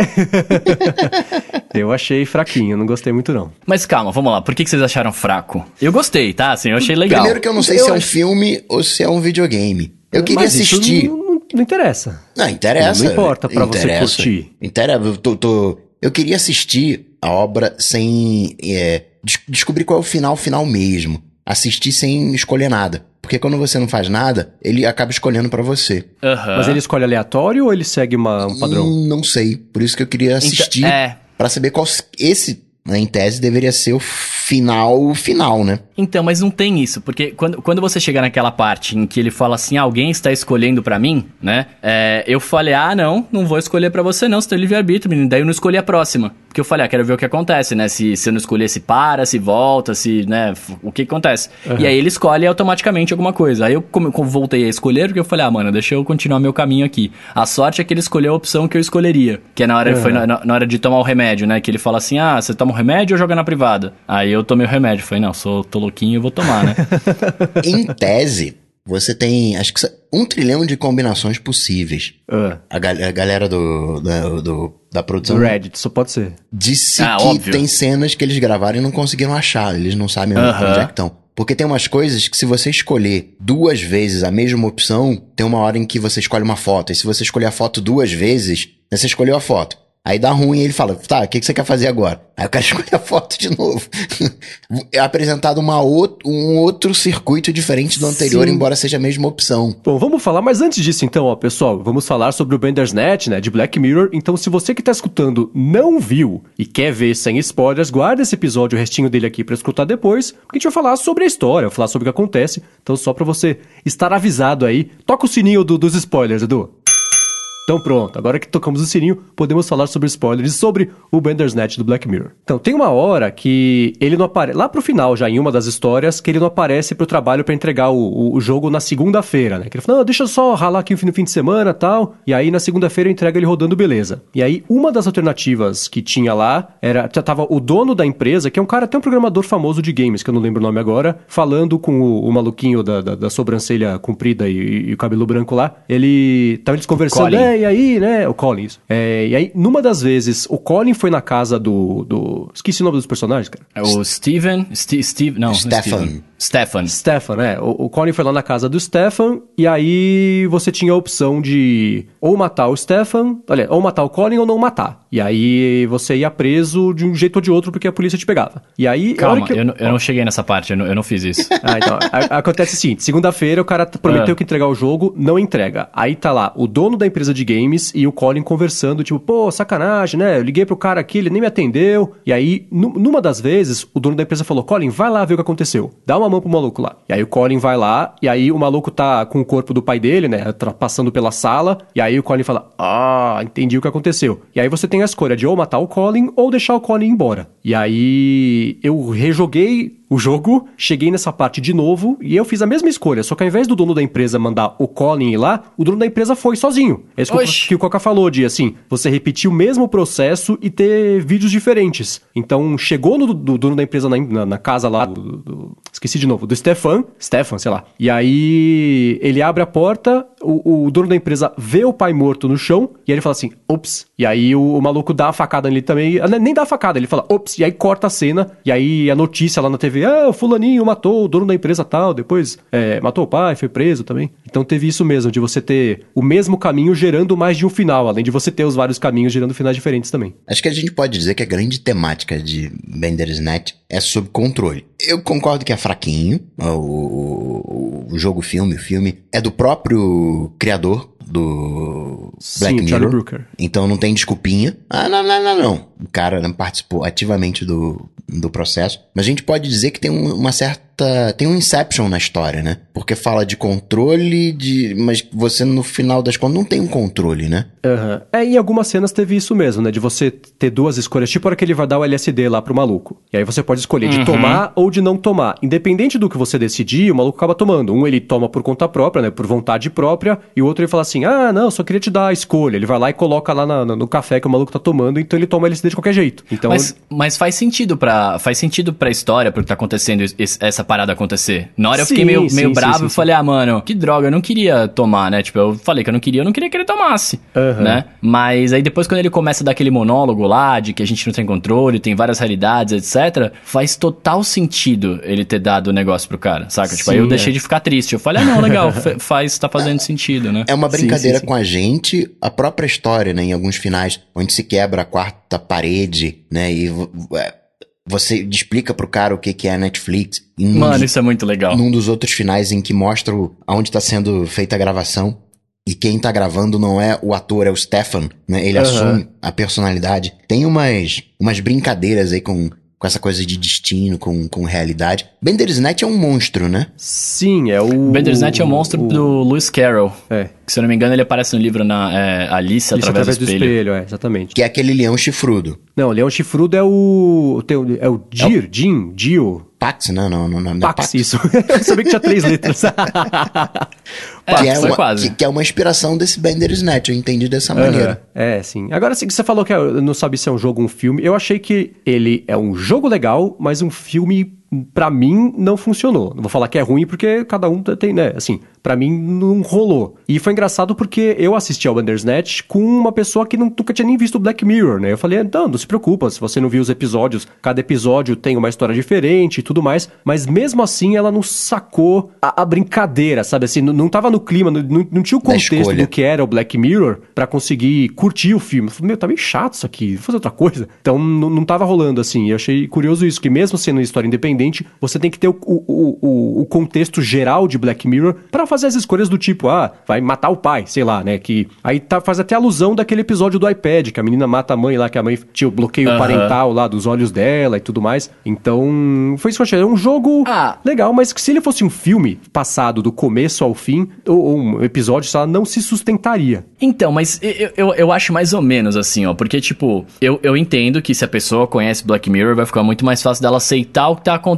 Speaker 1: eu achei fraquinho, não gostei muito, não.
Speaker 2: Mas calma, vamos lá. Por que, que vocês acharam fraco? Eu gostei, tá? Assim, eu achei legal.
Speaker 3: Primeiro que eu não sei eu se é um filme ou se é um videogame. Eu queria Mas assistir.
Speaker 1: Não, não, não, interessa.
Speaker 3: Não, interessa.
Speaker 1: Não, importa pra interessa. você curtir.
Speaker 3: Interessa. Eu, tô, tô... eu queria assistir a obra sem. É, descobrir qual é o final final mesmo. Assistir sem escolher nada. Porque quando você não faz nada, ele acaba escolhendo para você.
Speaker 1: Uhum. Mas ele escolhe aleatório ou ele segue uma, um padrão?
Speaker 3: Hum, não sei. Por isso que eu queria então, assistir. Então, é. para saber qual. Esse, né, em tese, deveria ser o final final, né?
Speaker 2: Então, mas não tem isso, porque quando, quando você chega naquela parte em que ele fala assim, ah, alguém está escolhendo para mim, né? É, eu falei, ah, não, não vou escolher para você não, você tem livre-arbítrio, menino. Daí eu não escolhi a próxima. Porque eu falei, ah, quero ver o que acontece, né? Se, se eu não escolher, se para, se volta, se, né? O que acontece. Uhum. E aí ele escolhe automaticamente alguma coisa. Aí eu como, como voltei a escolher, porque eu falei, ah, mano, deixa eu continuar meu caminho aqui. A sorte é que ele escolheu a opção que eu escolheria. Que é na hora, uhum. foi na, na, hora de tomar o remédio, né? Que ele fala assim, ah, você toma o remédio ou joga na privada? Aí eu tomei o remédio. Falei, não, sou, tô louquinho, eu vou tomar, né?
Speaker 3: em tese, você tem, acho que um trilhão de combinações possíveis. Uh. A, gal a, galera do, do, do, da produção.
Speaker 1: Do Reddit, só pode ser.
Speaker 3: Disse ah, que óbvio. tem cenas que eles gravaram e não conseguiram achar. Eles não sabem uh -huh. onde é que estão. Porque tem umas coisas que se você escolher duas vezes a mesma opção, tem uma hora em que você escolhe uma foto. E se você escolher a foto duas vezes, você escolheu a foto. Aí dá ruim e ele fala, tá, o que, que você quer fazer agora? Aí o cara escolhe a foto de novo. é apresentado uma outro, um outro circuito diferente do anterior, Sim. embora seja a mesma opção.
Speaker 1: Bom, vamos falar, mas antes disso então, ó, pessoal, vamos falar sobre o Bandersnatch, né, de Black Mirror. Então, se você que tá escutando não viu e quer ver sem spoilers, guarda esse episódio, o restinho dele aqui para escutar depois, porque a gente vai falar sobre a história, falar sobre o que acontece. Então, só para você estar avisado aí, toca o sininho do, dos spoilers, Edu. Então pronto, agora que tocamos o sininho, podemos falar sobre spoilers e sobre o Bandersnatch do Black Mirror. Então, tem uma hora que ele não aparece, lá pro final já, em uma das histórias, que ele não aparece pro trabalho para entregar o, o, jogo na segunda-feira, né? Que ele fala, não, deixa eu só ralar aqui no fim de semana tal, e aí na segunda-feira eu entrego ele rodando beleza. E aí, uma das alternativas que tinha lá, era, já tava o dono da empresa, que é um cara, até um programador famoso de games, que eu não lembro o nome agora, falando com o, o maluquinho da, da, da, sobrancelha comprida e, e, o cabelo branco lá, ele, tava eles conversando, é, e aí, né, o Collins. É, e aí, numa das vezes, o Colin foi na casa do, do... Esqueci o nome dos personagens, cara.
Speaker 2: É o Steven, St Steve, não,
Speaker 3: Stefan.
Speaker 2: Stefan.
Speaker 1: Stefan, é. O, o Colin foi lá na casa do Stefan e aí você tinha a opção de ou matar o Stefan, olha, ou matar o Colin ou não matar. E aí você ia preso de um jeito ou de outro porque a polícia te pegava. E aí...
Speaker 2: Calma, eu, eu, não, eu não cheguei nessa parte, eu não, eu não fiz isso.
Speaker 1: ah, então, a, acontece assim, segunda-feira o cara prometeu é. que entregar o jogo, não entrega. Aí tá lá o dono da empresa de games e o Colin conversando, tipo, pô, sacanagem, né? Eu liguei pro cara aqui, ele nem me atendeu. E aí, numa das vezes, o dono da empresa falou, Colin, vai lá ver o que aconteceu. Dá uma mão pro maluco lá. E aí o Colin vai lá, e aí o maluco tá com o corpo do pai dele, né? Passando pela sala. E aí o Colin fala: Ah, entendi o que aconteceu. E aí você tem a escolha de ou matar o Colin ou deixar o Colin embora. E aí eu rejoguei o jogo, cheguei nessa parte de novo e eu fiz a mesma escolha, só que ao invés do dono da empresa mandar o Colin ir lá, o dono da empresa foi sozinho. É isso Oxi. que o Coca falou, de assim, você repetir o mesmo processo e ter vídeos diferentes. Então, chegou no do, dono da empresa na, na, na casa lá, do, do, esqueci de novo, do Stefan, Stefan, sei lá. E aí, ele abre a porta, o, o, dono da empresa vê o pai morto no chão, e aí ele fala assim, ops. E aí o, o maluco dá a facada nele também, ah, nem dá a facada, ele fala, ops, e aí corta a cena, e aí a notícia lá na TV ah, o fulaninho matou o dono da empresa tal, depois é, matou o pai, foi preso também. Então teve isso mesmo, de você ter o mesmo caminho gerando mais de um final, além de você ter os vários caminhos gerando finais diferentes também.
Speaker 3: Acho que a gente pode dizer que a grande temática de Bender's Net é sobre controle. Eu concordo que é fraquinho, o, o, o jogo filme, o filme, é do próprio criador do Black Sim, Mirror. Então não tem desculpinha. Ah, não, não, não, não. O cara não participou ativamente do, do processo. Mas a gente pode dizer que tem um, uma certa tem um Inception na história, né? Porque fala de controle, de. Mas você, no final das contas, não tem um controle, né?
Speaker 1: Uhum. É, em algumas cenas teve isso mesmo, né? De você ter duas escolhas, tipo a hora que ele vai dar o LSD lá pro maluco. E aí você pode escolher uhum. de tomar ou de não tomar. Independente do que você decidir, o maluco acaba tomando. Um ele toma por conta própria, né? Por vontade própria, e o outro ele fala assim: ah, não, só queria te dar a escolha. Ele vai lá e coloca lá na, no café que o maluco tá tomando, então ele toma LSD de qualquer jeito. Então,
Speaker 2: mas, mas faz sentido para faz sentido pra história, porque tá acontecendo essa parada acontecer. Na hora eu fiquei meio, sim, meio bravo sim, e falei, ah, mano, que droga, eu não queria tomar, né? Tipo, eu falei que eu não queria, eu não queria que ele tomasse, uhum. né? Mas aí depois quando ele começa a dar aquele monólogo lá, de que a gente não tem controle, tem várias realidades, etc., faz total sentido ele ter dado o negócio pro cara, saca? Tipo, aí eu deixei é. de ficar triste. Eu falei, ah, não, legal, faz, tá fazendo sentido, né?
Speaker 3: É uma brincadeira com a gente, a própria história, né? Em alguns finais, onde se quebra a quarta parede, né? E é, você explica pro cara o que, que é a Netflix.
Speaker 2: Mano, dos, isso é muito legal.
Speaker 3: Num dos outros finais em que mostra aonde está sendo feita a gravação. E quem tá gravando não é o ator, é o Stefan, né? Ele uhum. assume a personalidade. Tem umas, umas brincadeiras aí com com essa coisa de destino, com, com realidade. Net é um monstro, né?
Speaker 1: Sim, é o.
Speaker 2: Net é o monstro o, do Lewis Carroll. É. Que, se eu não me engano, ele aparece no livro na é, Alice, Alice através, através do, espelho. do espelho.
Speaker 1: é, exatamente.
Speaker 3: Que é aquele leão chifrudo.
Speaker 1: Não, o leão chifrudo é o. É o Dir, é o... Jim, Dio.
Speaker 3: Pax, não, não, não, não.
Speaker 1: Pax, Pax. isso. eu sabia que tinha três letras.
Speaker 3: É, que, é uma, quase. Que, que, é uma inspiração desse Bandersnatch, eu entendi dessa maneira.
Speaker 1: É, sim. Agora, assim, você falou que é, não sabe se é um jogo ou um filme. Eu achei que ele é um jogo legal, mas um filme para mim não funcionou. Não vou falar que é ruim porque cada um tem, né, assim, para mim não rolou. E foi engraçado porque eu assisti ao Bandersnatch com uma pessoa que nunca tinha nem visto Black Mirror, né? Eu falei, então, não se preocupa, se você não viu os episódios, cada episódio tem uma história diferente e tudo mais, mas mesmo assim ela não sacou a, a brincadeira, sabe? Assim, não, não tava no clima, não, não tinha o contexto do que era o Black Mirror para conseguir curtir o filme. Eu falei, meu, tá meio chato isso aqui, vou fazer outra coisa. Então não, não tava rolando assim. E eu achei curioso isso, que mesmo sendo uma história independente, independente, você tem que ter o, o, o, o contexto geral de Black Mirror para fazer as escolhas do tipo, ah, vai matar o pai, sei lá, né? Que aí tá, faz até alusão daquele episódio do iPad, que a menina mata a mãe lá, que a mãe tinha o bloqueio
Speaker 2: Aham.
Speaker 1: parental lá dos olhos dela e tudo mais. Então, foi isso que eu achei. É um jogo
Speaker 2: Ah.
Speaker 1: legal, mas que se ele fosse um filme passado do começo ao fim, ou, ou um episódio, só não se sustentaria.
Speaker 2: Então, mas eu, eu, eu acho mais ou menos assim, ó. Porque, tipo, eu, eu entendo que se a pessoa conhece Black Mirror, vai ficar muito mais fácil dela aceitar o que tá acontecendo,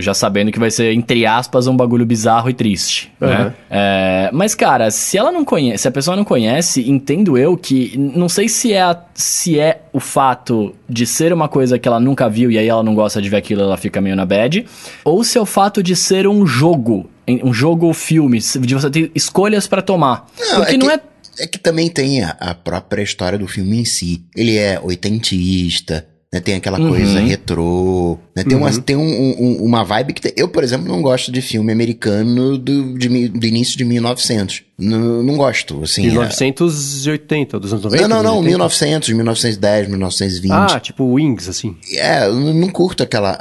Speaker 2: já sabendo que vai ser, entre aspas, um bagulho bizarro e triste. Né? É, mas, cara, se ela não conhece, se a pessoa não conhece, entendo eu que. Não sei se é, a- se é o fato de ser uma coisa que ela nunca viu e aí ela não gosta de ver aquilo, ela fica meio na bad, ou se é o fato de ser um jogo. Um jogo filme, de você ter escolhas pra tomar. Porque não
Speaker 3: que,
Speaker 2: é
Speaker 3: é que também tem a, própria história do filme em si. Ele é oitentista, né? Tem aquela coisa retrô, né? Tem, uma, tem um- um- uma vibe que... tem- eu, por exemplo, não gosto de filme americano do, de do início de 1900. Não, não gosto, assim. é-
Speaker 1: 1980, dos anos 90?
Speaker 3: Não, não, não,
Speaker 1: 80?
Speaker 3: 1900, 1910, 1920.
Speaker 1: Ah, tipo Wings, assim.
Speaker 3: É, eu não curto aquela.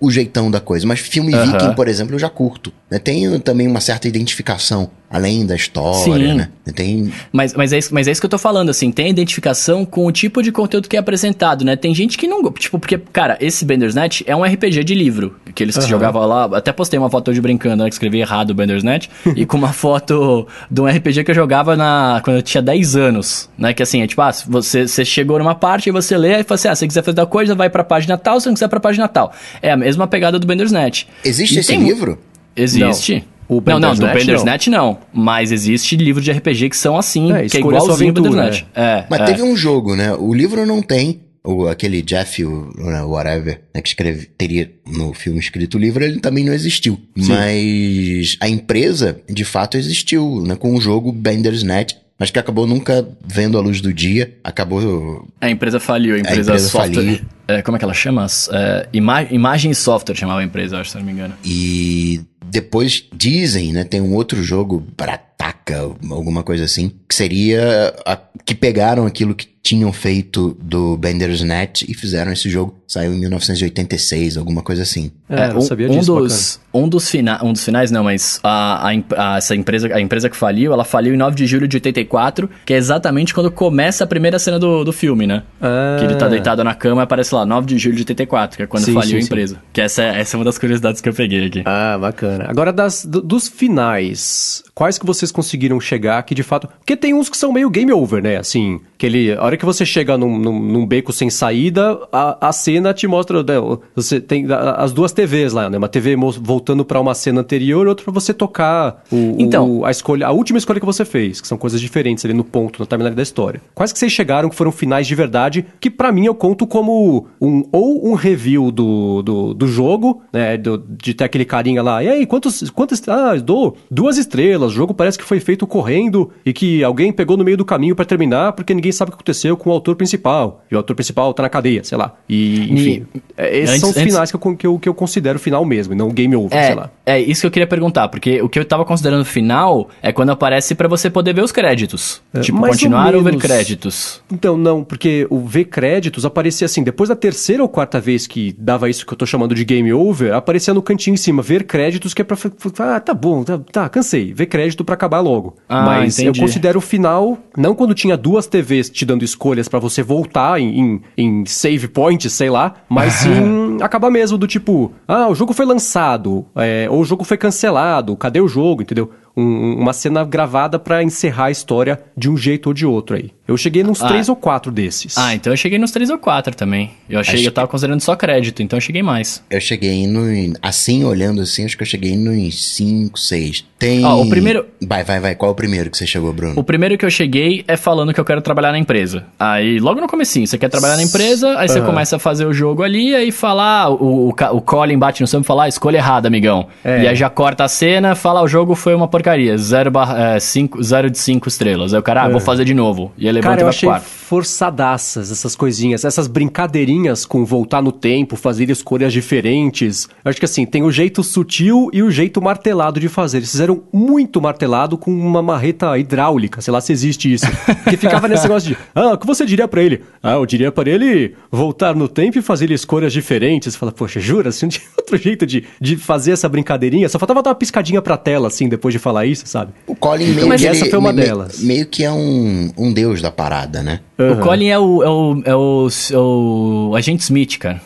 Speaker 3: o jeitão da coisa. Mas filme
Speaker 2: Aham.
Speaker 3: viking, por exemplo, eu já curto. né? Tem também uma certa identificação, além da história,
Speaker 2: Sim.
Speaker 3: né? Tem.
Speaker 2: Mas, mas, é isso, mas é isso que eu tô falando, assim, tem a identificação com o tipo de conteúdo que é apresentado, né? Tem gente que não. Tipo, porque, cara, esse Bandersnatch é um RPG de livro. Que eles
Speaker 1: Aham.
Speaker 2: jogavam lá. Até postei uma foto hoje brincando, né? Que escrevi errado o Bandersnatch. e com uma foto de um RPG que eu jogava na, quando eu tinha 10 anos. Né? Que assim, é tipo, ah, você, você chegou numa parte e você lê, e fala assim: ah, se você quiser fazer tal coisa, vai pra página tal, se não quiser pra página tal. É a mesma pegada do Bandersnatch.
Speaker 3: Existe
Speaker 2: E
Speaker 3: esse
Speaker 2: tem
Speaker 3: livro?
Speaker 2: Existe.
Speaker 1: O
Speaker 2: não, não, do
Speaker 1: Bandersnatch,
Speaker 2: Bandersnatch não. Mas existe livro de RPG que são assim,
Speaker 1: É,
Speaker 2: que é igualzinho o
Speaker 1: aventura,
Speaker 2: Bandersnatch. É,
Speaker 3: Mas
Speaker 2: é.
Speaker 3: teve um jogo, né? O livro não tem. O, aquele Jeff, o, né, whatever, né, que escreve, teria no filme escrito o livro, ele também não existiu. Mas a empresa, de fato, existiu, né? Com o jogo Bandersnatch, mas que acabou nunca vendo a luz do dia. Acabou
Speaker 2: A empresa faliu, a empresa,
Speaker 3: empresa
Speaker 2: software.
Speaker 3: faliu.
Speaker 2: É, como é que ela chama? É, ima Imagem e Software chamava a empresa, acho, se não me engano.
Speaker 3: E depois dizem, né? Tem um outro jogo, Brataca, alguma coisa assim, que seria a- que pegaram aquilo que tinham feito do Bandersnatch e fizeram esse jogo. Saiu em 1986, alguma coisa assim.
Speaker 1: É, não
Speaker 2: um,
Speaker 1: sabia
Speaker 2: um
Speaker 1: disso,
Speaker 2: dos, um dos fina um dos finais não, mas a, a, a- essa empresa, a empresa que faliu, ela faliu em 9 de julho de 84, que é exatamente quando começa a primeira cena do, do filme, né?
Speaker 1: Ah.
Speaker 2: Que ele tá deitado na cama e aparece lá, 9 de julho de 84, que é quando
Speaker 1: Sim,
Speaker 2: faliu
Speaker 1: sim,
Speaker 2: a
Speaker 1: sim.
Speaker 2: empresa. Que essa, é- essa é uma das curiosidades que eu peguei aqui.
Speaker 1: Ah, bacana. Agora, das, do- dos finais, quais que vocês conseguiram chegar que de fato. Porque tem uns que são meio game over, né? Assim, que ele. A hora que você chega num, num, num beco sem saída, a, a cena te mostra. né, você tem as duas TVs lá, né? Uma TV voltando pra uma cena anterior e outra pra você tocar o,
Speaker 2: Então.
Speaker 1: o- a escolha, a última escolha que você fez, que são coisas diferentes ali no ponto, na timeline da história. Quais que vocês chegaram que foram finais de verdade, que pra mim eu conto como um ou um review do, do, do jogo, né, do- de ter aquele carinha lá, e aí, quantos, quantas, ah, dou duas estrelas, o jogo parece que foi feito correndo e que alguém pegou no meio do caminho pra terminar porque ninguém sabe o que aconteceu com o autor principal, e o autor principal tá na cadeia, sei lá. E, enfim, é, esses
Speaker 2: antes-
Speaker 1: são os
Speaker 2: antes-
Speaker 1: finais que, eu, que, eu, que eu considero final mesmo, e não game over, sei
Speaker 2: É,
Speaker 1: lá.
Speaker 2: é isso que eu queria perguntar, porque o que eu tava considerando final é quando aparece pra você poder ver os créditos.
Speaker 1: É,
Speaker 2: tipo,
Speaker 1: mais ou
Speaker 2: continuar ou ver créditos.
Speaker 1: Então, não, porque o ver créditos aparecia assim, depois da terceira ou quarta vez que dava isso que eu tô chamando de game over, aparecia no cantinho em cima, ver créditos, que é pra. Ah, tá bom, tá, tá, cansei. Ver crédito pra acabar logo.
Speaker 2: Ah,
Speaker 1: Mas
Speaker 2: entendi.
Speaker 1: eu considero o final, não quando tinha duas TVs te dando escolhas pra você voltar em, em, em save points, sei lá, mas sim acabar mesmo do tipo, ah, o jogo foi lançado, é, ou o jogo foi cancelado, cadê o jogo, entendeu? Um- uma cena gravada pra encerrar a história de um jeito ou de outro aí. Eu cheguei nos
Speaker 2: Ah.
Speaker 1: três ou quatro desses.
Speaker 2: Ah, então eu cheguei nos 3 ou 4 também. Eu achei
Speaker 3: Acho
Speaker 2: que eu tava considerando só crédito, então eu cheguei mais.
Speaker 3: Eu cheguei no. Assim, olhando assim, acho que eu cheguei nos 5, 6. Tem.
Speaker 2: Ó, o primeiro-
Speaker 3: Vai, vai, vai. Qual é o primeiro que você chegou, Bruno?
Speaker 2: O primeiro que eu cheguei é falando que eu quero trabalhar na empresa. Aí, logo no comecinho, você quer trabalhar na empresa, aí você
Speaker 1: Aham.
Speaker 2: começa a fazer o jogo ali, aí falar, o, o, ca- o Colin bate no seu e fala, ah, escolha errada, amigão.
Speaker 1: É.
Speaker 2: E aí já corta a cena, fala, o jogo foi uma porcaria. Porcaria, 0 é, cinco, zero de 5 estrelas. Aí o cara, ah, vou fazer de novo. E ele levanta
Speaker 1: Cara, eu achei
Speaker 2: quarto.
Speaker 1: forçadaças essas coisinhas, essas brincadeirinhas com voltar no tempo, fazer escolhas diferentes. Eu acho que assim, tem o jeito sutil e o jeito martelado de fazer. Eles fizeram muito martelado com uma marreta hidráulica, sei lá se existe isso. Que ficava nesse negócio de, ah, o que você diria pra ele? Ah, eu diria pra ele voltar no tempo e fazer escolhas diferentes. Fala, poxa, jura? Assim, não tinha outro jeito de, de fazer essa brincadeirinha? Só faltava dar uma piscadinha pra tela, assim, depois de falar isso, sabe?
Speaker 3: O Colin meio
Speaker 1: Mas
Speaker 3: que
Speaker 1: essa
Speaker 3: ele-
Speaker 1: foi uma
Speaker 3: meio-
Speaker 1: delas.
Speaker 3: Meio que é um, um deus da parada, né?
Speaker 2: O Colin é o, é o, é o, é o agente Smith, cara.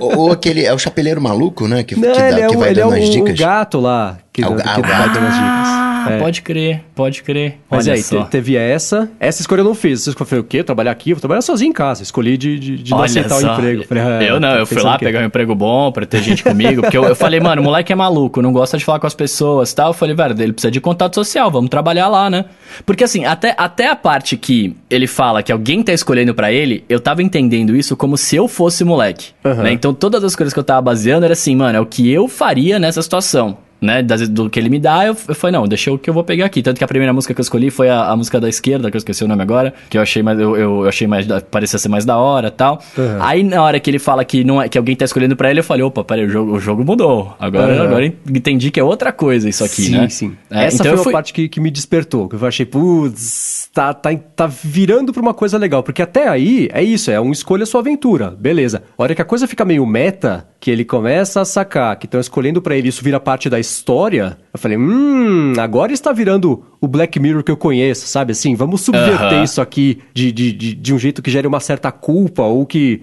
Speaker 3: ou, ou aquele. É o chapeleiro maluco, né? Que,
Speaker 1: Não,
Speaker 3: que, dá-
Speaker 1: ele é,
Speaker 3: que
Speaker 1: o,
Speaker 3: vai
Speaker 1: ele é
Speaker 3: dando
Speaker 1: o,
Speaker 3: as
Speaker 1: o
Speaker 3: dicas.
Speaker 1: gato lá, que,
Speaker 3: É o
Speaker 1: que
Speaker 3: o
Speaker 1: vai
Speaker 3: gato.
Speaker 1: dando as dicas.
Speaker 2: Ah,
Speaker 1: É.
Speaker 2: pode crer, pode crer.
Speaker 1: Mas
Speaker 2: Olha
Speaker 1: aí, te- teve essa. Essa escolha eu não fiz. Essa escolha eu falei, o quê? Trabalhar aqui? Eu vou trabalhar sozinho em casa. Escolhi de, de, de não aceitar
Speaker 2: só.
Speaker 1: o emprego. Falei, ah,
Speaker 2: eu não, eu fui lá pegar um emprego bom pra ter gente comigo. Porque eu, eu falei, mano, o moleque é maluco, não gosta de falar com as pessoas tal. Eu falei, velho, ele precisa de contato social, vamos trabalhar lá, né? Porque assim, até, até a parte que ele fala que alguém tá escolhendo pra ele, eu tava entendendo isso como se eu fosse moleque.
Speaker 1: Aham.
Speaker 2: né? Então todas as coisas que eu tava baseando era assim, mano, é o que eu faria nessa situação. Né, do que ele me dá, eu, eu falei, não, deixa o que eu vou pegar aqui. Tanto que a primeira música que eu escolhi foi a, a música da esquerda, que eu esqueci o nome agora, que eu achei mais, eu, eu, achei mais, parecia ser mais da hora tal.
Speaker 1: Uhum.
Speaker 2: Aí na hora que ele fala que, não é, que alguém tá escolhendo pra ele, eu falei, opa, peraí, o jogo, o jogo mudou. Agora,
Speaker 1: Uhum.
Speaker 2: agora entendi que é outra coisa isso aqui,
Speaker 1: sim,
Speaker 2: né?
Speaker 1: sim.
Speaker 2: É,
Speaker 1: Essa
Speaker 2: então
Speaker 1: foi
Speaker 2: fui-
Speaker 1: parte que, que me despertou. Que eu achei, putz, tá, tá, tá virando pra uma coisa legal. Porque até aí, é isso, é um escolha sua aventura. Beleza. A hora que a coisa fica meio meta, que ele começa a sacar que estão escolhendo pra ele isso vira parte da história, história eu falei, hum, agora está virando o Black Mirror que eu conheço, sabe? Assim, vamos subverter
Speaker 2: Aham.
Speaker 1: isso aqui de, de, de, de um jeito que gere uma certa culpa ou que...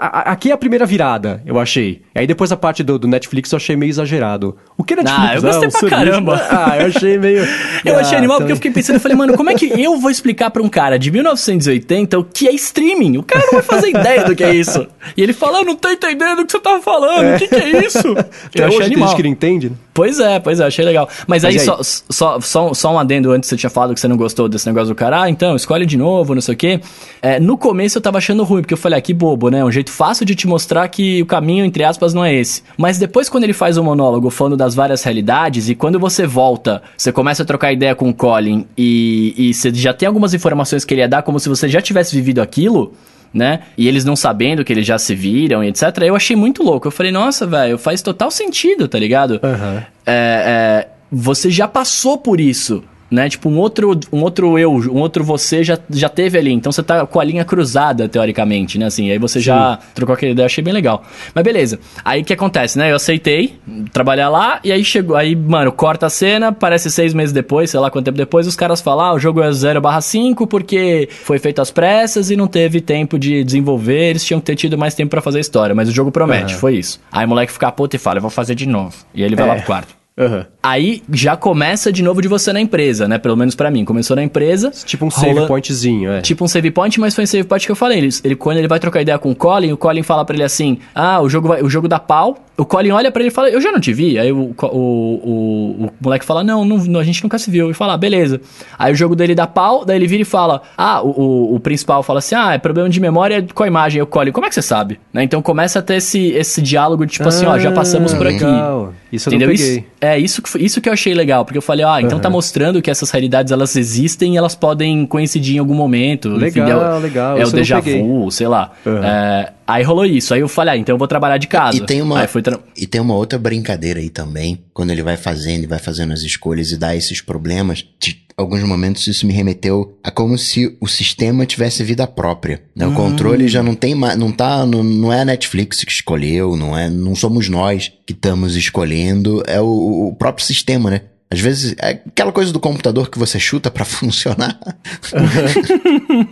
Speaker 1: Aqui é a primeira virada, eu achei. Aí depois a parte do, do Netflix eu achei meio exagerado. O que Netflix?
Speaker 2: Ah, eu gostei pra caramba.
Speaker 1: Ah, eu achei meio...
Speaker 2: Eu achei
Speaker 1: Ah,
Speaker 2: animal
Speaker 1: então-
Speaker 2: porque eu fiquei pensando, eu falei, mano, como é que eu vou explicar pra um cara de 1980 o que é streaming? O cara não vai fazer ideia do que é isso. E ele fala, eu não tô entendendo o que você tava falando, o que, que é isso?
Speaker 1: Até
Speaker 2: eu
Speaker 1: hoje
Speaker 2: achei
Speaker 1: tem
Speaker 2: animal.
Speaker 1: gente que não entende, né?
Speaker 2: Pois é, pois é, achei legal. Mas,
Speaker 1: Mas
Speaker 2: aí,
Speaker 1: aí?
Speaker 2: Só, só, só, só um adendo antes, você tinha falado que você não gostou desse negócio do cara. Ah, então, escolhe de novo, não sei o quê. É, no começo eu tava achando ruim, porque eu falei, ah, que bobo, né? Um jeito fácil de te mostrar que o caminho, entre aspas, não é esse. Mas depois, quando ele faz o monólogo falando das várias realidades, e quando você volta, você começa a trocar ideia com o Colin, e, e você já tem algumas informações que ele ia dar, como se você já tivesse vivido aquilo né? E eles não sabendo que eles já se viram e etc. Eu achei muito louco. Eu falei, nossa, velho, faz total sentido, tá ligado?
Speaker 1: Aham.
Speaker 2: É, é, você já passou por isso. Né? Tipo, um outro, um outro eu, um outro você já, já teve ali. Então você tá com a linha cruzada, teoricamente, né? Assim, aí você já trocou aquela ideia, achei bem legal. Mas beleza. Aí o que acontece, né? Eu aceitei trabalhar lá, e aí chegou. Aí, mano, corta a cena, parece seis meses depois, sei lá quanto tempo depois, os caras falam: ah, o jogo é 0 5 porque foi feito às pressas e não teve tempo de desenvolver, eles tinham que ter tido mais tempo pra fazer a história. Mas o jogo promete,
Speaker 1: Aham.
Speaker 2: foi isso. Aí o moleque fica puto e fala: eu vou fazer de novo. E aí ele vai
Speaker 1: É.
Speaker 2: lá pro quarto.
Speaker 1: Aham.
Speaker 2: Aí já começa de novo de você na empresa, né? Pelo menos pra mim. Começou na empresa.
Speaker 1: Tipo um save
Speaker 2: rola-
Speaker 1: pointzinho, é.
Speaker 2: Tipo um save point, mas foi um save point que eu falei. Ele, ele- quando ele vai trocar ideia com o Colin, o Colin fala pra ele assim: Ah, o jogo, vai, o jogo dá pau. O Colin olha pra ele e fala: Eu já não te vi. Aí o, o, o, o moleque fala: não, não, a gente nunca se viu. E fala: ah, beleza. Aí o jogo dele dá pau, daí ele vira e fala: Ah, o, o, principal fala assim: Ah, é problema de memória com a imagem. Aí o Colin, como é que você sabe? Né? Então começa a ter esse, esse diálogo de tipo assim: Ó, já passamos por aqui.
Speaker 1: Ah, legal. Isso eu
Speaker 2: Entendeu?
Speaker 1: não
Speaker 2: Isso,
Speaker 1: peguei.
Speaker 2: É, isso que, foi- isso que eu achei legal, porque eu falei, ah, então tá mostrando que essas realidades elas existem e elas podem coincidir em algum momento.
Speaker 1: Legal,
Speaker 2: é o-
Speaker 1: legal,
Speaker 2: É o
Speaker 1: não
Speaker 2: déjà
Speaker 1: peguei.
Speaker 2: vu, sei lá.
Speaker 1: Uhum.
Speaker 2: É, aí rolou isso. Aí eu falei, ah, então eu vou trabalhar de casa.
Speaker 3: E tem uma,
Speaker 2: Aí foi tra-
Speaker 3: e tem uma outra brincadeira aí também, quando ele vai fazendo e vai fazendo as escolhas e dá esses problemas. De alguns momentos isso me remeteu a como se o sistema tivesse vida própria. né? O controle já não tem mais, não tá, não, não é a Netflix que escolheu, não é, não somos nós que estamos escolhendo, é o, o próprio sistema, né? Às vezes, é aquela coisa do computador que você chuta pra funcionar.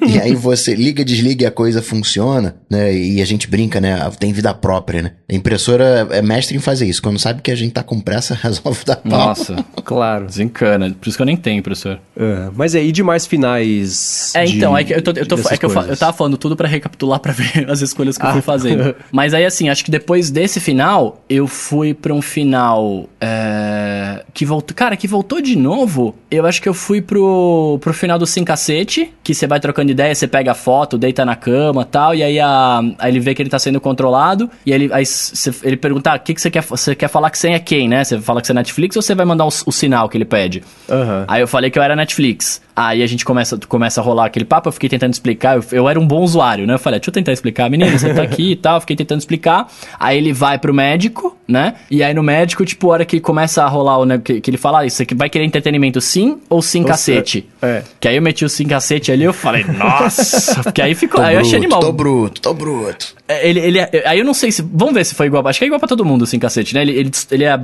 Speaker 3: e aí você liga, desliga e a coisa funciona, né? E a gente brinca, né? Tem vida própria, né? A impressora é mestre em fazer isso. Quando sabe que a gente tá com pressa, resolve dar pau.
Speaker 2: Nossa,
Speaker 1: Claro.
Speaker 2: desencana. Por isso que eu nem tenho, professor.
Speaker 1: É, mas aí, de mais finais.
Speaker 2: É,
Speaker 1: de-
Speaker 2: então, é que eu, tô, eu, tô- é que eu, eu tava falando tudo pra recapitular pra ver as escolhas que eu
Speaker 1: Ah.
Speaker 2: fui fazendo. Mas aí, assim, acho que depois desse final, eu fui pra um final é, que voltou. Cara, cara, que voltou de novo, eu acho que eu fui pro, pro final do Sim Cacete, que você vai trocando ideia, você pega a foto, deita na cama tal, e aí, a, aí ele vê que ele tá sendo controlado, e aí ele, aí cê, ele pergunta, ah, o que, que você quer? Você quer falar que você é quem, né? Você fala que você é Netflix ou você vai mandar o, o sinal que ele pede?
Speaker 1: Aham.
Speaker 2: Aí eu falei que eu era Netflix. Aí a gente começa, começa a rolar aquele papo, eu fiquei tentando explicar, eu, eu era um bom usuário, né? Eu falei, deixa eu tentar explicar, menino, você tá aqui e tal, eu fiquei tentando explicar. Aí ele vai pro médico, né? E aí no médico, tipo, a hora que começa a rolar o, né, que, que ele fala, isso aqui vai querer entretenimento sim ou sim
Speaker 1: Ou
Speaker 2: cacete?
Speaker 1: se- é.
Speaker 2: Que aí eu meti o sim cacete ali, eu falei, nossa, porque aí ficou,
Speaker 3: Tô
Speaker 2: aí eu achei
Speaker 3: bruto,
Speaker 2: animal.
Speaker 3: tô bruto, tô bruto.
Speaker 2: É, Ele, ele, aí eu não sei se. Vamos ver se foi igual. Acho que é igual pra todo mundo, assim, cacete, né? Ele, ele, ele é-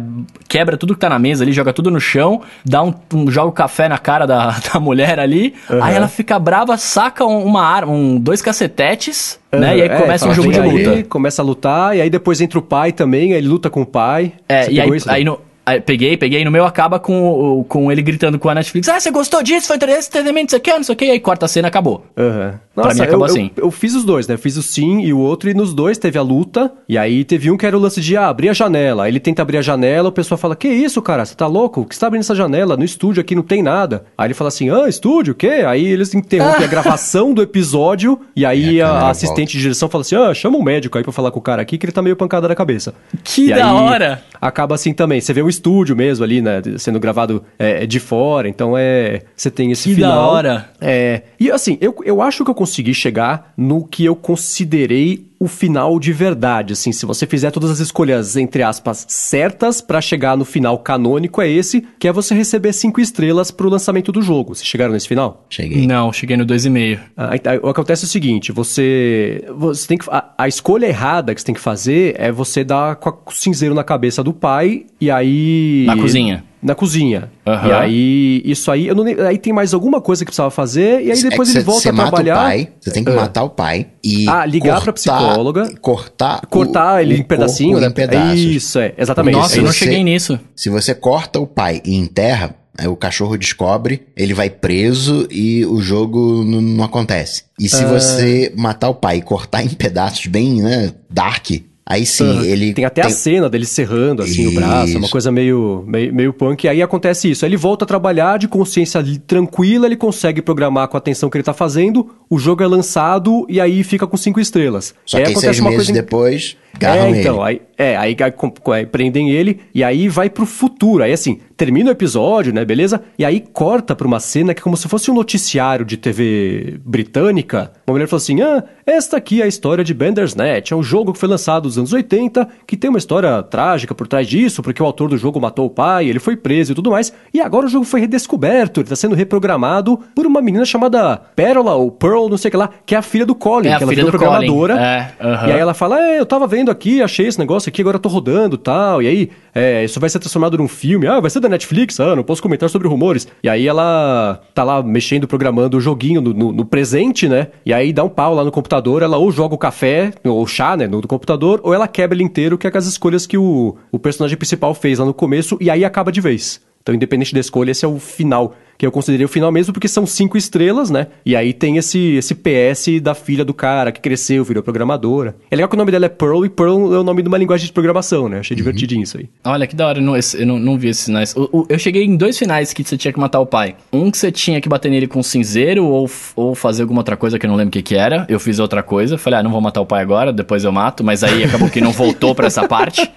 Speaker 2: quebra tudo que tá na mesa ali, joga tudo no chão, dá um, um- joga o café na cara da, da mulher ali. Aí ela fica brava, saca um- uma arma, um, dois cacetetes, né? E aí
Speaker 1: É,
Speaker 2: começa um jogo de
Speaker 1: vem
Speaker 2: luta.
Speaker 1: aí, começa a lutar, e aí depois entra o pai também, aí ele luta com o pai.
Speaker 2: É,
Speaker 1: Você
Speaker 2: e aí,
Speaker 1: isso, né?
Speaker 2: aí no. Aí peguei, peguei, no meu acaba com, com ele gritando com a Netflix: Ah, você gostou disso? Foi esse treinamento, você quer? Não sei o que. Aí corta a cena acabou.
Speaker 1: Aham.
Speaker 2: Pra mim
Speaker 1: eu,
Speaker 2: acabou
Speaker 1: eu-
Speaker 2: assim.
Speaker 1: Eu, fiz os dois, né? Eu fiz o sim e o outro, e nos dois teve a luta. E aí teve um que era o lance de ah, abrir a janela. Aí ele tenta abrir a janela, o pessoal fala: Que isso, cara? Você tá louco? O que você tá abrindo essa janela? No estúdio aqui não tem nada. Aí ele fala assim: Ah, estúdio, o quê? Aí eles interrompem a gravação do episódio. E aí
Speaker 3: E a
Speaker 1: a, assistente de direção fala assim: Ah, chama um médico aí pra falar com o cara aqui que ele tá meio pancada na cabeça.
Speaker 2: Que
Speaker 1: E
Speaker 2: da
Speaker 1: aí,
Speaker 2: hora!
Speaker 1: Acaba assim também. Você vê o estúdio mesmo ali, né? Sendo gravado é, de fora. Então é. Você tem esse
Speaker 2: Que da
Speaker 1: final.
Speaker 2: hora.
Speaker 1: É. E assim, eu, eu acho que eu consegui chegar no que eu considerei o final de verdade. Assim, se você fizer todas as escolhas, entre aspas, certas pra chegar no final canônico, é esse, que é você receber cinco estrelas pro lançamento do jogo. Vocês chegaram nesse final?
Speaker 3: Cheguei.
Speaker 2: Não, cheguei no 2,5.
Speaker 1: Ah, aí- aí, o que acontece é o seguinte, você, você tem que a, a escolha errada que você tem que fazer é você dar com, a- com o cinzeiro na cabeça do pai e aí
Speaker 2: Na cozinha.
Speaker 1: Na cozinha.
Speaker 2: Aham.
Speaker 1: E aí isso aí, eu não, aí tem mais alguma coisa que precisava fazer e aí depois
Speaker 3: É
Speaker 1: ele
Speaker 3: cê-
Speaker 1: volta
Speaker 3: cê
Speaker 1: a trabalhar.
Speaker 3: Mata o pai, você tem que
Speaker 1: Ah.
Speaker 3: matar o pai e.
Speaker 1: Ah, ligar pra psicóloga.
Speaker 3: Cortar. o-
Speaker 1: cortar ele
Speaker 3: o
Speaker 1: em pedacinho,
Speaker 3: corpo
Speaker 1: né?
Speaker 3: Em pedaços.
Speaker 1: Isso, é, exatamente.
Speaker 2: Nossa,
Speaker 1: é
Speaker 2: eu não cheguei nisso.
Speaker 3: Se você corta o pai e enterra, aí o cachorro descobre, ele vai preso e o jogo não acontece. E
Speaker 1: Ah.
Speaker 3: se você matar o pai e cortar em pedaços bem, né, dark, aí sim, ele
Speaker 1: Tem até a cena dele serrando assim o braço, uma
Speaker 3: Isso.
Speaker 1: coisa meio, meio, meio punk. E aí acontece isso. Aí ele volta a trabalhar de consciência tranquila, ele consegue programar com a atenção que ele tá fazendo, o jogo é lançado e aí fica com cinco estrelas.
Speaker 3: Só que aí seis meses depois, agarram
Speaker 1: é, então,
Speaker 3: ele.
Speaker 1: aí, é, aí, aí aí prendem ele e aí vai pro futuro. Aí assim, termina o episódio, né, beleza? E aí corta pra uma cena que é como se fosse um noticiário de TV britânica. Uma mulher falou assim: ah, esta aqui é a história de Bandersnatch. É um jogo que foi lançado nos anos 80, que tem uma história trágica por trás disso, porque o autor do jogo matou o pai, ele foi preso e tudo mais. E agora o jogo foi redescoberto, ele tá sendo reprogramado por uma menina chamada Pérola ou Pearl, não sei o que lá, que é a filha do Colin,
Speaker 2: É a
Speaker 1: que ela
Speaker 2: filha
Speaker 1: virou programadora.
Speaker 2: É, aham.
Speaker 1: E aí ela fala, é, eu tava vendo aqui, achei esse negócio aqui, agora eu tô rodando e tal. E aí, é, isso vai ser transformado num filme. Ah, vai ser da Netflix? Ah, não posso comentar sobre rumores. E aí ela tá lá mexendo, programando o joguinho no, no- no presente, né? E aí dá um pau lá no computador, ela ou joga o café, ou chá, né, no do computador, ou ela quebra ele inteiro, que é com as escolhas que o, o personagem principal fez lá no começo, e aí acaba de vez. Então, independente da escolha, esse é o final. Que eu considerei o final mesmo, porque são cinco estrelas, né? E aí tem esse, esse PS da filha do cara que cresceu, virou programadora. É legal que o nome dela é Pearl, e Pearl é o nome de uma linguagem de programação, né? Achei divertidinho isso aí.
Speaker 2: Olha que da hora, eu não, eu não, não vi esses finais. O- o- eu cheguei em dois finais que você tinha que matar o pai. Um que você tinha que bater nele com cinzeiro ou, ou fazer alguma outra coisa que eu não lembro o que, que era. Eu fiz outra coisa. Falei, ah, não vou matar o pai agora, depois eu mato. Mas aí acabou que não voltou pra essa parte.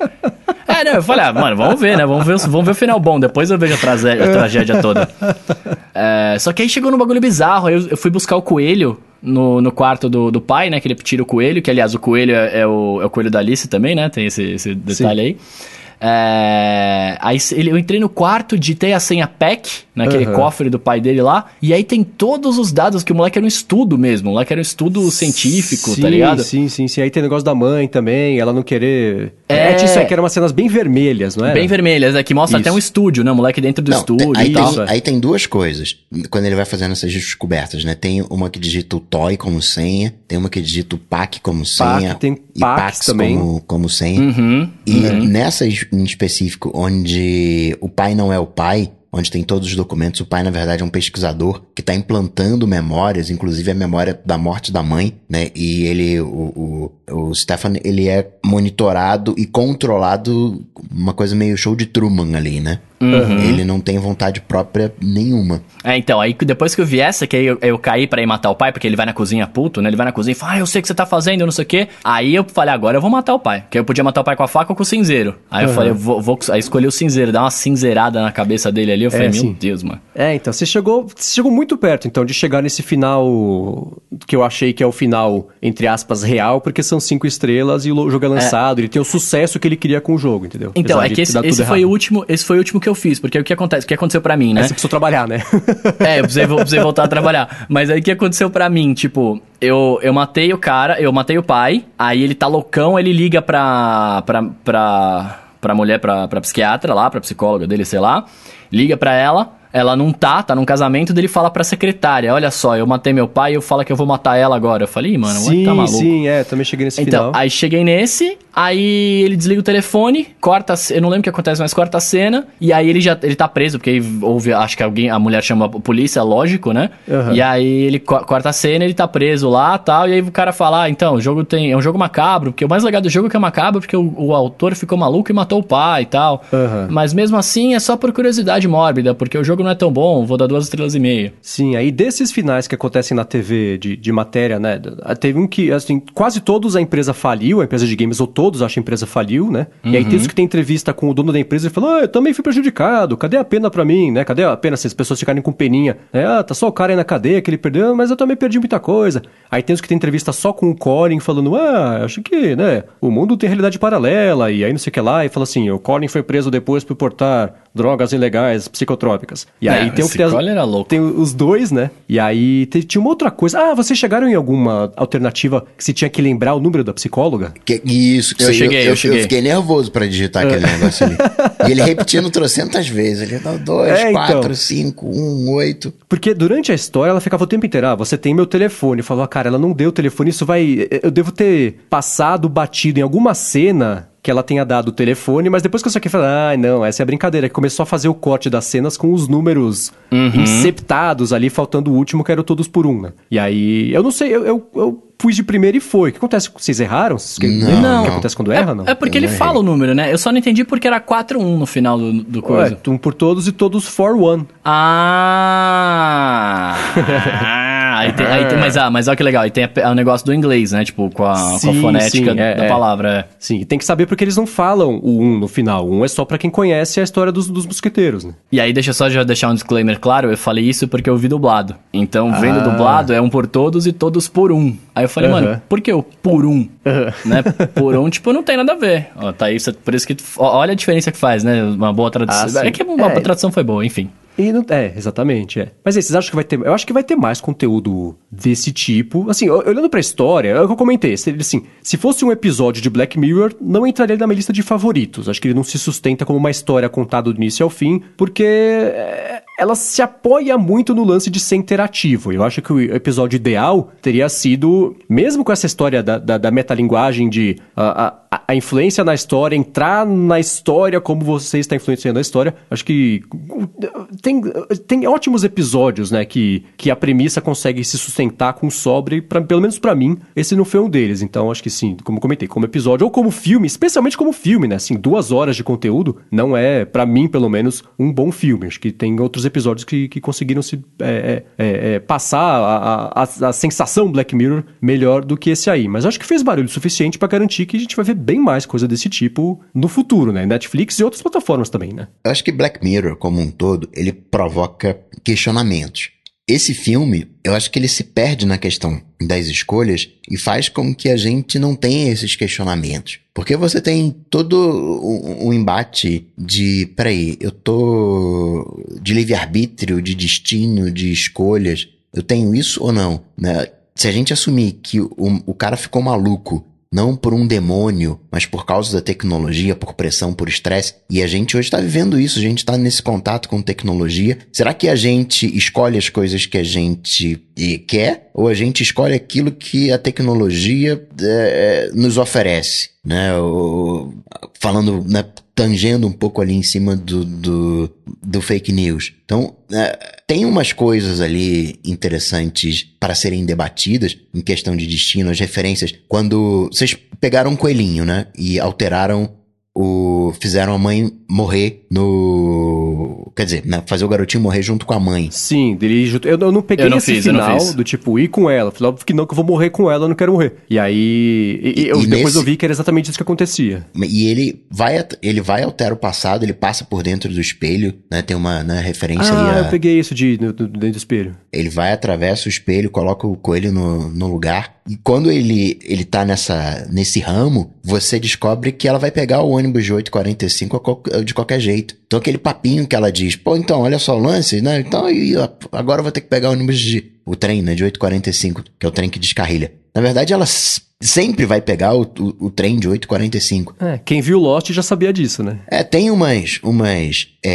Speaker 2: É, não, eu falei, ah, mano, vamos ver, né? Vamos ver, o- vamos ver o final bom. Depois eu vejo a, a tragédia toda. É, só que aí chegou num bagulho bizarro. Aí eu, eu fui buscar o coelho no, no quarto do, do pai, né? Que ele tira o coelho, que aliás o coelho é, é o, é o coelho da Alice também, né? Tem esse, esse detalhe aí. É, aí eu entrei no quarto, digitei a senha PEC, naquele
Speaker 1: Aham.
Speaker 2: cofre do pai dele lá, e aí tem todos os dados, que o moleque era um estudo mesmo, o moleque era um estudo científico,
Speaker 1: sim,
Speaker 2: tá ligado?
Speaker 1: Sim, sim, sim. Aí tem o negócio da mãe também, ela não querer.
Speaker 2: É.
Speaker 1: É, isso aí, que eram umas cenas bem vermelhas, não é?
Speaker 2: Bem vermelhas, é que mostra
Speaker 1: Isso.
Speaker 2: até um estúdio, né? O moleque dentro do
Speaker 3: Não,
Speaker 2: estúdio
Speaker 3: aí,
Speaker 2: e
Speaker 3: tem,
Speaker 2: tal.
Speaker 3: aí tem duas coisas. Quando ele vai fazendo essas descobertas, né? Tem uma que digita o toy como senha, tem uma que digita o pack como senha.
Speaker 1: tem
Speaker 3: e
Speaker 1: Pax
Speaker 3: Pax
Speaker 1: também.
Speaker 3: Como, como senha.
Speaker 2: Uhum.
Speaker 3: E nessa es- em específico, onde o pai não é o pai, onde tem todos os documentos, o pai, na verdade, é um pesquisador que está implantando memórias, inclusive a memória da morte da mãe, né? E ele, o, o, o Stefan, ele é monitorado e controlado, uma coisa meio show de Truman ali, né? Uhum. Ele não tem vontade própria nenhuma.
Speaker 2: É, então, aí depois que eu vi essa, que aí eu, eu caí para ir matar o pai, porque ele vai na cozinha puto, né? Ele vai na cozinha e fala, ah, eu sei o que você tá fazendo, não sei o quê. Aí eu falei, agora eu vou matar o pai. Que eu podia matar o pai com a faca ou com o cinzeiro. Aí uhum. eu falei, eu vou, vou aí escolhi o cinzeiro, dar uma cinzeirada na cabeça dele ali. Eu falei, é, meu sim. Deus, mano.
Speaker 1: É, então, você chegou, você chegou muito perto, então, de chegar nesse final que eu achei que é o final, entre aspas, real, porque são cinco estrelas e o jogo é, é. lançado, é. ele tem o sucesso que ele queria com o jogo, entendeu?
Speaker 2: Então, Apesar é que esse, esse foi o último, esse foi o último que eu fiz, porque o que acontece, o que aconteceu para mim, né?
Speaker 1: Aí você precisou trabalhar, né?
Speaker 2: é, eu precisei, precisei voltar a trabalhar. Mas aí o que aconteceu para mim, tipo, eu, eu matei o cara, eu matei o pai, aí ele tá loucão, ele liga pra, pra, pra, pra mulher, pra, pra psiquiatra lá, pra psicóloga dele, sei lá, liga pra ela, ela não tá, tá num casamento, dele fala pra secretária, olha só, eu matei meu pai e eu falo que eu vou matar ela agora. Eu falei, mano,
Speaker 1: sim,
Speaker 2: tá maluco.
Speaker 1: Sim, é, também cheguei nesse
Speaker 2: então,
Speaker 1: final.
Speaker 2: aí cheguei nesse, aí ele desliga o telefone, corta, eu não lembro o que acontece, mas corta a cena, e aí ele já, ele tá preso, porque houve, acho que alguém, a mulher chama a polícia, lógico, né? Uhum. E aí ele co corta a cena, ele tá preso lá tal, e aí o cara fala, ah, então, o jogo tem, é um jogo macabro, porque o mais legal do jogo é que é macabro, porque o, o autor ficou maluco e matou o pai e tal. Uhum. Mas mesmo assim, é só por curiosidade mórbida, porque o jogo não é tão bom, vou dar duas estrelas e meia.
Speaker 1: Sim, aí desses finais que acontecem na TV de, de matéria, né? Teve um que, assim, quase todos a empresa faliu, a empresa de games, ou todos acho que a empresa faliu, né? Uhum. E aí tem uhum. isso que tem entrevista com o dono da empresa e falou: ah, eu também fui prejudicado, cadê a pena pra mim, né? Cadê a pena se as pessoas ficarem com peninha? É, ah, tá só o cara aí na cadeia que ele perdeu, mas eu também perdi muita coisa. Aí tem os que tem entrevista só com o Corin falando: ah, acho que, né, o mundo tem realidade paralela, e aí não sei o que lá, e fala assim: o Corin foi preso depois por portar drogas ilegais, psicotrópicas. E
Speaker 2: é,
Speaker 1: aí tem o que
Speaker 2: era louco.
Speaker 1: tem os dois, né? E aí tem, tinha uma outra coisa. Ah, vocês chegaram em alguma alternativa que se tinha que lembrar o número da psicóloga?
Speaker 3: Que, isso, que
Speaker 2: eu, cheguei, eu, eu, cheguei.
Speaker 3: Eu fiquei nervoso para digitar aquele é. negócio ali. E ele repetindo trocentas vezes. Ele dá dois, é, quatro, então. cinco, um, oito.
Speaker 1: Porque durante a história ela ficava o tempo inteiro, ah, você tem meu telefone. Falou, ah, cara, ela não deu o telefone, isso vai... Eu devo ter passado, batido em alguma cena que ela tenha dado o telefone, mas depois que eu saquei, falei, ah, não, essa é a brincadeira. Que começou a fazer o corte das cenas com os números uhum. inceptados ali, faltando o último, que era todos por um, né? E aí, eu não sei, eu, eu, eu fui de primeiro e foi. O que acontece? Vocês erraram?
Speaker 3: Não. não.
Speaker 1: O que acontece quando erra,
Speaker 2: é,
Speaker 1: não?
Speaker 2: É porque eu ele fala o número, né? Eu só não entendi porque era 4-1 no final do, do coisa.
Speaker 1: Ué, um por todos e todos for one.
Speaker 2: Ah! aí tem, aí tem, mas, ah, mas olha que legal, aí tem o negócio do inglês, né? Tipo, com a, sim, com a fonética sim, é, da é. palavra. É.
Speaker 1: Sim, tem que saber porque eles não falam o um no final. Um é só para quem conhece a história dos, dos mosqueteiros, né?
Speaker 2: E aí, deixa só já deixar um disclaimer claro, eu falei isso porque eu vi dublado. Então, vendo ah. dublado, é um por todos e todos por um. Aí eu falei, mano, por que o por um? Né? Por um, tipo, não tem nada a ver. Ó, tá isso, por isso que. Olha a diferença que faz, né? Uma boa tradução. Ah, é que uma é. tradução foi boa, enfim.
Speaker 1: E não, é, exatamente, é. Mas aí, vocês acham que vai ter. Eu acho que vai ter mais conteúdo desse tipo. Assim, olhando pra história, é o que eu comentei. Assim, se fosse um episódio de Black Mirror, não entraria na minha lista de favoritos. Acho que ele não se sustenta como uma história contada do início ao fim, porque é, ela se apoia muito no lance de ser interativo. Eu acho que o episódio ideal teria sido, mesmo com essa história da, da, da metalinguagem de a, a, a, influência na história, entrar na história como você está influenciando a história, acho que tem, tem ótimos episódios, né, que, que a premissa consegue se sustentar com sobre, pra, pelo menos para mim, esse não foi um deles. Então, acho que sim, como comentei, como episódio ou como filme, especialmente como filme, né, assim, duas horas de conteúdo não é, para mim, pelo menos, um bom filme. Acho que tem outros episódios que, que conseguiram se é, é, é, é passar a, a, a, sensação Black Mirror melhor do que esse aí. Mas acho que fez barulho suficiente para garantir que a gente vai ver bem mais coisa desse tipo no futuro, né? Netflix e outras plataformas também, né?
Speaker 3: Eu acho que Black Mirror, como um todo, ele provoca questionamentos. Esse filme, eu acho que ele se perde na questão das escolhas e faz com que a gente não tenha esses questionamentos. Porque você tem todo um embate de, peraí, eu tô de livre-arbítrio, de destino, de escolhas. Eu tenho isso ou não? Né? Se a gente assumir que o, o cara ficou maluco não por um demônio, mas por causa da tecnologia, por pressão, por estresse. E a gente hoje está vivendo isso, a gente está nesse contato com tecnologia. Será que a gente escolhe as coisas que a gente quer ou a gente escolhe aquilo que a tecnologia é, nos oferece? Né? Falando, né, tangendo um pouco ali em cima do, do, do fake news. Então, é, tem umas coisas ali interessantes para serem debatidas em questão de destino, as referências. Quando vocês pegaram um coelhinho, né? E alteraram o. fizeram a mãe morrer no. Quer dizer, né, fazer o garotinho morrer junto com a mãe.
Speaker 1: Sim, dele junto. Eu, eu não peguei
Speaker 2: Eu não
Speaker 1: esse
Speaker 2: fiz,
Speaker 1: final do tipo, ir com ela. Falei, óbvio que não, que eu vou morrer com ela, eu não quero morrer. E aí. e- e eu-
Speaker 3: E
Speaker 1: depois
Speaker 3: nesse-
Speaker 1: eu vi que era exatamente isso que acontecia.
Speaker 3: E ele vai, ele vai alterar o passado, ele passa por dentro do espelho, né? Tem uma né, referência
Speaker 1: Ah,
Speaker 3: aí a,
Speaker 1: eu peguei isso de, no- do- dentro do espelho.
Speaker 3: Ele vai, atravessa o espelho, coloca o coelho no, no lugar. E quando ele, ele tá nessa, nesse ramo, você descobre que ela vai pegar o ônibus de 8h45 a qual- de qualquer jeito. Então aquele papinho que ela diz, pô, então, olha só o lance, né? Então agora eu vou ter que pegar o ônibus de. O trem, né? De 8h45, que é o trem que descarrilha. Na verdade, ela sempre vai pegar o, o, o trem de 8h45.
Speaker 1: É, quem viu Lost já sabia disso, né?
Speaker 3: É, tem umas, umas, é,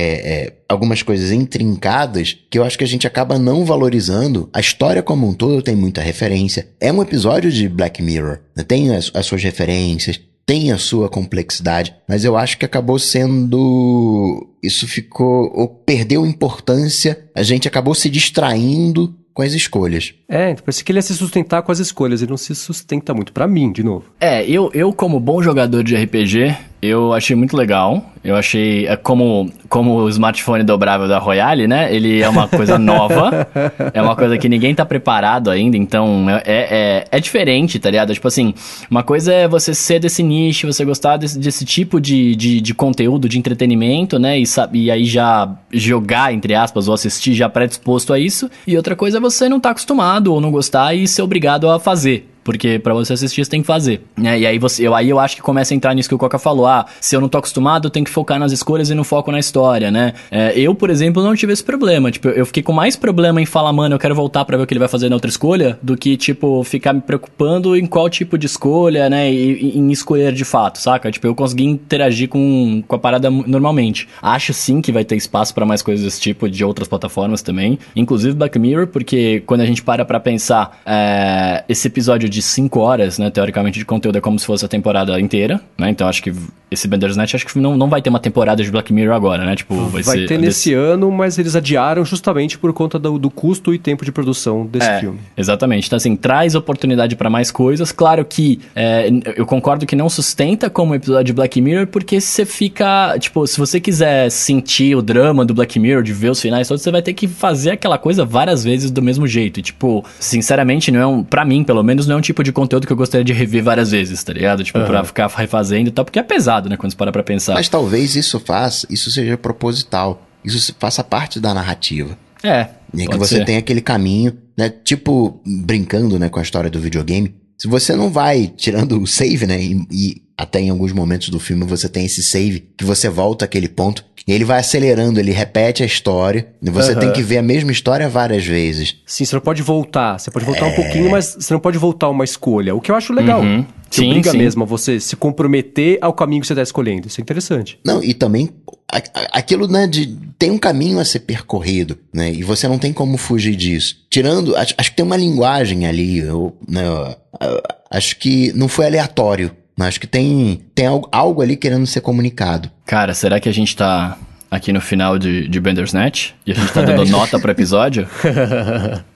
Speaker 3: é, algumas coisas intrincadas que eu acho que a gente acaba não valorizando. A história como um todo tem muita referência. É um episódio de Black Mirror, né? tem as, as suas referências, tem a sua complexidade, mas eu acho que acabou sendo, isso ficou, ou perdeu importância, a gente acabou se distraindo com as escolhas.
Speaker 1: É, então parece que ele ia se sustentar com as escolhas, ele não se sustenta muito. Pra mim, de novo.
Speaker 2: É, eu, eu como bom jogador de RPG, eu achei muito legal. Eu achei, é como, como o smartphone dobrável da Royale, né? Ele é uma coisa nova, é uma coisa que ninguém tá preparado ainda, então é, é, é diferente, tá ligado? Tipo assim, uma coisa é você ser desse nicho, você gostar desse, desse tipo de, de, de conteúdo, de entretenimento, né? E, e aí já jogar, entre aspas, ou assistir já predisposto a isso. E outra coisa é você não tá acostumado ou não gostar e ser obrigado a fazer. Porque pra você assistir, você tem que fazer. Né? E aí, você, eu, aí eu acho que começa a entrar nisso que o Coca falou. Ah, se eu não tô acostumado, eu tenho que focar nas escolhas e não foco na história, né? É, eu, por exemplo, não tive esse problema. Tipo, eu fiquei com mais problema em falar, mano, eu quero voltar pra ver o que ele vai fazer na outra escolha, do que, tipo, ficar me preocupando em qual tipo de escolha, né? E, em escolher de fato, saca? Tipo, eu consegui interagir com, com a parada normalmente. Acho sim que vai ter espaço pra mais coisas desse tipo de outras plataformas também. Inclusive Black Mirror, porque quando a gente para pra pensar, é, esse episódio de 5 horas, né, teoricamente, de conteúdo é como se fosse a temporada inteira, né? Então acho que esse Bandersnatch acho que não, não vai ter uma temporada de Black Mirror agora, né? Tipo, vai,
Speaker 1: Vai
Speaker 2: ser.
Speaker 1: ter nesse ano, mas eles adiaram justamente por conta do, do custo e tempo de produção desse
Speaker 2: É,
Speaker 1: filme.
Speaker 2: Exatamente. Então, assim, traz oportunidade pra mais coisas. Claro que é, eu concordo que não sustenta como episódio de Black Mirror, porque você fica. Tipo, se você quiser sentir o drama do Black Mirror, de ver os finais todos, você vai ter que fazer aquela coisa várias vezes do mesmo jeito. E, tipo, sinceramente, não é um. Pra mim, pelo menos, não é um tipo de conteúdo que eu gostaria de rever várias vezes, tá ligado? Tipo, pra ficar refazendo e tal, porque é pesado, né? Quando você para pra pensar.
Speaker 3: Mas talvez isso faça, isso seja proposital. Isso faça parte da narrativa.
Speaker 2: É.
Speaker 3: E que
Speaker 2: pode
Speaker 3: você
Speaker 2: ser.
Speaker 3: tem aquele caminho, né? Tipo, brincando, né, com a história do videogame. Se você não vai tirando o save, né? E, e até em alguns momentos do filme você tem esse save que você volta àquele ponto. E ele vai acelerando, ele repete a história. E você
Speaker 1: Aham.
Speaker 3: tem que ver a mesma história várias vezes.
Speaker 1: Sim, você não pode voltar. Você pode voltar
Speaker 3: É.
Speaker 1: um pouquinho, mas você não pode voltar uma escolha. O que eu acho legal.
Speaker 2: Uhum.
Speaker 1: Que
Speaker 2: Sim,
Speaker 1: obriga
Speaker 2: sim.
Speaker 1: mesmo a você se comprometer ao caminho que você está escolhendo. Isso é interessante.
Speaker 3: Não, e também a- a- aquilo, né, de tem um caminho a ser percorrido, né, e você não tem como fugir disso. Tirando, acho, acho que tem uma linguagem ali, eu, né, eu- eu- acho que não foi aleatório, acho que tem, tem algo, algo ali querendo ser comunicado.
Speaker 2: Cara, será que a gente tá aqui no final de, de Bandersnatch? E a gente tá dando nota pro episódio?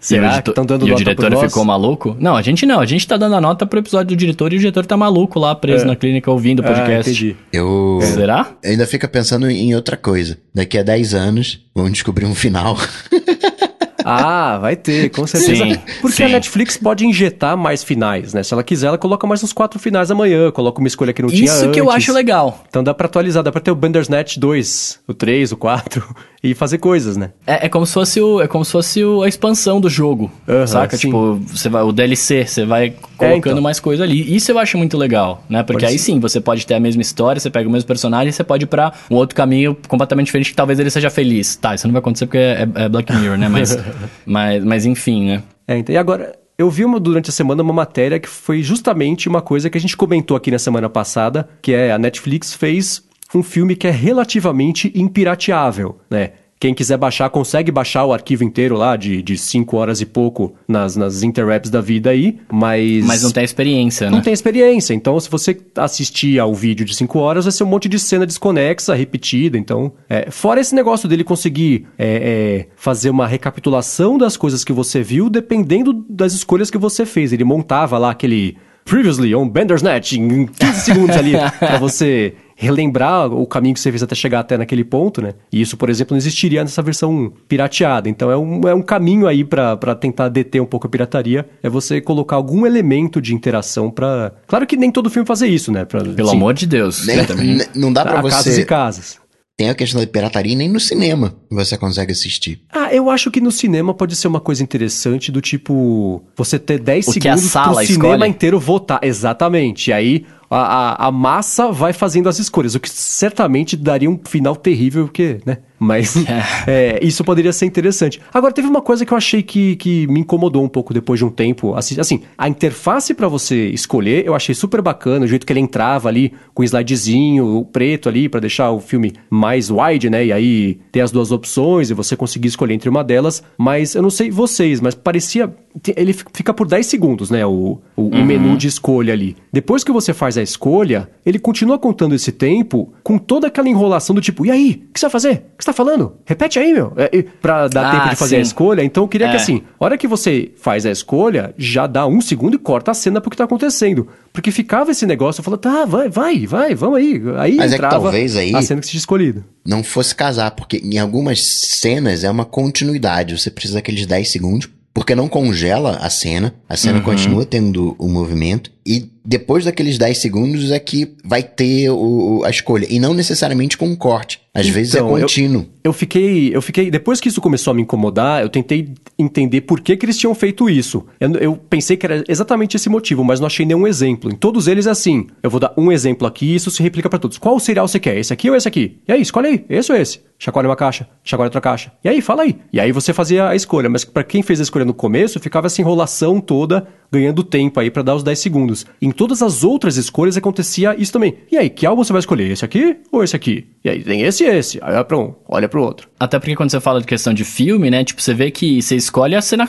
Speaker 1: Será
Speaker 2: e o
Speaker 1: que estão dando
Speaker 2: E o
Speaker 1: nota
Speaker 2: diretor
Speaker 1: por nós?
Speaker 2: ficou maluco? Não, a gente não. A gente tá dando a nota pro episódio do diretor e o diretor tá maluco lá, preso
Speaker 1: É.
Speaker 2: na clínica ouvindo o podcast.
Speaker 1: Ah, entendi.
Speaker 3: Eu
Speaker 2: Será?
Speaker 3: ainda fica pensando em outra coisa. Daqui a 10 anos, vamos descobrir um final.
Speaker 1: Ah, vai ter, com certeza.
Speaker 2: Sim,
Speaker 1: Porque a
Speaker 2: sim.
Speaker 1: Netflix pode injetar mais finais, né? Se ela quiser, ela coloca mais uns quatro finais amanhã, coloca uma escolha que não tinha
Speaker 2: Isso que eu
Speaker 1: antes.
Speaker 2: acho legal.
Speaker 1: Então dá pra atualizar, dá pra ter o Bandersnatch 2, o 3, o 4 e fazer coisas, né?
Speaker 2: É, é como se fosse, o, é como se fosse o- a expansão do jogo,
Speaker 1: Aham,
Speaker 2: saca?
Speaker 1: sim.
Speaker 2: Tipo, você vai, o DLC, você vai colocando
Speaker 1: então.
Speaker 2: mais coisa ali. Isso eu acho muito legal, né? Porque
Speaker 1: Pode
Speaker 2: aí sim, você pode ter a mesma história, você pega o mesmo personagem, você pode ir pra um outro caminho completamente diferente que talvez ele seja feliz. Tá, isso não vai acontecer porque é, é Black Mirror, né? Mas, mas, mas enfim, né?
Speaker 1: É, então, e agora, eu vi uma, durante a semana uma matéria que foi justamente uma coisa que a gente comentou aqui na semana passada, que é a Netflix fez um filme que é relativamente impirateável, né? Quem quiser baixar, consegue baixar o arquivo inteiro lá, de 5 horas e pouco, nas, nas interwebs da vida aí, mas...
Speaker 2: Mas não tem experiência,
Speaker 1: Não
Speaker 2: né?
Speaker 1: tem experiência. Então, se você assistir ao vídeo de 5 horas, vai ser um monte de cena desconexa, repetida. Então, é, fora esse negócio dele conseguir é, é, fazer uma recapitulação das coisas que você viu, dependendo das escolhas que você fez. Ele montava lá aquele Previously on Bandersnatch em 15 segundos ali, pra você relembrar o caminho que você fez até chegar até naquele ponto, né? E isso, por exemplo, não existiria nessa versão pirateada. Então é um, é um caminho aí para tentar deter um pouco a pirataria, é você colocar algum elemento de interação para Claro que nem todo filme fazer isso, né? Pra,
Speaker 2: Pelo amor de Deus.
Speaker 3: Nem- não dá pra
Speaker 1: a casas
Speaker 3: você.
Speaker 1: e casas.
Speaker 3: Tem a questão da pirataria e nem no cinema você consegue assistir.
Speaker 1: Ah, eu acho que no cinema pode ser uma coisa interessante do tipo você ter 10
Speaker 2: O que a
Speaker 1: segundos
Speaker 2: sala
Speaker 1: pro cinema
Speaker 2: escolhe?
Speaker 1: inteiro votar. Exatamente. E aí a, a, a massa vai fazendo as escolhas, o que certamente daria um final terrível, porque, né? Mas é, isso poderia ser interessante. Agora, teve uma coisa que eu achei que, que me incomodou um pouco depois de um tempo. Assim, assim a interface pra você escolher, eu achei super bacana, o jeito que ele entrava ali com o slidezinho, o preto ali, pra deixar o filme mais wide, né? E aí ter as duas opções e você conseguir escolher entre uma delas. Mas eu não sei vocês, mas parecia. Ele fica por 10 segundos, né? O, o, o menu de escolha ali. Depois que você faz a escolha, ele continua contando esse tempo com toda aquela enrolação do tipo, e aí? O que você vai fazer? O que você tá falando? Repete aí, meu. É, e- pra dar
Speaker 2: Ah,
Speaker 1: tempo de fazer a
Speaker 2: sim.
Speaker 1: escolha. Então eu queria que
Speaker 2: É.
Speaker 1: assim, a hora que você faz a escolha, já dá um segundo e corta a cena pro que tá acontecendo. Porque ficava esse negócio, eu falava, tá, vai, vai, vai, vamos aí. Aí
Speaker 3: Mas é que
Speaker 1: entrava
Speaker 3: talvez aí-
Speaker 1: a cena que você tinha escolhido.
Speaker 3: Não fosse casar, porque em algumas cenas é uma continuidade. Você precisa daqueles 10 segundos, porque não congela a cena. A cena continua tendo o movimento. E depois daqueles 10 segundos é que vai ter o, a escolha. E não necessariamente com um corte. Às vezes é
Speaker 1: Então, eu-
Speaker 3: contínuo.
Speaker 1: Eu fiquei, eu fiquei, depois que isso começou a me incomodar, eu tentei entender por que, que eles tinham feito isso. Eu, eu pensei que era exatamente esse motivo, mas não achei nenhum exemplo. Em todos eles é assim. Eu vou dar um exemplo aqui e isso se replica pra todos. Qual cereal você quer? Esse aqui ou esse aqui? E aí, escolhe aí. Esse ou esse? Chacoalha uma caixa, chacoalha outra caixa. E aí, fala aí. E aí você fazia a escolha, mas pra quem fez a escolha no começo, ficava essa enrolação toda, ganhando tempo aí pra dar os 10 segundos. Em todas as outras escolhas acontecia isso também. E aí, que álbum você vai escolher? Esse aqui ou esse aqui? E aí, tem esse e esse. Aí olha pra um, olha pro outro.
Speaker 2: Até porque quando você fala de questão de filme, né? Tipo, você vê que você escolhe a cena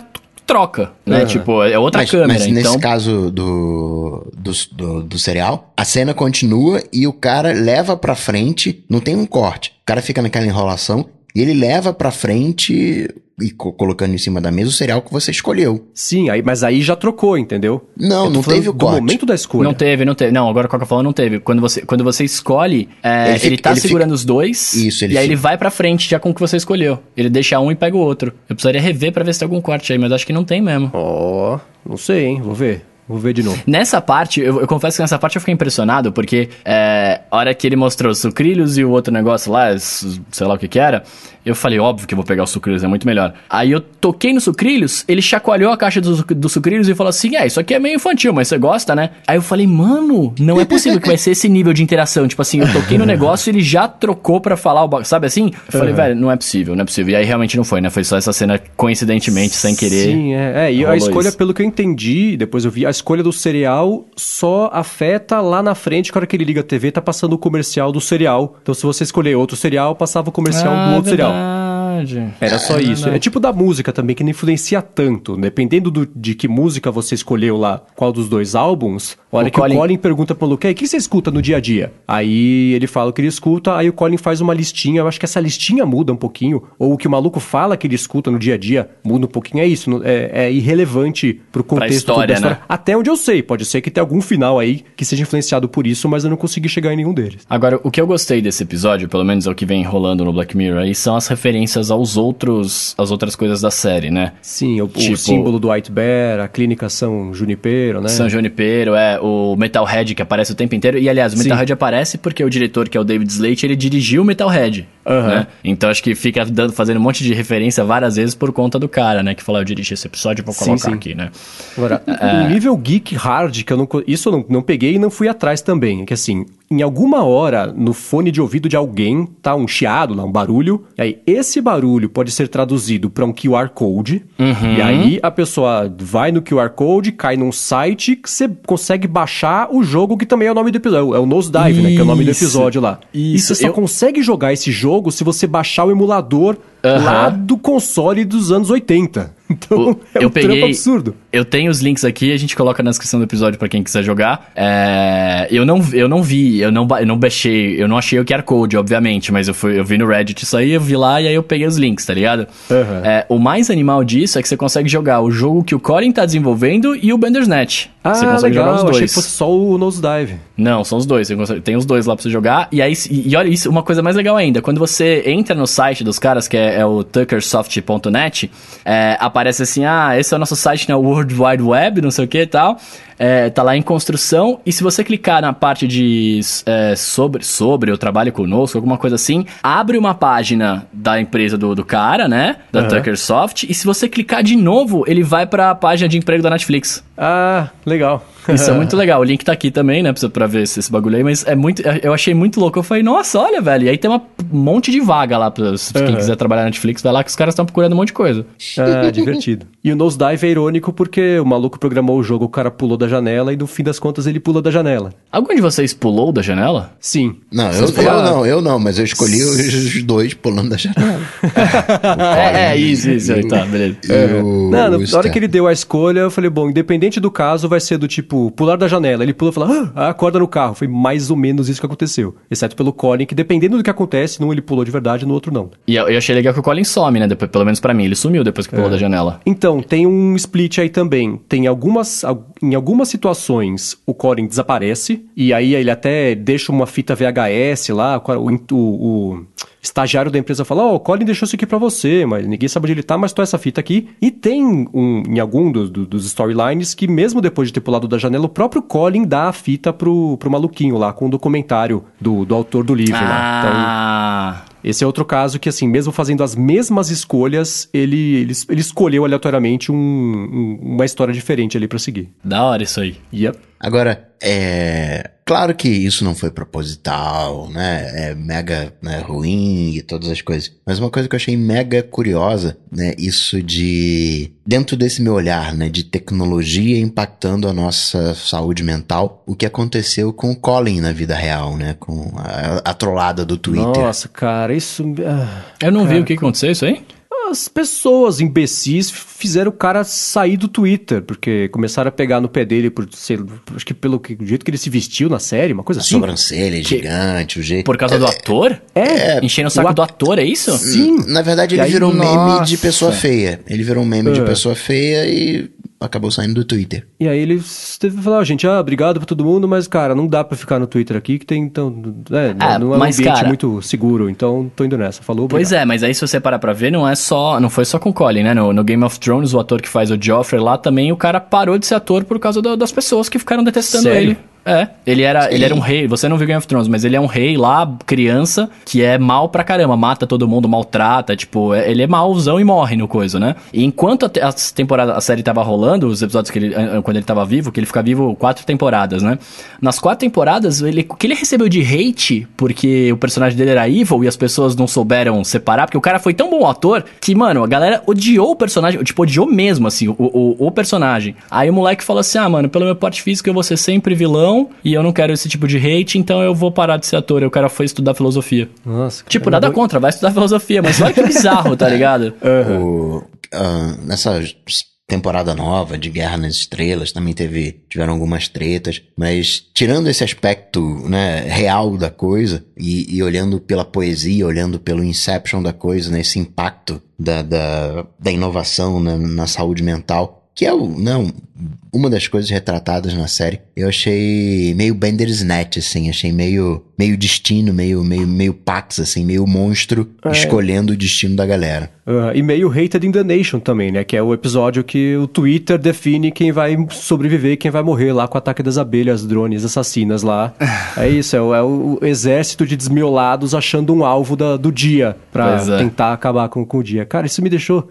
Speaker 2: troca, né?
Speaker 1: Aham.
Speaker 2: Tipo, é outra
Speaker 3: mas,
Speaker 2: câmera,
Speaker 3: mas nesse
Speaker 2: então...
Speaker 3: caso do, do, do, do cereal, a cena continua e o cara leva pra frente, não tem um corte. O cara fica naquela enrolação e ele leva pra frente e co- colocando em cima da mesa o cereal que você escolheu.
Speaker 1: Sim, aí, mas aí já trocou, entendeu?
Speaker 3: Não, não teve o corte.
Speaker 1: momento da escolha.
Speaker 2: Não teve, não teve. Não, agora o Coca falou não teve. Quando você, quando você escolhe, é,
Speaker 3: Ele
Speaker 2: ele,
Speaker 3: fica-
Speaker 2: tá
Speaker 3: ele
Speaker 2: segurando os dois.
Speaker 3: Isso, ele
Speaker 2: E aí
Speaker 3: fica-
Speaker 2: ele vai pra frente já com o que você escolheu. Ele deixa um e pega o outro. Eu precisaria rever pra ver se tem algum corte aí, mas acho que não tem mesmo.
Speaker 1: Ó, não sei, hein? Vou ver. Vou ver de novo.
Speaker 2: Nessa parte, eu, eu confesso que nessa parte eu fiquei impressionado, porque é, a hora que ele mostrou os sucrilhos e o outro negócio lá, sei lá o que que era, eu falei, óbvio que eu vou pegar os sucrilhos, é muito melhor. Aí eu toquei nos sucrilhos, ele chacoalhou a caixa dos, dos sucrilhos e falou assim, é, isso aqui é meio infantil, mas você gosta, né? Aí eu falei, mano, não é possível que vai ser esse nível de interação. Tipo assim, eu toquei no negócio e ele já trocou pra falar o bagulho, sabe assim? Eu falei,
Speaker 1: Uhum.
Speaker 2: velho, não é possível, não é possível. E aí realmente não foi, né? Foi só essa cena coincidentemente, sem querer.
Speaker 1: Sim, é. é e a escolha,
Speaker 2: isso.
Speaker 1: pelo que eu entendi, depois eu vi, a escolha do cereal só afeta lá na frente, que a hora que ele liga a TV, tá passando o comercial do cereal. Então, se você escolher outro cereal, passava o comercial
Speaker 2: Ah,
Speaker 1: do outro cereal.
Speaker 2: Verdade.
Speaker 1: Era só isso. É tipo da música também, que não influencia tanto. Dependendo do- de que música você escolheu lá, qual dos dois álbuns, a hora
Speaker 2: O
Speaker 1: que
Speaker 2: Colin-
Speaker 1: o Colin pergunta pro Luke, "E aí, o que você escuta no dia a dia? Aí ele fala o que ele escuta, aí o Colin faz uma listinha. Eu acho que essa listinha muda um pouquinho. Ou o que o maluco fala que ele escuta no dia a dia muda um pouquinho. É isso, não- é, é irrelevante pro contexto
Speaker 2: história,
Speaker 1: da história.
Speaker 2: né?
Speaker 1: Até onde eu sei. Pode ser que tenha algum final aí que seja influenciado por isso, mas eu não consegui chegar em nenhum deles.
Speaker 2: Agora, o que eu gostei desse episódio, pelo menos é o que vem rolando no Black Mirror aí, são as referências aos outros, às outras coisas da série, né?
Speaker 1: Sim, o, o
Speaker 2: Tipo-
Speaker 1: símbolo do White Bear, a clínica São Junipero, né?
Speaker 2: São Junipero, é, o Metalhead que aparece o tempo inteiro. E, aliás, o
Speaker 1: Sim.
Speaker 2: Metalhead aparece porque o diretor, que é o David Slate, ele dirigiu o Metalhead,
Speaker 1: Aham.
Speaker 2: né? Então, acho que fica dando, fazendo um monte de referência várias vezes por conta do cara, né? Que falou, eu dirigi esse episódio, vou
Speaker 1: Sim,
Speaker 2: colocar
Speaker 1: sim.
Speaker 2: aqui, né?
Speaker 1: Agora,
Speaker 2: É.
Speaker 1: o nível geek hard, que eu não. Isso eu não, não peguei e não fui atrás também. Que assim, em alguma hora, no fone de ouvido de alguém, tá um chiado lá, um barulho. E aí, esse barulho pode ser traduzido para um QR Code.
Speaker 2: Uhum.
Speaker 1: E aí, a pessoa vai no QR Code, cai num site que você consegue baixar o jogo, que também é o nome do episódio. É o Nosedive, né? Que é o nome do
Speaker 2: Isso.
Speaker 1: episódio lá. E
Speaker 2: Isso,
Speaker 1: você só
Speaker 2: eu-
Speaker 1: consegue jogar esse jogo se você baixar o emulador lá
Speaker 2: Aham.
Speaker 1: do console dos anos 80. Então,
Speaker 2: O-
Speaker 1: é um
Speaker 2: eu peguei-
Speaker 1: absurdo.
Speaker 2: Eu tenho os links aqui, a gente coloca na descrição do episódio pra quem quiser jogar. É, eu, não, eu não vi, eu não, eu não baixei, eu não achei o QR Code, obviamente, mas eu, fui, eu vi no Reddit isso aí, eu vi lá e aí eu peguei os links, tá ligado?
Speaker 1: Aham.
Speaker 2: É, o mais animal disso é que você consegue jogar o jogo que o Colin tá desenvolvendo e o Bandersnatch.
Speaker 1: Ah,
Speaker 2: você consegue
Speaker 1: legal.
Speaker 2: jogar os dois.
Speaker 1: Achei que fosse só o Nosedive.
Speaker 2: Não, são os dois. Consegue- tem os dois lá pra você jogar. E aí, e, e olha isso, uma coisa mais legal ainda. Quando você entra no site dos caras, que é, é o tuckersoft.net, é, aparece assim: ah, esse é o nosso site na World Wide Web, não sei o que e tal. É, tá lá em construção. E se você clicar na parte de é, sobre, sobre, eu trabalho conosco, alguma coisa assim, abre uma página da empresa do, do cara, né? Da
Speaker 1: Aham.
Speaker 2: Tuckersoft. E se você clicar de novo, ele vai pra página de emprego da Netflix.
Speaker 1: Ah, legal.
Speaker 2: Isso é muito legal. O link tá aqui também, né? Pra, pra ver esse, esse bagulho aí. Mas é muito. Eu achei muito louco. Eu falei, nossa, olha, velho. E aí tem um monte de vaga lá. Pra, se quem
Speaker 1: Uhum.
Speaker 2: quiser trabalhar na Netflix, vai lá que os caras estão procurando um monte de coisa.
Speaker 1: Ah, divertido. E o Nosedive é irônico porque o maluco programou o jogo, o cara pulou da janela e no fim das contas ele pula da janela.
Speaker 2: Algum de vocês pulou da janela?
Speaker 1: Sim.
Speaker 3: Não, eu, eu não, eu não, mas eu escolhi os, dois pulando da janela.
Speaker 2: é, é, isso, isso. aí, tá, beleza.
Speaker 3: O-
Speaker 1: Não, na hora que ele deu a escolha, eu falei, bom, independente do caso, vai ser do tipo, pular da janela. Ele pula e fala, ah, acorda no carro. Foi mais ou menos isso que aconteceu. Exceto pelo Colin, que dependendo do que acontece, num ele pulou de verdade, no outro não.
Speaker 2: E eu, eu achei legal que o Colin some, né? Depois, pelo menos pra mim. Ele sumiu depois que
Speaker 1: É.
Speaker 2: pulou da janela.
Speaker 1: Então, tem um split aí também. Tem algumas. al- Em algumas situações, o Colin desaparece. E aí ele até deixa uma fita VHS lá. O, o- o estagiário da empresa fala: Ó, o Colin deixou isso aqui pra você, mas ninguém sabe onde ele tá, mas tô essa fita aqui. E tem um, em algum dos, do- dos storylines que, mesmo depois de ter pulado da janela, o próprio Colin dá a fita pro, pro maluquinho lá, com o documentário do, do autor do livro lá. Então.
Speaker 2: Ah.
Speaker 1: Esse é outro caso que, assim, mesmo fazendo as mesmas escolhas, ele, ele, ele escolheu aleatoriamente um- um- uma história diferente ali pra seguir.
Speaker 2: Da hora isso aí.
Speaker 1: Yep.
Speaker 3: Agora, é. Claro que isso não foi proposital, né? É mega né, ruim e todas as coisas. Mas uma coisa que eu achei mega curiosa, né? Isso de. Dentro desse meu olhar, né? De tecnologia impactando a nossa saúde mental. O que aconteceu com o Colin na vida real, né? Com a, a trollada do Twitter.
Speaker 1: Nossa, cara, isso. ah,
Speaker 2: Eu não vi
Speaker 1: Cara,
Speaker 2: o que que aconteceu isso aí.
Speaker 1: As pessoas imbecis fizeram o cara sair do Twitter, porque começaram a pegar no pé dele por sei, acho que pelo que- jeito que ele se vestiu na série, uma coisa
Speaker 3: A
Speaker 1: assim.
Speaker 3: sobrancelha gigante, o jeito.
Speaker 2: Por causa do ator?
Speaker 1: É,
Speaker 2: Enchendo o saco
Speaker 1: o
Speaker 2: do ator, é isso?
Speaker 1: Sim.
Speaker 3: Na verdade, ele
Speaker 1: aí,
Speaker 3: virou meme
Speaker 2: nossa.
Speaker 3: de pessoa feia. Ele virou meme de
Speaker 1: É.
Speaker 3: pessoa feia e acabou saindo do Twitter.
Speaker 1: E aí ele teve que falar, "Ó, gente, ah, obrigado pra todo mundo, mas, cara, não dá pra ficar no Twitter aqui, que tem, então, é,
Speaker 2: Ah,
Speaker 1: não é um ambiente
Speaker 2: cara-
Speaker 1: muito seguro, então tô indo nessa. Falou,
Speaker 2: Pois é, mas aí se você parar pra ver, não é só. Não foi só com o Colin, né? No, no Game of Thrones, o ator que faz o Joffrey lá também, o cara parou de ser ator por causa do- das pessoas que ficaram detestando
Speaker 1: Sério?
Speaker 2: ele. É, ele era,
Speaker 3: Sim.
Speaker 2: ele era um rei, você não viu Game of Thrones, mas ele é um rei lá, criança, que é mal pra caramba, mata todo mundo, maltrata, tipo, é- ele é mauzão e morre no coisa, né? E enquanto a, a temporada, a série tava rolando, os episódios que ele, eh, quando ele tava vivo, que ele fica vivo quatro temporadas, né? Nas quatro temporadas, ele, o que ele recebeu de hate, porque o personagem dele era evil e as pessoas não souberam separar, porque o cara foi tão bom ator que, mano, a galera odiou o personagem, tipo, odiou mesmo, assim, o, o, o personagem. Aí o moleque falou assim, ah, mano, pelo meu porte físico eu vou ser sempre vilão e eu não quero esse tipo de hate, então eu vou parar de ser ator. E o cara foi estudar filosofia.
Speaker 1: Nossa,
Speaker 2: Tipo,
Speaker 1: cara,
Speaker 2: nada
Speaker 1: eu vou-
Speaker 2: contra, vai estudar filosofia, mas olha que bizarro, tá ligado?
Speaker 3: O, ah, nessa temporada nova de Guerra nas Estrelas também teve tiveram algumas tretas, mas tirando esse aspecto né, real da coisa e, e olhando pela poesia, olhando pelo inception da coisa, né, esse impacto da, da, da inovação na, na saúde mental, que é o, não, uma das coisas retratadas na série, eu achei meio Bandersnatch, assim, achei meio, meio destino, meio, meio, meio Pax, assim, meio monstro
Speaker 1: É.
Speaker 3: escolhendo o destino da galera.
Speaker 1: Ah, e meio Hated in the Nation também, né? Que é o episódio que o Twitter define quem vai sobreviver e quem vai morrer lá com o ataque das abelhas, drones assassinas lá. é isso, é o, é o exército de desmiolados achando um alvo da- do dia pra
Speaker 2: é.
Speaker 1: tentar acabar com, com o dia. Cara, isso me deixou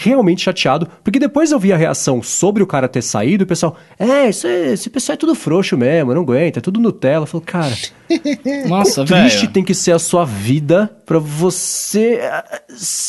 Speaker 1: realmente chateado, porque depois eu vi a reação sobre o cara ter saído o pessoal, é, isso é- esse pessoal é tudo frouxo mesmo, não aguenta, é tudo Nutella. Eu falo, cara,
Speaker 2: Nossa,
Speaker 1: triste
Speaker 2: velho.
Speaker 1: tem que ser a sua vida pra você ah,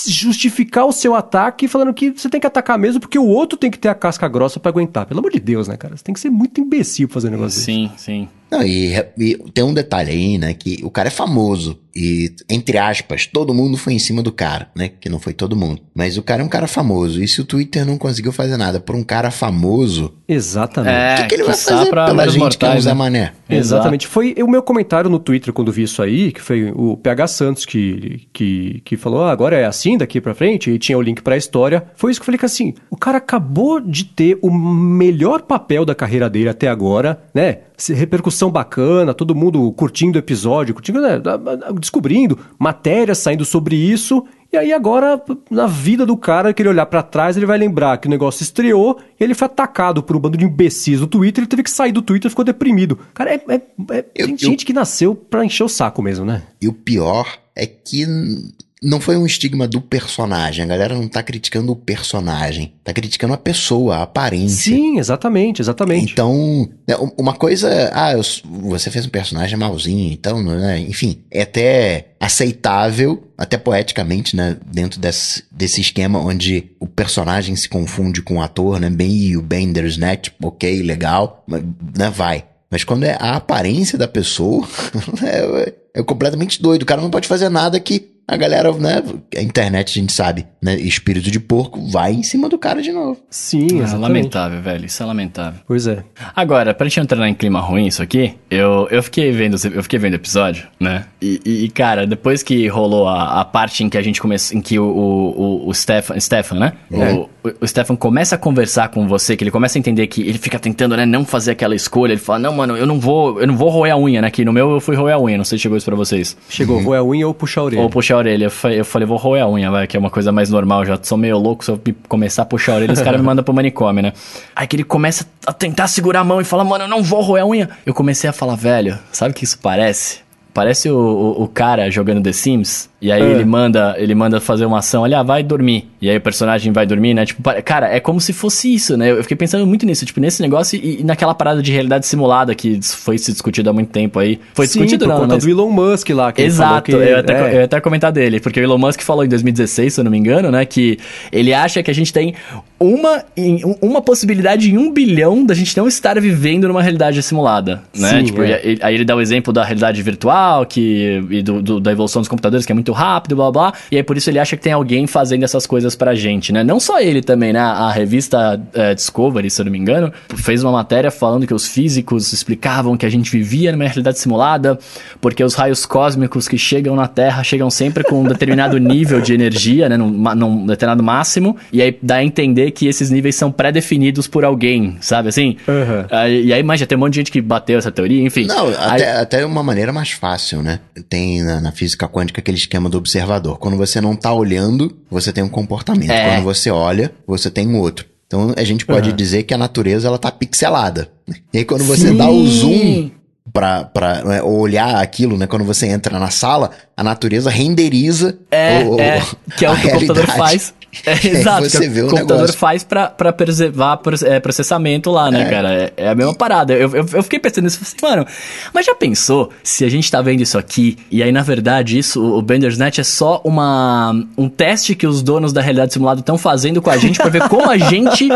Speaker 1: justificar o seu ataque falando que você tem que atacar mesmo porque o outro tem que ter a casca grossa pra aguentar. Pelo amor de Deus, né, cara? Você tem que ser muito imbecil pra fazer um negócio desse.
Speaker 2: Sim, sim.
Speaker 3: Não, e, e tem um detalhe aí, né? Que o cara é famoso. E, entre aspas, todo mundo foi em cima do cara, né? Que não foi todo mundo. Mas o cara é um cara famoso. E se o Twitter não conseguiu fazer nada por um cara famoso,
Speaker 1: Exatamente.
Speaker 3: o
Speaker 2: É,
Speaker 3: que, que ele vai fazer
Speaker 2: pra
Speaker 3: pela gente que é um
Speaker 2: mortais,
Speaker 3: Zé
Speaker 2: né?
Speaker 3: Mané?
Speaker 1: Exatamente. Foi o meu comentário no Twitter quando vi isso aí, que foi o PH Santos que, que, que falou, ah, agora é assim daqui pra frente, e tinha o link pra história. Foi isso que eu falei que assim, o cara acabou de ter o melhor papel da carreira dele até agora, né? Repercussão bacana, todo mundo curtindo o episódio, curtindo, né? descobrindo matérias saindo sobre isso. E aí agora, na vida do cara, que ele olhar pra trás, ele vai lembrar que o negócio estreou e ele foi atacado por um bando de imbecis no Twitter, ele teve que sair do Twitter e ficou deprimido. Cara, é, é- é-
Speaker 3: Eu-
Speaker 1: tem
Speaker 3: eu-
Speaker 1: gente que nasceu pra encher o saco mesmo, né?
Speaker 3: E o pior é que não foi um estigma do personagem. A galera não tá criticando o personagem. Tá criticando a pessoa, a aparência.
Speaker 1: Sim, exatamente, exatamente.
Speaker 3: Então, né, um- uma coisa, ah, eu você fez um personagem malzinho, então, né, enfim, é até aceitável, até poeticamente, né, dentro desse, desse esquema onde o personagem se confunde com o ator, né, bem o Bandersnatch, ok, legal, mas, né, vai. Mas quando é a aparência da pessoa, é, é completamente doido. O cara não pode fazer nada que a galera, né, a internet a gente sabe, né, espírito de porco, vai em cima do cara de novo.
Speaker 1: Sim,
Speaker 2: É
Speaker 1: exatamente.
Speaker 2: lamentável, velho. Isso é lamentável.
Speaker 1: Pois é.
Speaker 2: Agora, pra gente entrar em clima ruim isso aqui, eu, eu fiquei vendo eu fiquei vendo o episódio, né? E, e, cara, depois que rolou a, a parte em que a gente começa, em que o, o, o, o Stefan, Stefan, né?
Speaker 3: É.
Speaker 2: O, o Stefan começa a conversar com você, que ele começa a entender que ele fica tentando, né, não fazer aquela escolha. Ele fala, não, mano, eu não vou, eu não vou roer a unha, né? Que no meu eu fui roer a unha, não sei se chegou isso pra vocês.
Speaker 1: Chegou, roer a unha ou puxar a orelha.
Speaker 2: Ou puxar a orelha. Eu fa- Eu falei, vou roer a unha, vai, que é uma coisa mais normal. Já sou meio louco, se eu me- começar a puxar a orelha, os caras me mandam pro manicômio, né? Aí que ele começa a tentar segurar a mão e fala, mano, eu não vou roer a unha. Eu comecei a falar, velho, sabe o que isso parece? Parece o, o, o cara jogando The Sims, e aí
Speaker 1: É.
Speaker 2: ele manda ele manda fazer uma ação, olha, ah, vai dormir. E aí o personagem vai dormir, né? Tipo, cara, é como se fosse isso, né? Eu fiquei pensando muito nisso, tipo, nesse negócio e, e naquela parada de realidade simulada que foi se discutido há muito tempo aí. Foi
Speaker 1: Sim,
Speaker 2: discutido
Speaker 1: por
Speaker 2: não,
Speaker 1: conta
Speaker 2: mas...
Speaker 1: do Elon Musk lá. Que
Speaker 2: Exato,
Speaker 1: que,
Speaker 2: eu, ia até,
Speaker 1: é,
Speaker 2: eu ia até comentar dele, porque o Elon Musk falou em 2016, se eu não me engano, né, que ele acha que a gente tem uma, em- um- uma possibilidade em um bilhão da gente não estar vivendo numa realidade simulada, né?
Speaker 1: Sim,
Speaker 2: tipo,
Speaker 1: é.
Speaker 2: aí ele dá o exemplo da realidade virtual, que, e do, do- da evolução dos computadores, que é muito rápido, blá blá, e aí por isso ele acha que tem alguém fazendo essas coisas pra gente, né? Não só ele também, né? A revista eh, Discovery, se eu não me engano, fez uma matéria falando que os físicos explicavam que a gente vivia numa realidade simulada, porque os raios cósmicos que chegam na Terra chegam sempre com um determinado nível de energia, né? Num, num determinado máximo, e aí dá a entender que esses níveis são pré-definidos por alguém, sabe assim?
Speaker 1: Aham.
Speaker 2: Aí- e aí, mas já tem um monte de gente que bateu essa teoria, enfim.
Speaker 3: Não,
Speaker 2: Aí-
Speaker 3: até, até uma maneira mais fácil, né? Tem na, na física quântica aquele esquema do observador. Quando você não tá olhando, você tem um comportamento.
Speaker 2: É.
Speaker 3: Quando você olha, você tem um outro. Então a gente pode
Speaker 1: Uhum.
Speaker 3: dizer que a natureza ela tá pixelada. E aí quando você
Speaker 2: Sim.
Speaker 3: dá o zoom pra, pra né, olhar aquilo, né? Quando você entra na sala, a natureza renderiza
Speaker 2: É,
Speaker 3: o-
Speaker 2: é, que é o
Speaker 3: a
Speaker 2: que o computador faz. É,
Speaker 3: aí
Speaker 2: exato,
Speaker 3: você
Speaker 2: que
Speaker 3: vê
Speaker 2: o
Speaker 3: o
Speaker 2: computador
Speaker 3: negócio.
Speaker 2: faz pra, pra preservar é, processamento lá, né, cara? É, é a mesma parada. Eu, eu, eu fiquei pensando nisso, falei assim, mano, mas já pensou se a gente tá vendo isso aqui e aí, na verdade, isso, o Bandersnatch é só uma, um teste que os donos da realidade simulada estão fazendo com a gente pra ver como a gente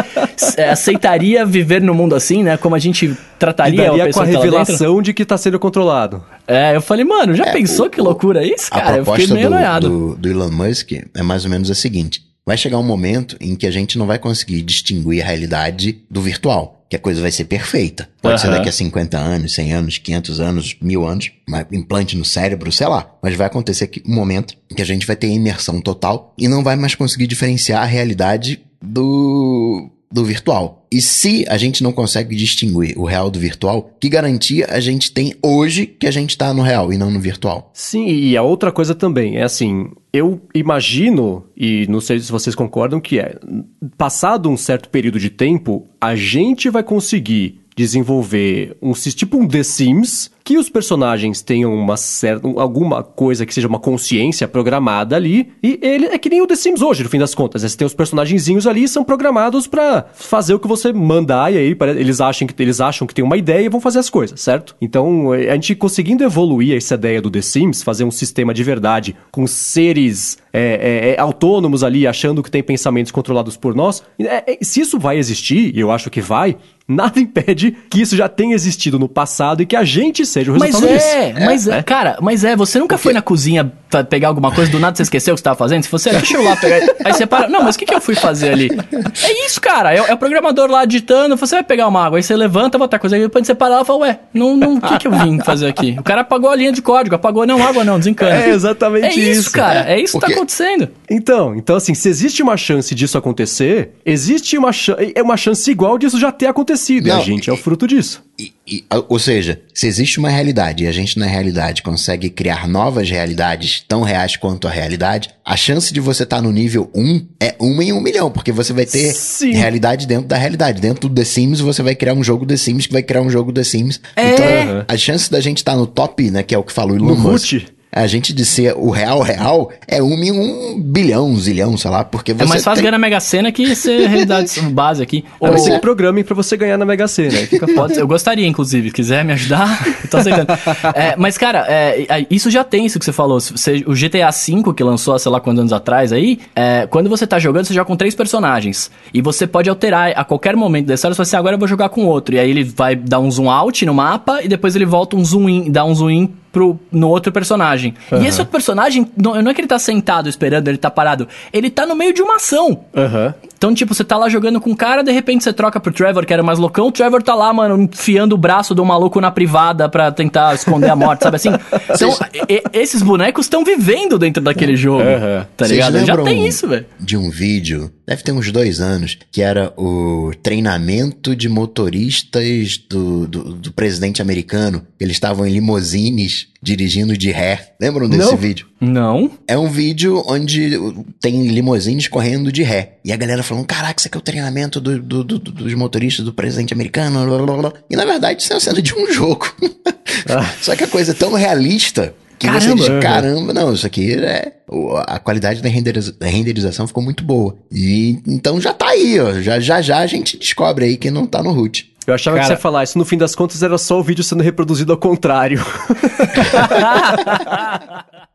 Speaker 2: é, aceitaria viver no mundo assim, né? Como a gente
Speaker 1: E
Speaker 2: trataria a
Speaker 1: daria com
Speaker 2: pessoa
Speaker 1: a
Speaker 2: que tá
Speaker 1: revelação de que tá sendo controlado.
Speaker 2: É, eu falei, mano, já
Speaker 3: É,
Speaker 2: pensou
Speaker 3: o-
Speaker 2: que loucura é isso,
Speaker 3: A
Speaker 2: cara? Eu fiquei
Speaker 3: proposta
Speaker 2: meio
Speaker 3: do,
Speaker 2: noiado.
Speaker 3: do, do Elon Musk é mais ou menos a seguinte: vai chegar um momento em que a gente não vai conseguir distinguir a realidade do virtual. Que a coisa vai ser perfeita. Pode ser
Speaker 2: Aham.
Speaker 3: daqui a 50 anos, 100 anos, 500 anos, mil anos, implante no cérebro, sei lá. Mas vai acontecer que, um momento em que a gente vai ter imersão total e não vai mais conseguir diferenciar a realidade do, do virtual. E se a gente não consegue distinguir o real do virtual, que garantia a gente tem hoje que a gente tá no real e não no virtual?
Speaker 1: Sim, e a outra coisa também é assim, eu imagino, e não sei se vocês concordam, que é, passado um certo período de tempo, a gente vai conseguir desenvolver um tipo um The Sims que os personagens tenham uma certa, alguma coisa que seja uma consciência programada ali. E ele é que nem o The Sims hoje, no fim das contas. Né? Você tem os personagenzinhos ali são programados para fazer o que você mandar e aí eles acham que eles acham que tem uma ideia e vão fazer as coisas, certo? Então, a gente conseguindo evoluir essa ideia do The Sims, fazer um sistema de verdade com seres é, é, é, autônomos ali, achando que tem pensamentos controlados por nós. É, é, se isso vai existir, e eu acho que vai, nada impede que isso já tenha existido no passado e que a gente seja o resultado
Speaker 2: mas
Speaker 1: disso.
Speaker 2: É, mas é, cara, mas é, você nunca foi na cozinha pra pegar alguma coisa, do nada você esqueceu o que você tava fazendo? Se você, deixa eu lá pegar, aí você para, não, mas o que que eu fui fazer ali? É isso, cara, é, é o programador lá digitando, você vai pegar uma água, aí você levanta, botar coisa, aí depois você para lá e fala, ué, não, não, o que que eu vim fazer aqui? O cara apagou a linha de código, apagou, não, água não, desencana.
Speaker 1: É exatamente
Speaker 2: é isso. isso cara, é, isso que tá acontecendo.
Speaker 1: Então, então assim, se existe uma chance disso acontecer, existe uma, é uma chance igual disso já ter acontecido, não, e a gente é o fruto disso.
Speaker 3: E, e, ou seja, se existe uma realidade e a gente na realidade consegue criar novas realidades tão reais quanto a realidade, a chance de você estar tá no nível 1 é uma em um milhão, porque você vai ter Sim. realidade dentro da realidade. Dentro do The Sims, você vai criar um jogo The Sims que vai criar um jogo The Sims. É. Então, a chance da gente estar tá no top, né, que é o que falou o Elon Musk, a gente de ser o real real é um em um bilhão, um zilhão, sei lá, porque você.
Speaker 2: É mais fácil tem... ganhar na Mega Sena que ser realidade base aqui.
Speaker 1: Ou você que programe pra você ganhar na Mega Sena. Fica
Speaker 2: Pode, eu gostaria, inclusive, se quiser me ajudar, tô aceitando. é, mas, cara, é, é, isso já tem isso que você falou. Você, o GTA V, que lançou sei lá quantos anos atrás aí, é, quando você tá jogando, você joga com três personagens. E você pode alterar a qualquer momento da história, você fala assim, agora eu vou jogar com outro. E aí ele vai dar um zoom out no mapa e depois ele volta um zoom in, dá um zoom in pro, no outro personagem. Uhum. E esse outro personagem, não, não, é que ele tá sentado esperando, ele tá parado. Ele tá no meio de uma ação.
Speaker 1: Uhum.
Speaker 2: Então, tipo, você tá lá jogando com um cara, de repente você troca pro Trevor, que era mais loucão. O Trevor tá lá, mano, enfiando o braço do maluco na privada pra tentar esconder a morte, sabe assim? Então, e, esses bonecos estão vivendo dentro daquele jogo. Uhum. Tá ligado? Já tem isso, velho.
Speaker 3: De um vídeo, deve ter uns dois anos, que era o treinamento de motoristas do, do, do presidente americano. Eles estavam em limousines dirigindo de ré. Lembram desse
Speaker 2: Não.
Speaker 3: vídeo?
Speaker 2: Não.
Speaker 3: É um vídeo onde tem limousines correndo de ré. E a galera falando: caraca, isso aqui é o treinamento do, do, do, dos motoristas do presidente americano. Blá, blá, blá. E na verdade isso é uma cena de um jogo. Ah. Só que a coisa é tão realista que caramba. você diz, caramba, não, isso aqui é. A qualidade da, renderiza, da renderização ficou muito boa. E então já tá aí, ó. Já já, já a gente descobre aí que não tá no root.
Speaker 1: Eu achava Cara... que você ia falar isso, no fim das contas era só o vídeo sendo reproduzido ao contrário.